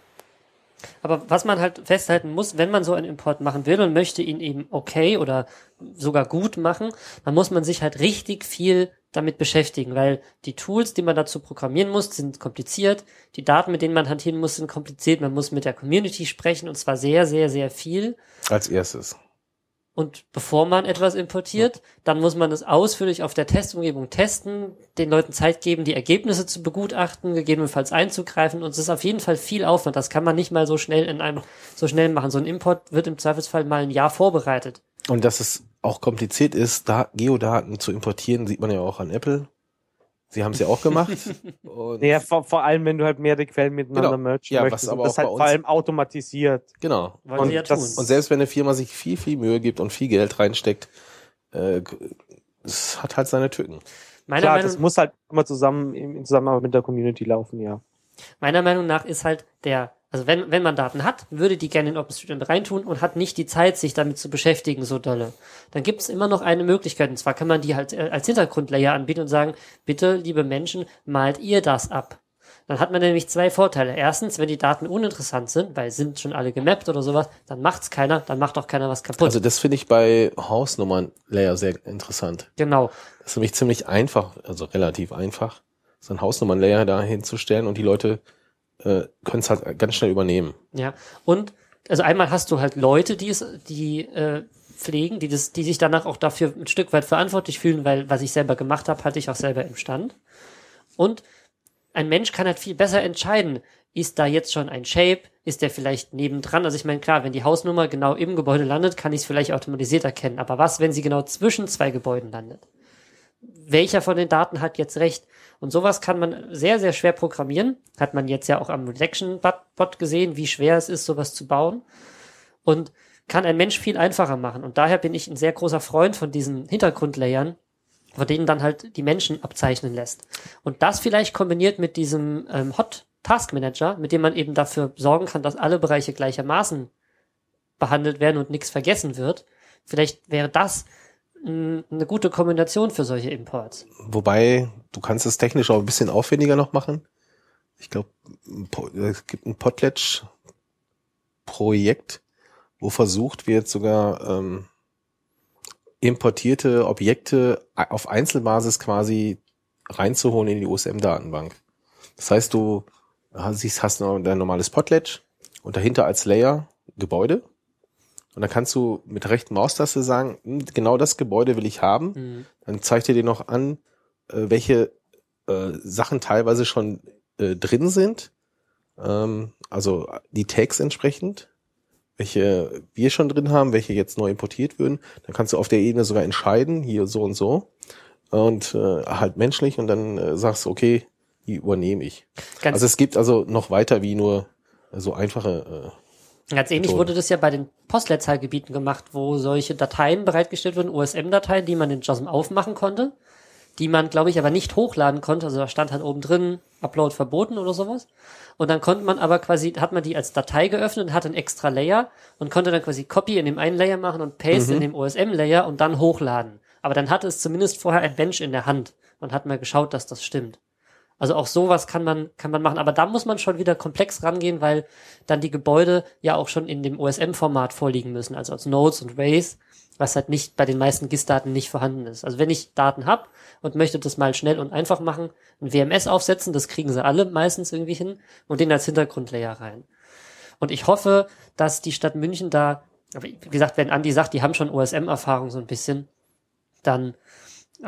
Aber was man halt festhalten muss, wenn man so einen Import machen will und möchte ihn eben okay oder sogar gut machen, dann muss man sich halt richtig viel damit beschäftigen, weil die Tools, die man dazu programmieren muss, sind kompliziert. Die Daten, mit denen man hantieren muss, sind kompliziert. Man muss mit der Community sprechen und zwar sehr, sehr, sehr viel. Als erstes. Und bevor man etwas importiert, dann muss man es ausführlich auf der Testumgebung testen, den Leuten Zeit geben, die Ergebnisse zu begutachten, gegebenenfalls einzugreifen. Und es ist auf jeden Fall viel Aufwand. Das kann man nicht mal so schnell in einem, so schnell machen. So ein Import wird im Zweifelsfall mal ein Jahr vorbereitet. Und dass es auch kompliziert ist, da Geodaten zu importieren, sieht man ja auch an Apple. Sie haben es ja auch gemacht. Und Naja, vor, vor allem, wenn du halt mehrere Quellen miteinander Genau. mergen Ja, was möchtest. aber und das auch halt bei vor uns- allem automatisiert. genau. Und sie ja das- tun. Und selbst wenn eine Firma sich viel, viel Mühe gibt und viel Geld reinsteckt, äh, es hat halt seine Tücken. meiner, Klar, Meinung, das muss halt immer zusammen in Zusammenarbeit mit der Community laufen, ja. meiner Meinung nach ist halt der, also wenn, wenn man Daten hat, würde die gerne in OpenStreetMap reintun und hat nicht die Zeit, sich damit zu beschäftigen, so dolle. Dann gibt es immer noch eine Möglichkeit, und zwar kann man die halt äh, als Hintergrundlayer anbieten und sagen, bitte, liebe Menschen, malt ihr das ab. Dann hat man nämlich zwei Vorteile. Erstens, wenn die Daten uninteressant sind, weil sind schon alle gemappt oder sowas, dann macht's keiner, dann macht auch keiner was kaputt. Also das finde ich bei Hausnummern-Layer sehr interessant. genau. Das ist nämlich ziemlich einfach, also relativ einfach, so ein Hausnummern-Layer da hinzustellen und die Leute äh, können es halt ganz schnell übernehmen. Ja, und also einmal hast du halt Leute, die es, die äh, pflegen, die das, die sich danach auch dafür ein Stück weit verantwortlich fühlen, weil was ich selber gemacht habe, hatte ich auch selber im Stand. Und ein Mensch kann halt viel besser entscheiden, ist da jetzt schon ein Shape, ist der vielleicht nebendran? Also ich meine, klar, wenn die Hausnummer genau im Gebäude landet, kann ich es vielleicht automatisiert erkennen. Aber was, wenn sie genau zwischen zwei Gebäuden landet? Welcher von den Daten hat jetzt recht? Und sowas kann man sehr, sehr schwer programmieren. Hat man jetzt ja auch am Redaction-Bot gesehen, wie schwer es ist, sowas zu bauen. Und kann ein Mensch viel einfacher machen. Und daher bin ich ein sehr großer Freund von diesen Hintergrundlayern, von denen dann halt die Menschen abzeichnen lässt. Und das vielleicht kombiniert mit diesem ähm, Hot Task Manager, mit dem man eben dafür sorgen kann, dass alle Bereiche gleichermaßen behandelt werden und nichts vergessen wird. Vielleicht wäre das eine gute Kombination für solche Imports. Wobei, du kannst es technisch auch ein bisschen aufwendiger noch machen. Ich glaube, es gibt ein Potlatch-Projekt, wo versucht wird, sogar ähm, importierte Objekte auf Einzelbasis quasi reinzuholen in die USM-Datenbank. Das heißt, du hast, hast dein normales Potlatch und dahinter als Layer Gebäude. Und dann kannst du mit der rechten Maustaste sagen, hm, genau das Gebäude will ich haben. Mhm. Dann zeigt er dir noch an, äh, welche äh, Sachen teilweise schon äh, drin sind. Ähm, also die Tags entsprechend, welche wir schon drin haben, welche jetzt neu importiert würden. Dann kannst du auf der Ebene sogar entscheiden, hier so und so. Und äh, halt menschlich und dann äh, sagst du, okay, die übernehme ich. Ganz, Also es gibt also noch weiter wie nur so einfache ganz ähnlich wurde das ja bei den Postleitzahlgebieten gemacht, wo solche Dateien bereitgestellt wurden, USM-Dateien, die man in JOSM aufmachen konnte, die man, glaube ich, aber nicht hochladen konnte. Also da stand halt oben drin, Upload verboten oder sowas. Und dann konnte man aber quasi, hat man die als Datei geöffnet und hatte einen extra Layer und konnte dann quasi Copy in dem einen Layer machen und Paste in dem OSM-Layer und dann hochladen. Aber dann hatte es zumindest vorher ein Bench in der Hand und hat mal geschaut, dass das stimmt. Also auch sowas kann man, kann man machen. Aber da muss man schon wieder komplex rangehen, weil dann die Gebäude ja auch schon in dem OSM-Format vorliegen müssen, also als Nodes und Ways, was halt nicht bei den meisten GIS-Daten nicht vorhanden ist. Also wenn ich Daten hab und möchte das mal schnell und einfach machen, ein WMS aufsetzen, das kriegen sie alle meistens irgendwie hin und den als Hintergrundlayer rein. Und ich hoffe, dass die Stadt München da, wie gesagt, wenn Andi sagt, die haben schon OSM-Erfahrung so ein bisschen, dann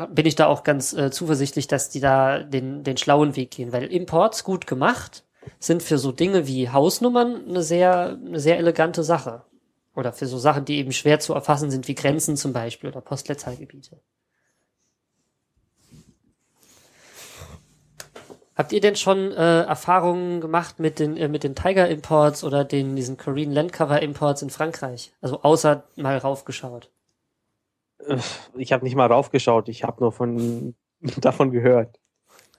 bin ich da auch ganz äh, zuversichtlich, dass die da den, den schlauen Weg gehen, weil Imports gut gemacht sind für so Dinge wie Hausnummern eine sehr, eine sehr elegante Sache. Oder für so Sachen, die eben schwer zu erfassen sind, wie Grenzen zum Beispiel oder Postleitzahlgebiete. Habt ihr denn schon äh, Erfahrungen gemacht mit den, äh, mit den Tiger Imports oder den, diesen Korean Landcover Imports in Frankreich? Also außer mal raufgeschaut. Äh, Ich habe nicht mal raufgeschaut, ich habe nur von davon gehört.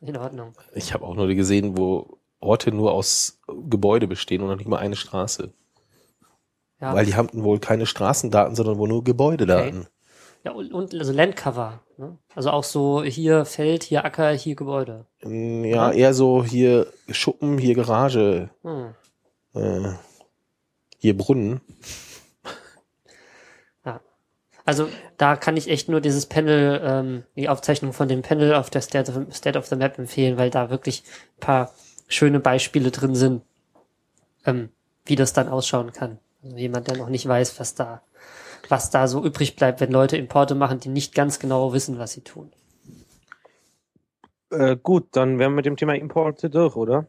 In Ordnung. Ich habe auch nur gesehen, wo Orte nur aus Gebäude bestehen und noch nicht mal eine Straße. Ja. Weil die haben wohl keine Straßendaten, sondern wohl nur Gebäudedaten. Ja, und, und also Landcover. Ne? Also auch so hier Feld, hier Acker, hier Gebäude. Mm, Ja, eher so hier Schuppen, hier Garage, Hm. äh, hier Brunnen. Ja. Also da kann ich echt nur dieses Panel, ähm, die Aufzeichnung von dem Panel auf der State of, State of the Map empfehlen, weil da wirklich ein paar schöne Beispiele drin sind, ähm, wie das dann ausschauen kann. Also jemand, der noch nicht weiß, was da, was da so übrig bleibt, wenn Leute Importe machen, die nicht ganz genau wissen, was sie tun. Äh, gut, dann wären wir mit dem Thema Importe durch, oder?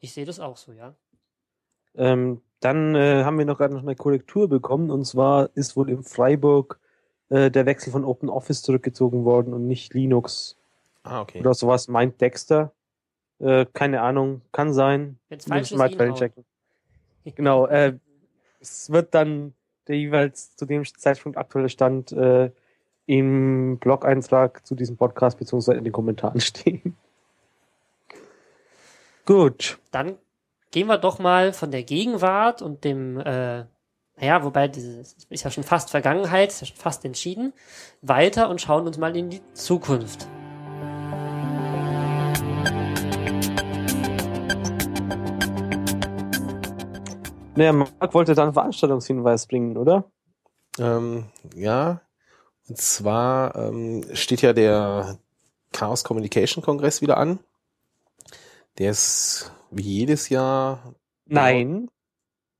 Ich sehe das auch so, ja. Ähm, dann äh, haben wir noch gerade noch eine Korrektur bekommen und zwar ist wohl in Freiburg äh, der Wechsel von OpenOffice zurückgezogen worden und nicht Linux Ah, okay. oder sowas meint Dexter. Äh, keine Ahnung, kann sein. Wenn's falsch ist, mal checken. Genau, äh, es wird dann der jeweils zu dem Zeitpunkt aktuelle Stand äh, im Blog-Eintrag zu diesem Podcast beziehungsweise in den Kommentaren stehen. Gut. Dann gehen wir doch mal von der Gegenwart und dem, äh, naja, wobei dieses ist ja schon fast Vergangenheit, ist ja schon fast entschieden, weiter und schauen uns mal in die Zukunft. Naja, Marc wollte dann einen Veranstaltungshinweis bringen, oder? Ähm, ja, und zwar ähm, steht ja der Chaos Communication Kongress wieder an. Der ist wie jedes Jahr. Nein.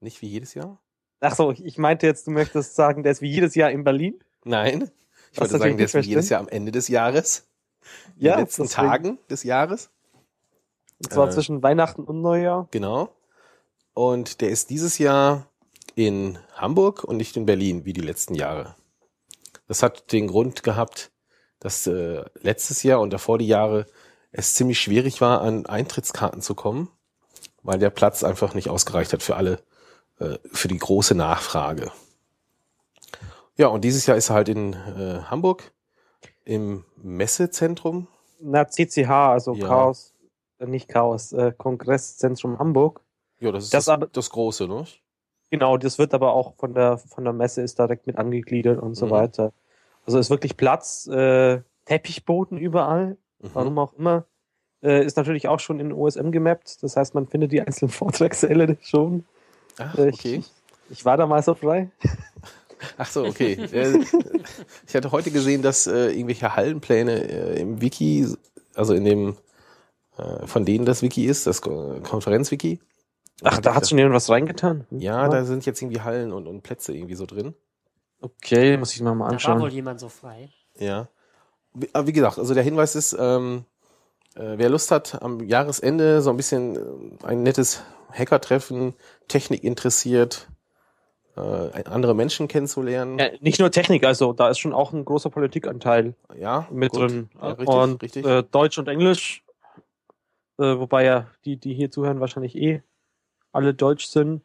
Nicht wie jedes Jahr? Ach so, ich meinte jetzt, du möchtest sagen, der ist wie jedes Jahr in Berlin? Nein. Ich Was wollte sagen, der ist wie jedes Jahr am Ende des Jahres. In Ja, den letzten deswegen. Tagen des Jahres. Und zwar Äh. zwischen Weihnachten und Neujahr. Genau. Und der ist dieses Jahr in Hamburg und nicht in Berlin, wie die letzten Jahre. Das hat den Grund gehabt, dass äh, letztes Jahr und davor die Jahre es ziemlich schwierig war, an Eintrittskarten zu kommen, weil der Platz einfach nicht ausgereicht hat für alle, äh, für die große Nachfrage. Ja, und dieses Jahr ist er halt in äh, Hamburg im Messezentrum. Na, CCH, also Ja. Chaos, äh, nicht Chaos, äh, Kongresszentrum Hamburg. Ja, das ist Das das, das große, ne? Genau, das wird aber auch von der von der Messe ist direkt mit angegliedert und so Mhm. weiter. Also ist wirklich Platz, äh, Teppichboden überall, Mhm. warum auch immer. Äh, ist natürlich auch schon in OSM gemappt, das heißt, man findet die einzelnen Vortragssäle schon. Ach, Äh, ich, okay. ich, ich war da mal so frei. Ach so, okay. Äh, ich hatte heute gesehen, dass äh, irgendwelche Hallenpläne äh, im Wiki, also in dem, äh, von denen das Wiki ist, das Ko- Konferenzwiki. Ach, da hat schon jemand was reingetan? Ja, da sind jetzt irgendwie Hallen und, und Plätze irgendwie so drin. Okay, muss ich mir mal Da war wohl anschauen. jemand so frei. Ja. Wie, aber wie gesagt, also der Hinweis ist, ähm, Äh, wer Lust hat, am Jahresende so ein bisschen äh, ein nettes Hacker-Treffen, Technik interessiert, äh, andere Menschen kennenzulernen. Ja, nicht nur Technik, also da ist schon auch ein großer Politikanteil Ja, mit gut. drin. Ja, richtig, und richtig. Äh, Deutsch und Englisch, äh, wobei ja die, die hier zuhören, wahrscheinlich eh alle Deutsch sind.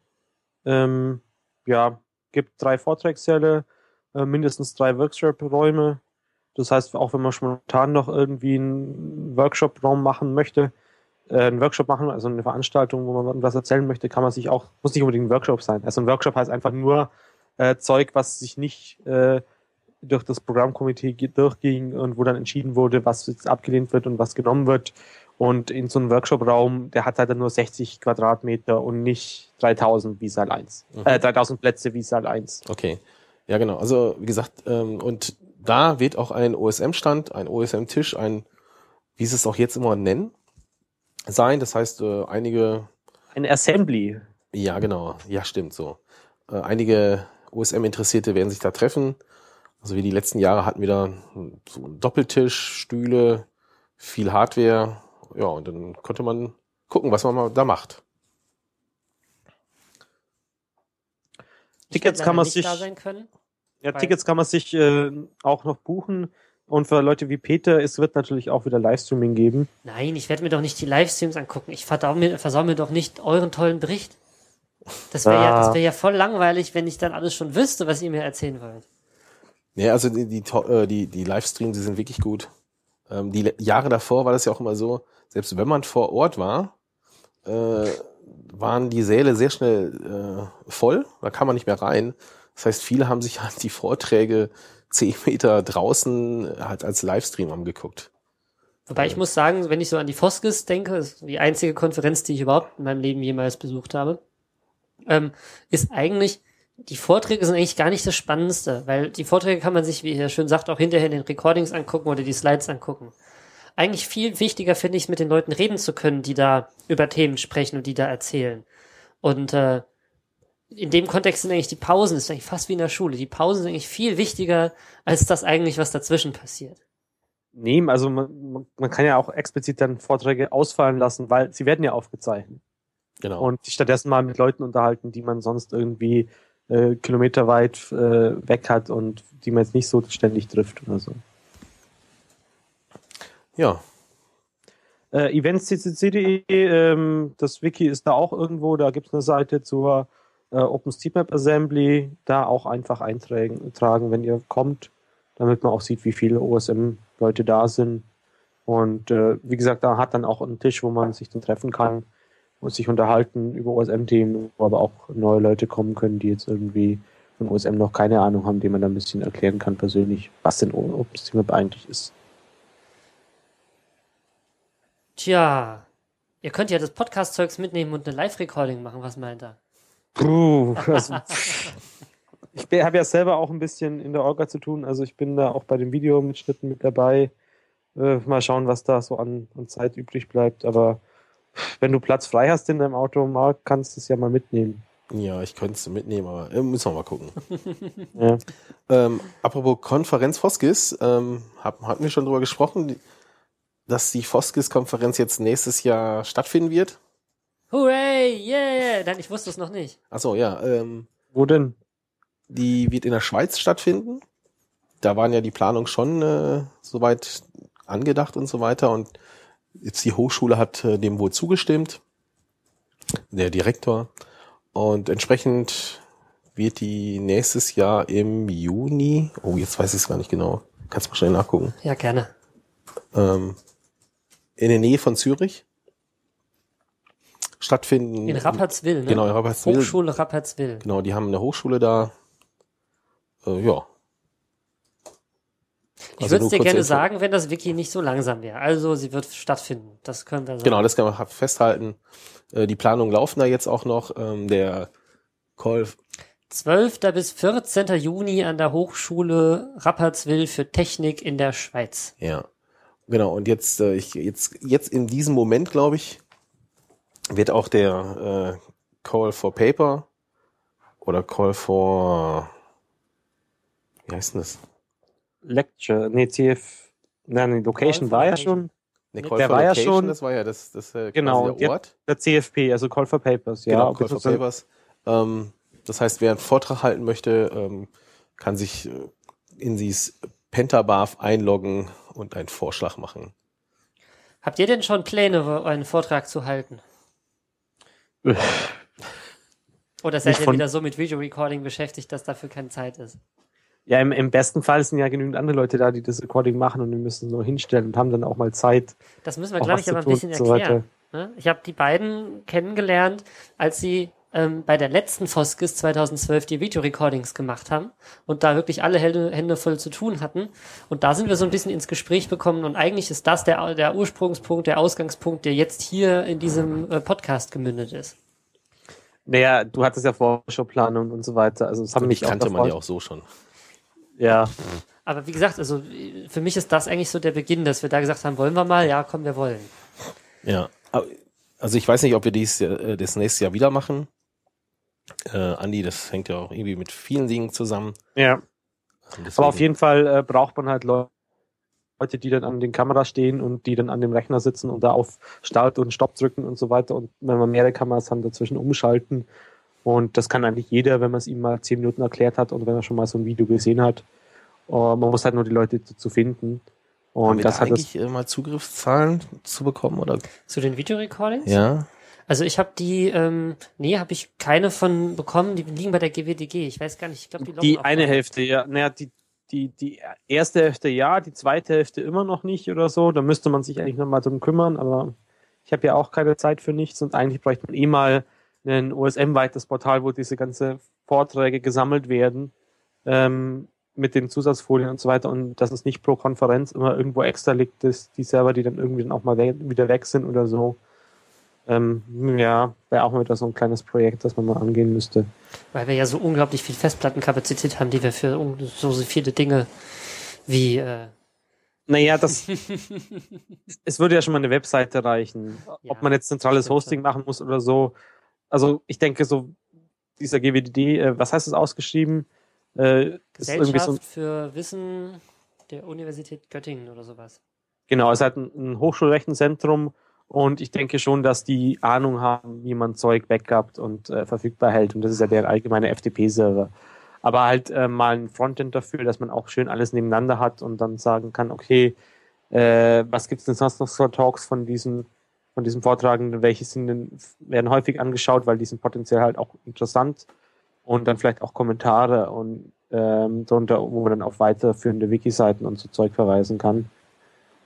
Ähm, ja, gibt drei Vortragssäle, äh, mindestens drei Workshop-Räume. Das heißt, auch wenn man spontan noch irgendwie einen Workshop-Raum machen möchte, äh, einen Workshop machen, also eine Veranstaltung, wo man was erzählen möchte, kann man sich auch, muss nicht unbedingt ein Workshop sein. Also ein Workshop heißt einfach nur äh, Zeug, was sich nicht äh, durch das Programmkomitee durchging und wo dann entschieden wurde, was jetzt abgelehnt wird und was genommen wird. Und in so einem Workshop-Raum, der hat halt dann nur 60 Quadratmeter und nicht 3000 wie Saal 1. Mhm. Äh, 3000 Plätze wie Saal 1. Okay. Ja, genau. Also, wie gesagt, ähm, und da wird auch ein OSM-Stand, ein OSM-Tisch, ein, wie sie es auch jetzt immer nennen, sein. Das heißt, äh, einige, Ein Assembly. ja, genau, ja, stimmt so. Äh, einige OSM-Interessierte werden sich da treffen. Also wie die letzten Jahre hatten wir da so einen Doppeltisch, Stühle, viel Hardware. Ja, und dann konnte man gucken, was man mal da macht. Tickets kann man sich- da sein können. Ja, Tickets kann man sich äh, auch noch buchen. Und für Leute wie Peter, es wird natürlich auch wieder Livestreaming geben. Nein, ich werde mir doch nicht die Livestreams angucken. Ich mir, versau mir doch nicht euren tollen Bericht. Das wäre ja, Ah. das wäre ja voll langweilig, wenn ich dann alles schon wüsste, was ihr mir erzählen wollt. Ja, also die, die, äh, die, die Livestreams, die sind wirklich gut. Ähm, die Jahre davor war das ja auch immer so, selbst wenn man vor Ort war, äh, waren die Säle sehr schnell äh, voll, da kam man nicht mehr rein. Das heißt, viele haben sich halt die Vorträge zehn Meter draußen halt als Livestream angeguckt. Wobei ich muss sagen, wenn ich so an die Foskis denke, ist die einzige Konferenz, die ich überhaupt in meinem Leben jemals besucht habe, ähm, ist eigentlich, die Vorträge sind eigentlich gar nicht das Spannendste, weil die Vorträge kann man sich, wie er schön sagt, auch hinterher in den Recordings angucken oder die Slides angucken. Eigentlich viel wichtiger finde ich es, mit den Leuten reden zu können, die da über Themen sprechen und die da erzählen. Und äh, in dem Kontext sind eigentlich die Pausen, das ist eigentlich fast wie in der Schule. Die Pausen sind eigentlich viel wichtiger als das eigentlich, was dazwischen passiert. Nee, also man, man- man kann ja auch explizit dann Vorträge ausfallen lassen, weil sie werden ja aufgezeichnet. Genau. Und sich stattdessen mal mit Leuten unterhalten, die man sonst irgendwie äh, kilometerweit äh, weg hat und die man jetzt nicht so ständig trifft oder so. ja, Äh, eventsccc.de, ähm, das Wiki ist da auch irgendwo, da gibt es eine Seite zur äh, OpenStreetMap Assembly, da auch einfach eintragen, tragen, wenn ihr kommt, damit man auch sieht, wie viele OSM-Leute da sind. Und äh, wie gesagt, da hat dann auch einen Tisch, wo man sich dann treffen kann und sich unterhalten über OSM-Themen, wo aber auch neue Leute kommen können, die jetzt irgendwie von OSM noch keine Ahnung haben, denen man dann ein bisschen erklären kann persönlich, was denn OpenStreetMap eigentlich ist. Tja, ihr könnt ja das Podcast-Zeugs mitnehmen und eine Live-Recording machen, was meint er? Puh, also, ich habe ja selber auch ein bisschen in der Orga zu tun, also ich bin da auch bei den Videomitschnitten mit dabei. Äh, mal schauen, was da so an, an Zeit übrig bleibt, aber wenn du Platz frei hast in deinem Auto, Marc, kannst du es ja mal mitnehmen. ja, ich könnte es mitnehmen, aber äh, müssen wir mal gucken. Ja. Ähm, apropos Konferenz Foskis, ähm, hab, hatten wir schon drüber gesprochen, dass die Foskis-Konferenz jetzt nächstes Jahr stattfinden wird? Hooray, yeah! Nein, ich wusste es noch nicht. Achso, ja. Ähm, Wo denn? die wird in der Schweiz stattfinden. Da waren ja die Planungen schon äh, soweit angedacht und so weiter. Und jetzt die Hochschule hat äh, dem wohl zugestimmt, der Direktor. Und entsprechend wird die nächstes Jahr im Juni, oh, jetzt weiß ich es gar nicht genau, kannst mal schnell nachgucken, Ja, gerne. ähm, in der Nähe von Zürich stattfinden. In Rapperswil, ne? Genau, in Rapperswil. Hochschule Rapperswil. Genau, die haben eine Hochschule da. Äh, ja. Ich Also würde es dir gerne Info. sagen, wenn das Wiki nicht so langsam wäre. Also, sie wird stattfinden. Das können wir sagen. Genau, das kann man festhalten. Äh, die Planungen laufen da jetzt auch noch. Ähm, der Call, 12. bis 14. Juni an der Hochschule Rapperswil für Technik in der Schweiz. ja. Genau, und jetzt, äh, ich, jetzt, jetzt in diesem Moment, glaube ich, wird auch der äh, Call for Paper oder Call for wie heißt denn das? Lecture, nee, CF, nein, nee, Location Call for war ja schon. Ne, Der Call for war ja Location, schon- das war ja das, das äh, Genau, quasi der Ort. Der CFP, also Call for Papers, ja. genau, Call for Papers. Ähm, das heißt, wer einen Vortrag halten möchte, ähm, kann sich äh, in dieses Pentabarf einloggen und einen Vorschlag machen. Habt ihr denn schon Pläne, einen Vortrag zu halten? Oder seid ihr wieder so mit Video-Recording beschäftigt, dass dafür keine Zeit ist? Ja, im, im besten Fall sind ja genügend andere Leute da, die das Recording machen und wir müssen es nur hinstellen und haben dann auch mal Zeit. Das müssen wir, glaube ich, aber ein bisschen und so erklären. Ne? Ich habe die beiden kennengelernt, als sie ähm, bei der letzten Foskis 2012 die Videorecordings gemacht haben und da wirklich alle Hände, Hände voll zu tun hatten. Und da sind wir so ein bisschen ins Gespräch bekommen und eigentlich ist das der, der Ursprungspunkt, der Ausgangspunkt, der jetzt hier in diesem äh, Podcast gemündet ist. Naja, du hattest ja Vorschau-Planung und so weiter. Also das haben mich kannte auch man ja auch so schon. Ja, Aber wie gesagt, also für mich ist das eigentlich so der Beginn, dass wir da gesagt haben, wollen wir mal? Ja, komm, wir wollen. Ja. Also ich weiß nicht, ob wir dies äh, das nächste Jahr wieder machen. Äh, Andi, das hängt ja auch irgendwie mit vielen Dingen zusammen. ja. Und Aber auf jeden Fall äh, braucht man halt Leute, die dann an den Kameras stehen und die dann an dem Rechner sitzen und da auf Start und Stopp drücken und so weiter. Und wenn man mehrere Kameras hat, dazwischen umschalten. Und das kann eigentlich jeder, wenn man es ihm mal zehn Minuten erklärt hat und wenn er schon mal so ein Video gesehen hat. Äh, man muss halt nur die Leute zu, zu finden. Haben Und wir das da hat das. eigentlich äh, mal Zugriffszahlen zu bekommen oder? Zu den Videorecordings? Ja. Also ich habe die, ähm, nee, habe ich keine von bekommen, die liegen bei der GWDG. Ich weiß gar nicht, ich glaube, die, Die loggen auch eine mal. Hälfte, ja. Naja, die, die, die erste Hälfte ja, die zweite Hälfte immer noch nicht oder so. Da müsste man sich eigentlich nochmal drum kümmern, aber ich habe ja auch keine Zeit für nichts und eigentlich bräuchte man eh mal ein OSM-weites Portal, wo diese ganze Vorträge gesammelt werden, ähm, mit den Zusatzfolien und so weiter und dass es nicht pro Konferenz immer irgendwo extra liegt, dass die Server, die dann irgendwie dann auch mal we wieder weg sind oder so. Ähm, ja, wäre auch mal wieder so ein kleines Projekt, das man mal angehen müsste. Weil wir ja so unglaublich viel Festplattenkapazität haben, die wir für so, viele Dinge wie, äh, Naja, das. es würde ja schon mal eine Webseite reichen. Ja, Ob man jetzt zentrales Hosting machen muss oder so. Also, ich denke, so dieser GWDD, äh, was heißt das ausgeschrieben? Äh, Gesellschaft so, für Wissen der Universität Göttingen oder sowas. genau, es ist halt ein, ein Hochschulrechenzentrum und ich denke schon, dass die Ahnung haben, wie man Zeug backupt und äh, verfügbar hält. Und das ist ja der allgemeine FTP-Server. Aber halt äh, mal ein Frontend dafür, dass man auch schön alles nebeneinander hat und dann sagen kann, okay, äh, was gibt's denn sonst noch für Talks von diesem, von diesem Vortragenden, welche sind denn, werden häufig angeschaut, weil die sind potenziell halt auch interessant und dann vielleicht auch Kommentare und ähm, drunter, wo man dann auf weiterführende Wiki-Seiten und so Zeug verweisen kann.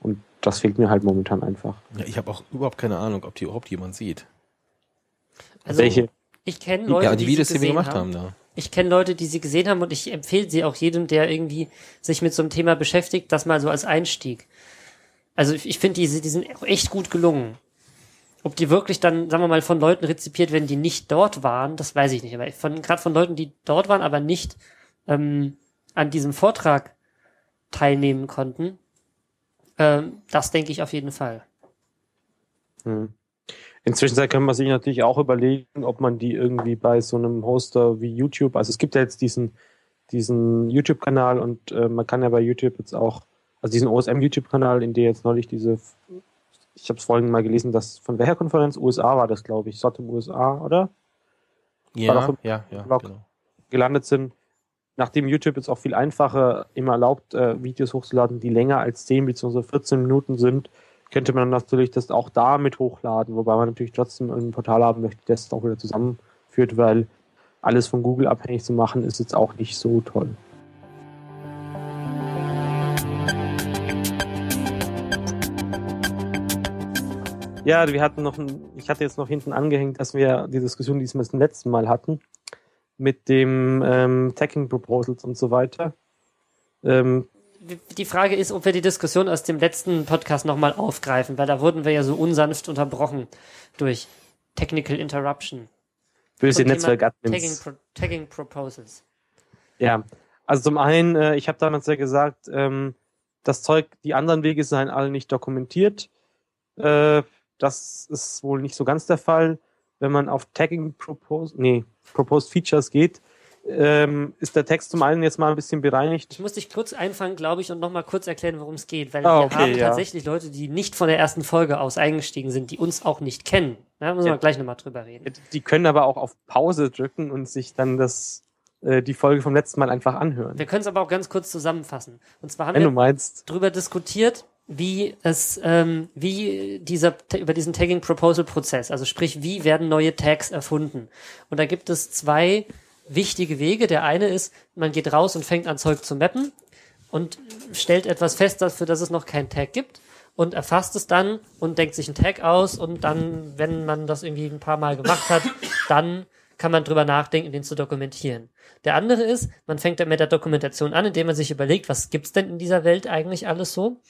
Und das fehlt mir halt momentan einfach. ja ich habe auch überhaupt keine Ahnung, ob die überhaupt jemand sieht. Also Welche? ich kenne Leute, ja, die die Videos, sie die wir gesehen gemacht haben, da. Ich kenne Leute, die sie gesehen haben und ich empfehle sie auch jedem, der irgendwie sich mit so einem Thema beschäftigt, das mal so als Einstieg. Also ich, ich finde, die, die sind echt gut gelungen. Ob die wirklich dann, sagen wir mal, von Leuten rezipiert werden, die nicht dort waren, das weiß ich nicht. Aber von, gerade von Leuten, die dort waren, aber nicht ähm, an diesem Vortrag teilnehmen konnten, ähm, das denke ich auf jeden Fall. Hm. Inzwischen kann man sich natürlich auch überlegen, ob man die irgendwie bei so einem Hoster wie YouTube, also es gibt ja jetzt diesen, diesen YouTube-Kanal und äh, man kann ja bei YouTube jetzt auch, also diesen OSM-YouTube-Kanal, in der jetzt neulich diese, ich habe es vorhin mal gelesen, dass von welcher Konferenz? USA war das, glaube ich, SOT im USA, oder? Ja, ja, ja, Blog. genau. Gelandet sind. Nachdem YouTube jetzt auch viel einfacher immer erlaubt, äh, Videos hochzuladen, die länger als 10 bzw. 14 Minuten sind, könnte man natürlich das auch da mit hochladen, wobei man natürlich trotzdem ein Portal haben möchte, das auch wieder zusammenführt, weil alles von Google abhängig zu machen, ist jetzt auch nicht so toll. Ja, wir hatten noch ich hatte jetzt noch hinten angehängt, dass wir die Diskussion, die wir zum letzten Mal hatten, mit dem ähm, Tagging Proposals und so weiter. Ähm, Die Frage ist, ob wir die Diskussion aus dem letzten Podcast nochmal aufgreifen, weil da wurden wir ja so unsanft unterbrochen durch Technical Interruption. böse Netzwerk-Admins. Tagging, Tagging Proposals. Ja, also zum einen, äh, ich habe damals ja gesagt, ähm, das Zeug, die anderen Wege seien alle nicht dokumentiert. Äh, das ist wohl nicht so ganz der Fall. Wenn man auf Tagging Proposed, nee, Proposed Features geht, ähm, ist der Text zum einen jetzt mal ein bisschen bereinigt. Ich muss dich kurz einfangen, glaube ich, und nochmal kurz erklären, worum es geht, weil Ah, wir okay, haben ja. tatsächlich Leute, die nicht von der ersten Folge aus eingestiegen sind, die uns auch nicht kennen. Da müssen wir Ja. gleich nochmal drüber reden. Die können aber auch auf Pause drücken und sich dann das, äh, die Folge vom letzten Mal einfach anhören. Wir können es aber auch ganz kurz zusammenfassen. Und zwar haben Wenn wir drüber diskutiert, wie es, ähm, wie dieser über diesen Tagging Proposal Prozess, also sprich, wie werden neue Tags erfunden? Und da gibt es zwei wichtige Wege. Der eine ist, man geht raus und fängt an Zeug zu mappen und stellt etwas fest, dafür, dass es noch keinen Tag gibt und erfasst es dann und denkt sich einen Tag aus und dann, wenn man das irgendwie ein paar Mal gemacht hat, dann kann man drüber nachdenken, den zu dokumentieren. Der andere ist, man fängt dann mit der Dokumentation an, indem man sich überlegt, was gibt's denn in dieser Welt eigentlich alles so?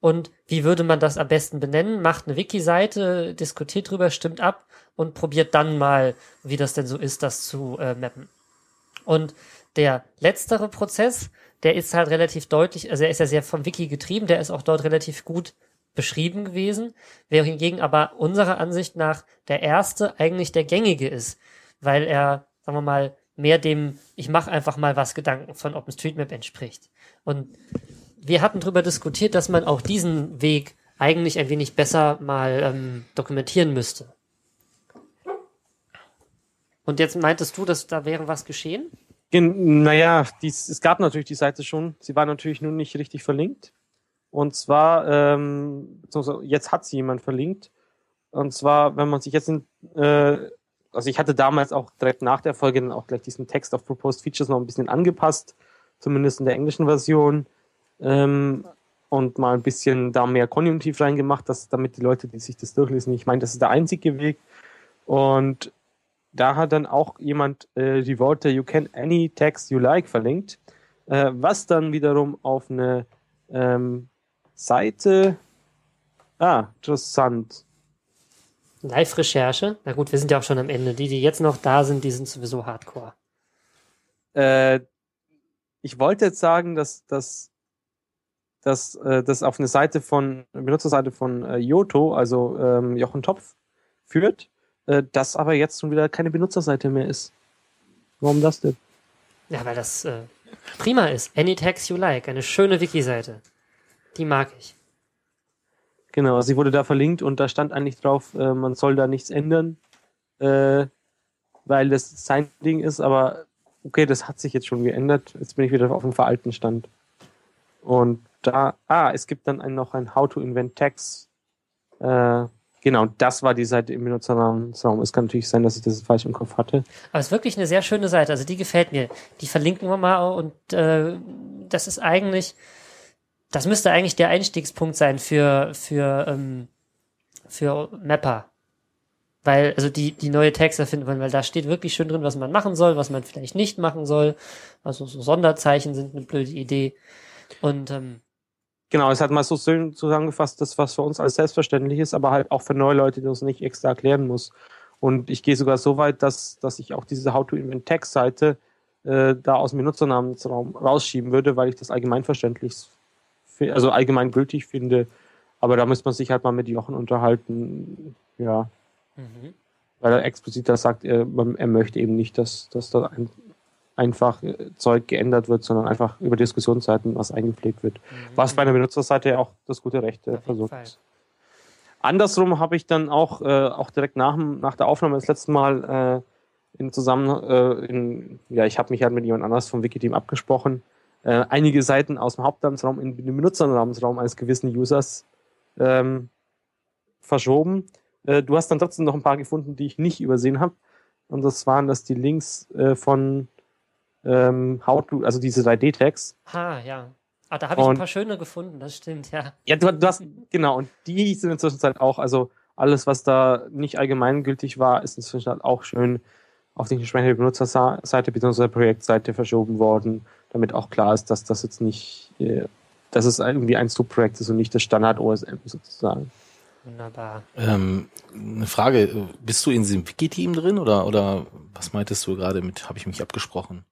Und wie würde man das am besten benennen? Macht eine Wiki-Seite, diskutiert drüber, stimmt ab und probiert dann mal, wie das denn so ist, das zu äh, mappen. Und der letztere Prozess, der ist halt relativ deutlich, also er ist ja sehr vom Wiki getrieben, der ist auch dort relativ gut beschrieben gewesen, während hingegen aber unserer Ansicht nach der erste eigentlich der gängige ist, weil er, sagen wir mal, mehr dem ich mache einfach mal was Gedanken von OpenStreetMap entspricht. Und wir hatten darüber diskutiert, dass man auch diesen Weg eigentlich ein wenig besser mal ähm, dokumentieren müsste. Und jetzt meintest du, dass da wäre was geschehen? Gen naja, dies, es gab natürlich die Seite schon. Sie war natürlich nur nicht richtig verlinkt. Und zwar, ähm, jetzt hat sie jemand verlinkt. Und zwar, wenn man sich jetzt in, äh, also ich hatte damals auch direkt nach der Folge dann auch gleich diesen Text auf Proposed Features noch ein bisschen angepasst, zumindest in der englischen Version. Ähm, und mal ein bisschen da mehr Konjunktiv reingemacht, dass, damit die Leute, die sich das durchlesen, ich meine, das ist der einzige Weg. Und da hat dann auch jemand äh, die Worte You can any text you like verlinkt, äh, was dann wiederum auf eine ähm, Seite. Ah, interessant. Live-Recherche? Na gut, wir sind ja auch schon am Ende. Die, die jetzt noch da sind, die sind sowieso hardcore. Äh, ich wollte jetzt sagen, dass dass dass äh, das auf eine Seite von Benutzerseite von äh, Yoto, also ähm, Jochen Topf, führt, äh, das aber jetzt schon wieder keine Benutzerseite mehr ist. Warum das denn? Ja, weil das äh, prima ist. Any text you like. Eine schöne Wiki-Seite. Die mag ich. Genau, sie wurde da verlinkt und da stand eigentlich drauf, äh, man soll da nichts ändern, äh, weil das sein Ding ist, aber okay, das hat sich jetzt schon geändert. Jetzt bin ich wieder auf dem veralten Stand. Und da, ah, es gibt dann noch ein How to Invent Tags. Äh, genau, das war die Seite im Benutzerraum. Es kann natürlich sein, dass ich das falsch im Kopf hatte. Aber es ist wirklich eine sehr schöne Seite. Also die gefällt mir. Die verlinken wir mal und äh, das ist eigentlich, das müsste eigentlich der Einstiegspunkt sein für für ähm, für Mapper. Weil, also die, die neue Tags erfinden wollen, weil da steht wirklich schön drin, was man machen soll, was man vielleicht nicht machen soll. Also so Sonderzeichen sind eine blöde Idee. Und ähm, Genau, es hat mal so schön zusammengefasst, das, was für uns als selbstverständlich ist, aber halt auch für neue Leute, die das nicht extra erklären muss. Und ich gehe sogar so weit, dass, dass ich auch diese How to Invent Text Seite äh, da aus dem Benutzernamensraum rausschieben würde, weil ich das allgemeinverständlich, also allgemeingültig finde. Aber da muss man sich halt mal mit Jochen unterhalten, ja, mhm. weil er explizit da sagt, er, er möchte eben nicht, dass, dass da ein, einfach äh, Zeug geändert wird, sondern einfach über Diskussionsseiten was eingepflegt wird. Was bei einer Benutzerseite ja auch das gute Recht äh, versucht ist. Andersrum habe ich dann auch, äh, auch direkt nach, nach der Aufnahme das letzte Mal äh, in zusammen, äh, in, ja, ich habe mich halt mit jemand anders vom Wiki-Team abgesprochen, äh, einige Seiten aus dem Hauptnamensraum in den Benutzernamensraum eines gewissen Users ähm, verschoben. Äh, du hast dann trotzdem noch ein paar gefunden, die ich nicht übersehen habe. Und das waren das die Links äh, von ähm, How to, also diese 3D-Tags. Ah, ja. Ah, da habe ich ein Und- paar schöne gefunden, das stimmt, ja. Ja, du, du hast, genau, und die sind inzwischen halt auch, also alles, was da nicht allgemeingültig war, ist inzwischen halt auch schön auf die entsprechende Benutzerseite bzw. Projektseite verschoben worden, damit auch klar ist, dass das jetzt nicht, äh, dass es irgendwie ein Subprojekt ist und nicht das Standard OSM sozusagen. Wunderbar. Ähm, eine Frage, bist du in diesem Wiki-Team drin oder, oder was meintest du gerade mit, habe ich mich abgesprochen?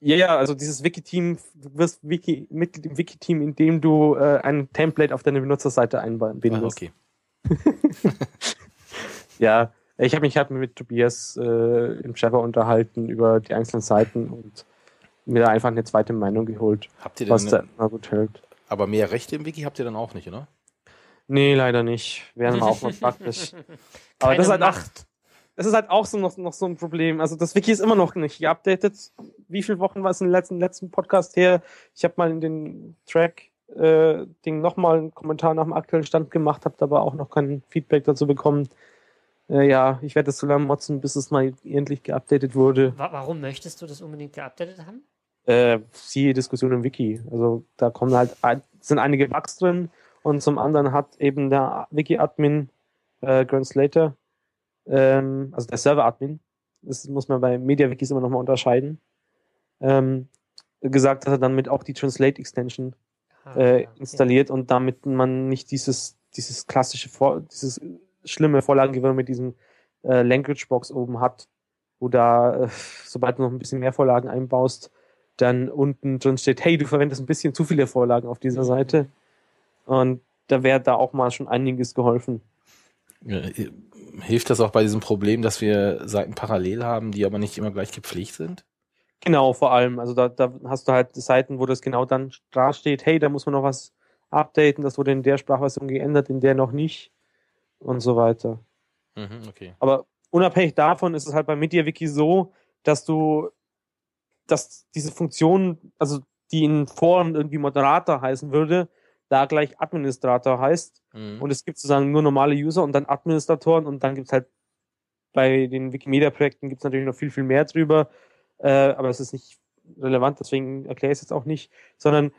Ja, ja, also dieses Wiki-Team, du wirst Wiki, Mitglied im Wiki-Team, indem du äh, ein Template auf deine Benutzerseite einbinden Ah, okay. Ja, Ich habe mich halt mit Tobias äh, im Trevor unterhalten über die einzelnen Seiten und mir da einfach eine zweite Meinung geholt, Habt ihr was denn, da immer gut hält. aber mehr Rechte im Wiki habt ihr dann auch nicht, oder? Nee, leider nicht. Wäre mal auch mal praktisch. Aber Keine das ist halt auch, Macht. Das ist halt auch so noch, noch so ein Problem. Also das Wiki ist immer noch nicht geupdatet. Wie viele Wochen war es im letzten, letzten Podcast her? Ich habe mal in den Track äh, Ding nochmal einen Kommentar nach dem aktuellen Stand gemacht, habe aber auch noch kein Feedback dazu bekommen. Äh, ja, ich werde es so lange motzen, bis es mal endlich geupdatet wurde. Wa warum möchtest du das unbedingt geupdatet haben? Äh, siehe Diskussion im Wiki. Also da kommen halt sind einige Bugs drin und zum anderen hat eben der Wiki-Admin äh, Grant Slater, ähm, also der Server-Admin, das muss man bei MediaWikis immer nochmal unterscheiden, ähm, gesagt, dass er dann mit auch die Translate-Extension Ah, äh, ja, installiert und damit man nicht dieses, dieses klassische, Vor dieses schlimme Vorlagengewirr mit diesem äh, Language Box oben hat, wo da, äh, sobald du noch ein bisschen mehr Vorlagen einbaust, dann unten drin steht, hey, du verwendest ein bisschen zu viele Vorlagen auf dieser Seite. Und da wäre da auch mal schon einiges geholfen. Äh, Hilft das auch bei diesem Problem, dass wir Seiten parallel haben, die aber nicht immer gleich gepflegt sind? Genau, vor allem. Also da, da hast du halt Seiten, wo das genau dann da steht, hey, da muss man noch was updaten, das wurde in der Sprachversion geändert, in der noch nicht und so weiter. Mhm, okay. Aber unabhängig davon ist es halt bei MediaWiki so, dass du, dass diese Funktion, also die in Foren irgendwie Moderator heißen würde, da gleich Administrator heißt. Mhm. Und es gibt sozusagen nur normale User und dann Administratoren und dann gibt's halt bei den Wikimedia-Projekten gibt's natürlich noch viel, viel mehr drüber. Äh, aber es ist nicht relevant, deswegen erkläre ich es jetzt auch nicht, sondern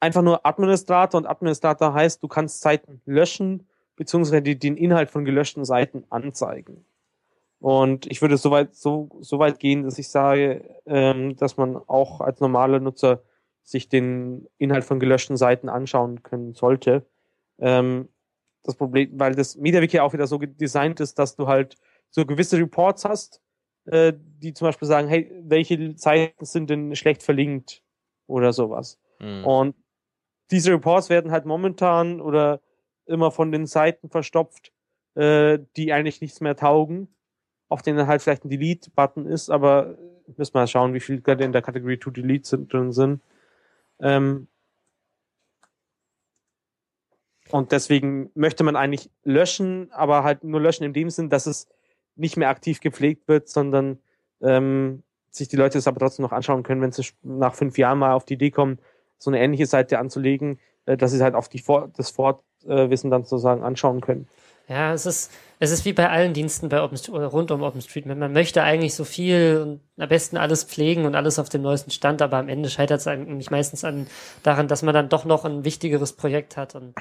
einfach nur Administrator und Administrator heißt, du kannst Seiten löschen, beziehungsweise die, den Inhalt von gelöschten Seiten anzeigen. Und ich würde so weit, so, so weit gehen, dass ich sage, ähm, dass man auch als normaler Nutzer sich den Inhalt von gelöschten Seiten anschauen können sollte. Ähm, das Problem, weil das MediaWiki auch wieder so designt ist, dass du halt so gewisse Reports hast, äh, die zum Beispiel sagen, hey, welche Seiten sind denn schlecht verlinkt oder sowas. Mhm. Und diese Reports werden halt momentan oder immer von den Seiten verstopft, äh, die eigentlich nichts mehr taugen, auf denen halt vielleicht ein Delete-Button ist, aber müssen wir mal schauen, wie viel gerade in der Kategorie to Delete sind, drin sind. Ähm, und deswegen möchte man eigentlich löschen, aber halt nur löschen in dem Sinn, dass es nicht mehr aktiv gepflegt wird, sondern ähm, sich die Leute das aber trotzdem noch anschauen können, wenn sie nach fünf Jahren mal auf die Idee kommen, so eine ähnliche Seite anzulegen, äh, dass sie halt auf die Vor das Fortwissen dann sozusagen anschauen können. Ja, es ist, es ist wie bei allen Diensten bei Open, oder rund um OpenStreetMap. Man möchte eigentlich so viel und am besten alles pflegen und alles auf dem neuesten Stand, aber am Ende scheitert es eigentlich meistens an, daran, dass man dann doch noch ein wichtigeres Projekt hat und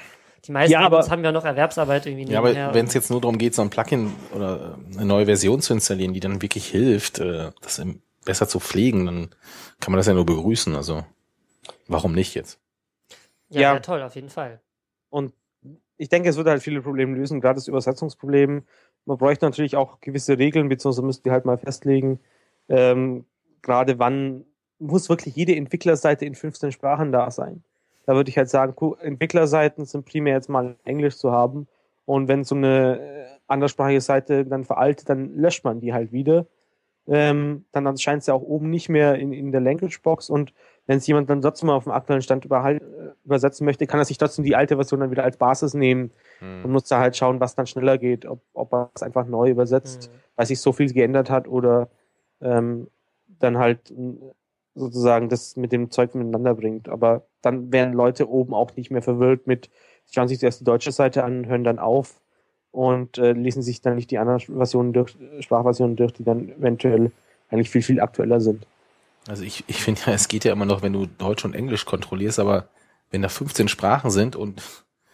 die meisten Ja, von aber- uns haben ja noch Erwerbsarbeit irgendwie Ja, aber wenn es jetzt nur darum geht, so ein Plugin oder eine neue Version zu installieren, die dann wirklich hilft, äh, das besser zu pflegen, dann kann man das ja nur begrüßen. Also warum nicht jetzt? ja, Ja. ja, toll, auf jeden Fall. Und ich denke, es wird halt viele Probleme lösen, gerade das Übersetzungsproblem. Man bräuchte natürlich auch gewisse Regeln, beziehungsweise müsste die halt mal festlegen, ähm, gerade wann muss wirklich jede Entwicklerseite in 15 Sprachen da sein. Da würde ich halt sagen, Entwicklerseiten sind primär jetzt mal Englisch zu haben. Und wenn so eine äh, anderssprachige Seite dann veraltet, dann löscht man die halt wieder. Ähm, dann erscheint es ja auch oben nicht mehr in, in der Language Box und wenn es jemand dann trotzdem mal auf dem aktuellen Stand äh, übersetzen möchte, kann er sich trotzdem die alte Version dann wieder als Basis nehmen und muss da halt schauen, was dann schneller geht, ob, ob er es einfach neu übersetzt, Mhm. weil sich so viel geändert hat oder ähm, dann halt m, sozusagen das mit dem Zeug miteinander bringt. Aber dann wären Leute oben auch nicht mehr verwirrt mit, schauen sich zuerst die deutsche Seite an, hören dann auf und äh, lesen sich dann nicht die anderen Versionen durch, Sprachversionen durch, die dann eventuell eigentlich viel, viel aktueller sind. Also ich, ich finde ja, es geht ja immer noch, wenn du Deutsch und Englisch kontrollierst, aber wenn da 15 Sprachen sind und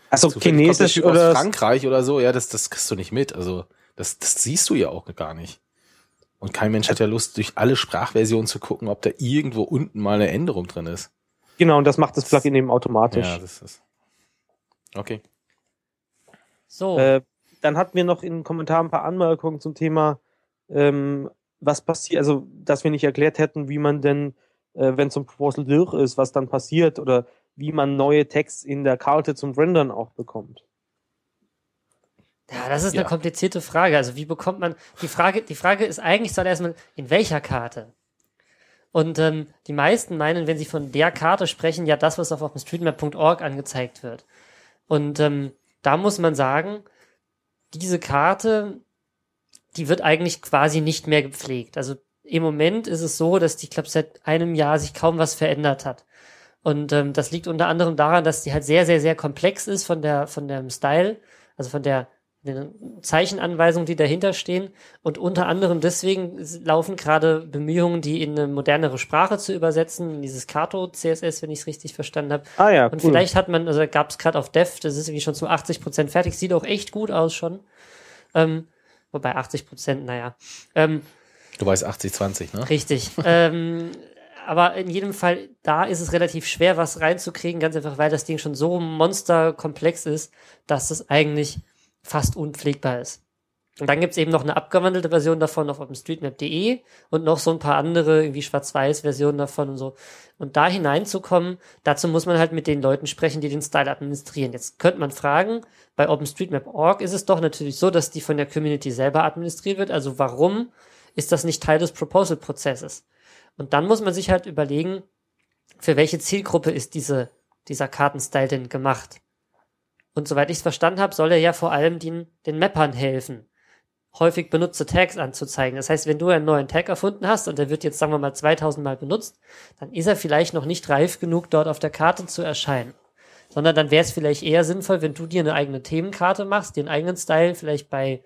Also Chinesisch oder Frankreich oder so, ja, das, das kriegst du nicht mit. Also das, das siehst du ja auch gar nicht. Und kein Mensch hat ja Lust, durch alle Sprachversionen zu gucken, ob da irgendwo unten mal eine Änderung drin ist. genau, und das macht das Plugin eben automatisch. Ja, das ist. Okay. So, Äh, dann hatten wir noch in den Kommentaren ein paar Anmerkungen zum Thema, ähm, was passiert, also dass wir nicht erklärt hätten, wie man denn, äh, wenn so ein Proposal durch ist, was dann passiert oder wie man neue Text in der Karte zum Rendern auch bekommt. Ja, das ist Ja. eine komplizierte Frage. Also wie bekommt man die Frage? Die Frage ist eigentlich zuallererst mal in welcher Karte. Und ähm, die meisten meinen, wenn sie von der Karte sprechen, ja das, was auf OpenStreetMap.org angezeigt wird. Und ähm, da muss man sagen, diese Karte, die wird eigentlich quasi nicht mehr gepflegt. Also im Moment ist es so, dass die, ich glaube, seit einem Jahr sich kaum was verändert hat. Und ähm, das liegt unter anderem daran, dass die halt sehr, sehr, sehr komplex ist von der, von dem Style, also von der den Zeichenanweisungen, die dahinter stehen. Und unter anderem deswegen laufen gerade Bemühungen, die in eine modernere Sprache zu übersetzen, in dieses Kato CSS, wenn ich es richtig verstanden habe. Ah ja, Und cool. vielleicht hat man, also gab es gerade auf Dev, das ist irgendwie schon zu 80 Prozent fertig, sieht auch echt gut aus schon. Ähm, wobei 80 Prozent, naja. Ähm, Du weißt 80-20, ne? Richtig. ähm, aber in jedem Fall, da ist es relativ schwer, was reinzukriegen, ganz einfach, weil das Ding schon so monsterkomplex ist, dass es eigentlich fast unpflegbar ist. Und dann gibt's eben noch eine abgewandelte Version davon auf OpenStreetMap.de und noch so ein paar andere, irgendwie Schwarz-Weiß-Versionen davon und so. Und da hineinzukommen, dazu muss man halt mit den Leuten sprechen, die den Style administrieren. Jetzt könnte man fragen, bei OpenStreetMap.org ist es doch natürlich so, dass die von der Community selber administriert wird. Also warum ist das nicht Teil des Proposal-Prozesses? Und dann muss man sich halt überlegen, für welche Zielgruppe ist diese, dieser Kartenstyle denn gemacht? Und soweit ich es verstanden habe, soll er ja vor allem den, den Mappern helfen, häufig benutzte Tags anzuzeigen. Das heißt, wenn du einen neuen Tag erfunden hast und der wird jetzt, sagen wir mal, 2000 Mal benutzt, dann ist er vielleicht noch nicht reif genug, dort auf der Karte zu erscheinen. Sondern dann wäre es vielleicht eher sinnvoll, wenn du dir eine eigene Themenkarte machst, den eigenen Style vielleicht bei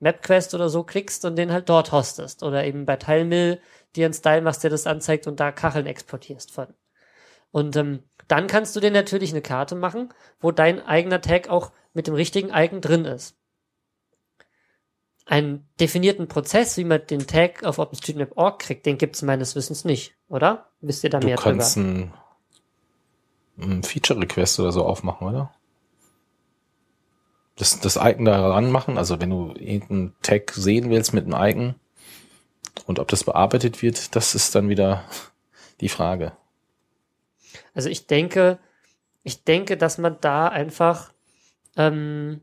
MapQuest oder so klickst und den halt dort hostest. Oder eben bei Tilemill dir einen Style machst, der das anzeigt und da Kacheln exportierst von. Und ähm, dann kannst du dir natürlich eine Karte machen, wo dein eigener Tag auch mit dem richtigen Icon drin ist. Einen definierten Prozess, wie man den Tag auf OpenStreetMap.org kriegt, den gibt es meines Wissens nicht, oder? Wisst ihr da Du mehr kannst drüber? ein, ein Feature-Request oder so aufmachen, oder? Das, das Icon da ranmachen, also wenn du irgendeinen Tag sehen willst mit einem Icon und ob das bearbeitet wird, das ist dann wieder die Frage. Also ich denke, ich denke, dass man da einfach, ähm,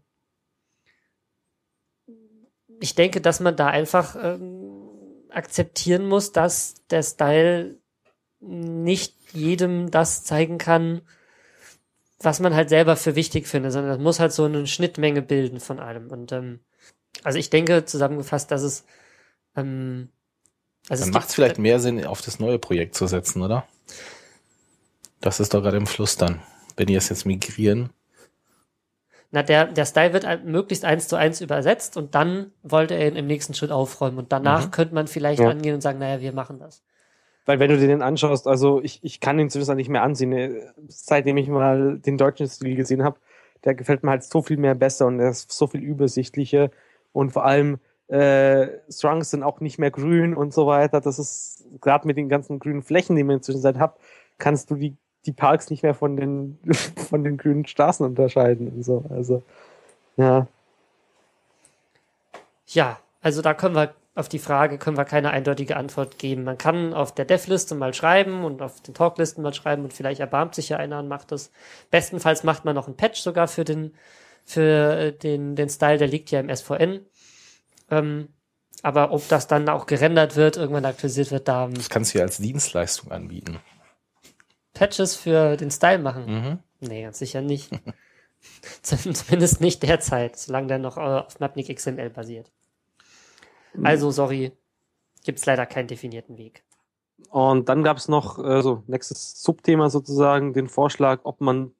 ich denke, dass man da einfach ähm, akzeptieren muss, dass der Style nicht jedem das zeigen kann, was man halt selber für wichtig findet, sondern das muss halt so eine Schnittmenge bilden von allem. Und ähm, also ich denke zusammengefasst, dass es ähm, also Dann macht es vielleicht mehr Sinn, auf das neue Projekt zu setzen, oder? Das ist doch gerade im Fluss dann. Wenn die es jetzt migrieren, Na, der, der Style wird möglichst eins zu eins übersetzt und dann wollte er ihn im nächsten Schritt aufräumen. Und danach Mhm. könnte man vielleicht Ja. angehen und sagen, naja, wir machen das. Weil wenn du dir den anschaust, also ich, ich kann den zumindest nicht mehr ansehen. Äh, Seitdem ich mal den deutschen Stil gesehen habe, der gefällt mir halt so viel mehr besser und er ist so viel übersichtlicher und vor allem äh, Strungs sind auch nicht mehr grün und so weiter. Das ist gerade mit den ganzen grünen Flächen, die man inzwischen seit hat, kannst du die, die Parks nicht mehr von den von den grünen Straßen unterscheiden und so. Also ja. Ja, also da können wir auf die Frage können wir keine eindeutige Antwort geben. Man kann auf der Dev-Liste mal schreiben und auf den Talklisten mal schreiben und vielleicht erbarmt sich ja einer und macht das. Bestenfalls macht man noch einen Patch sogar für den, für äh, den, den Style, der liegt ja im SVN. Ähm, aber ob das dann auch gerendert wird, irgendwann aktualisiert wird, da das kannst du ja als Dienstleistung anbieten. Patches für den Style machen. Mhm. Nee, ganz sicher nicht. Zum- Zumindest nicht derzeit, solange der noch äh, auf Mapnik XML basiert. Also, sorry, gibt's leider keinen definierten Weg. Und dann gab es noch, äh, so nächstes Subthema sozusagen, den Vorschlag, ob man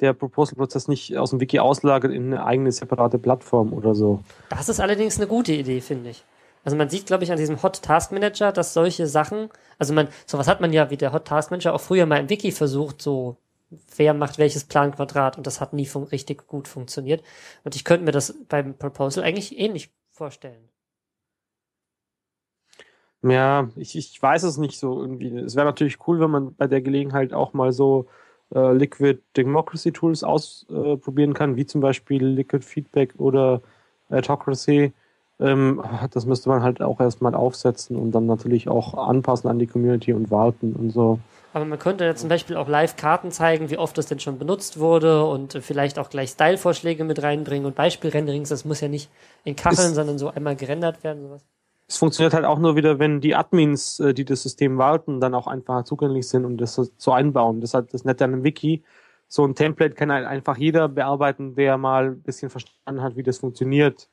der Proposal-Prozess nicht aus dem Wiki auslagert in eine eigene separate Plattform oder so. Das ist allerdings eine gute Idee, finde ich. Also man sieht, glaube ich, an diesem Hot Task Manager, dass solche Sachen, also man, sowas hat man ja wie der Hot Task Manager auch früher mal im Wiki versucht, so wer macht welches Planquadrat und das hat nie richtig gut funktioniert. Und ich könnte mir das beim Proposal eigentlich ähnlich vorstellen. Ja, ich, ich weiß es nicht so irgendwie. Es wäre natürlich cool, wenn man bei der Gelegenheit auch mal so äh, Liquid Democracy Tools ausprobieren kann, wie zum Beispiel Liquid Feedback oder Autocracy. Ähm, das müsste man halt auch erstmal aufsetzen und dann natürlich auch anpassen an die Community und warten und so. Aber man könnte ja zum Beispiel auch Live-Karten zeigen, wie oft das denn schon benutzt wurde und vielleicht auch gleich Style-Vorschläge mit reinbringen und Beispielrenderings. Das muss ja nicht in Kacheln, Ist- sondern so einmal gerendert werden. Sowas. Es funktioniert halt auch nur wieder, wenn die Admins, äh, die das System warten, dann auch einfach zugänglich sind und das so so einbauen. Das ist halt das Nette an einem Wiki. So ein Template kann halt einfach jeder bearbeiten, der mal ein bisschen verstanden hat, wie das funktioniert.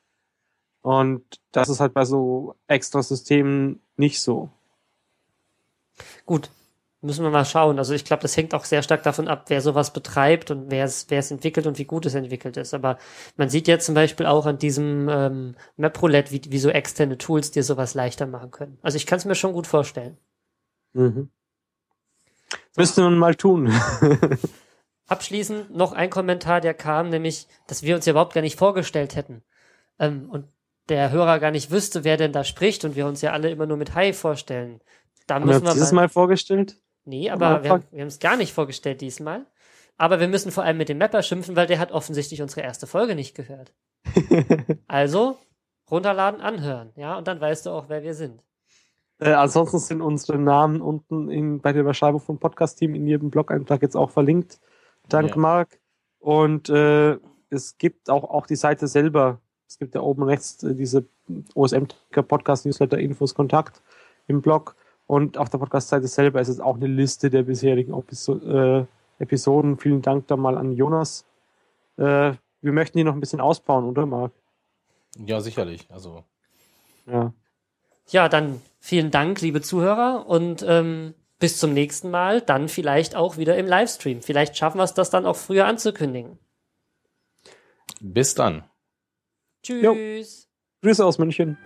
Und das ist halt bei so extra Systemen nicht so. Gut, müssen wir mal schauen. Also ich glaube, das hängt auch sehr stark davon ab, wer sowas betreibt und wer es, wer es entwickelt und wie gut es entwickelt ist. Aber man sieht jetzt zum Beispiel auch an diesem ähm, MapRoulette, wie, wie so externe Tools dir sowas leichter machen können. Also ich kann es mir schon gut vorstellen. Mhm. Müsste man mal tun. Abschließend noch ein Kommentar, der kam, nämlich, dass wir uns ja überhaupt gar nicht vorgestellt hätten. Ähm, und der Hörer gar nicht wüsste, wer denn da spricht und wir uns ja alle immer nur mit Hi vorstellen. Da Haben wir müssen uns wir dieses mal, Mal vorgestellt? nee, aber wir, haben- wir haben es gar nicht vorgestellt diesmal. Aber wir müssen vor allem mit dem Mapper schimpfen, weil der hat offensichtlich unsere erste Folge nicht gehört. Also, runterladen, anhören, ja, und dann weißt du auch, wer wir sind. Äh, ansonsten sind unsere Namen unten in, bei der Beschreibung vom Podcast-Team in jedem Blog-Eintrag jetzt auch verlinkt. Dank Ja. Marc. Und äh, es gibt auch, auch die Seite selber. Es gibt ja oben rechts äh, diese osm Podcast Newsletter Infos Kontakt im Blog. Und auf der Podcast-Seite selber ist es auch eine Liste der bisherigen Episo äh, Episoden. Vielen Dank da mal an Jonas. Äh, wir möchten die noch ein bisschen ausbauen, oder Marc? Ja, sicherlich. Also, Ja. Ja, dann vielen Dank, liebe Zuhörer, und ähm, bis zum nächsten Mal, dann vielleicht auch wieder im Livestream. Vielleicht schaffen wir es, das dann auch früher anzukündigen. bis dann. Tschüss. Grüße aus München.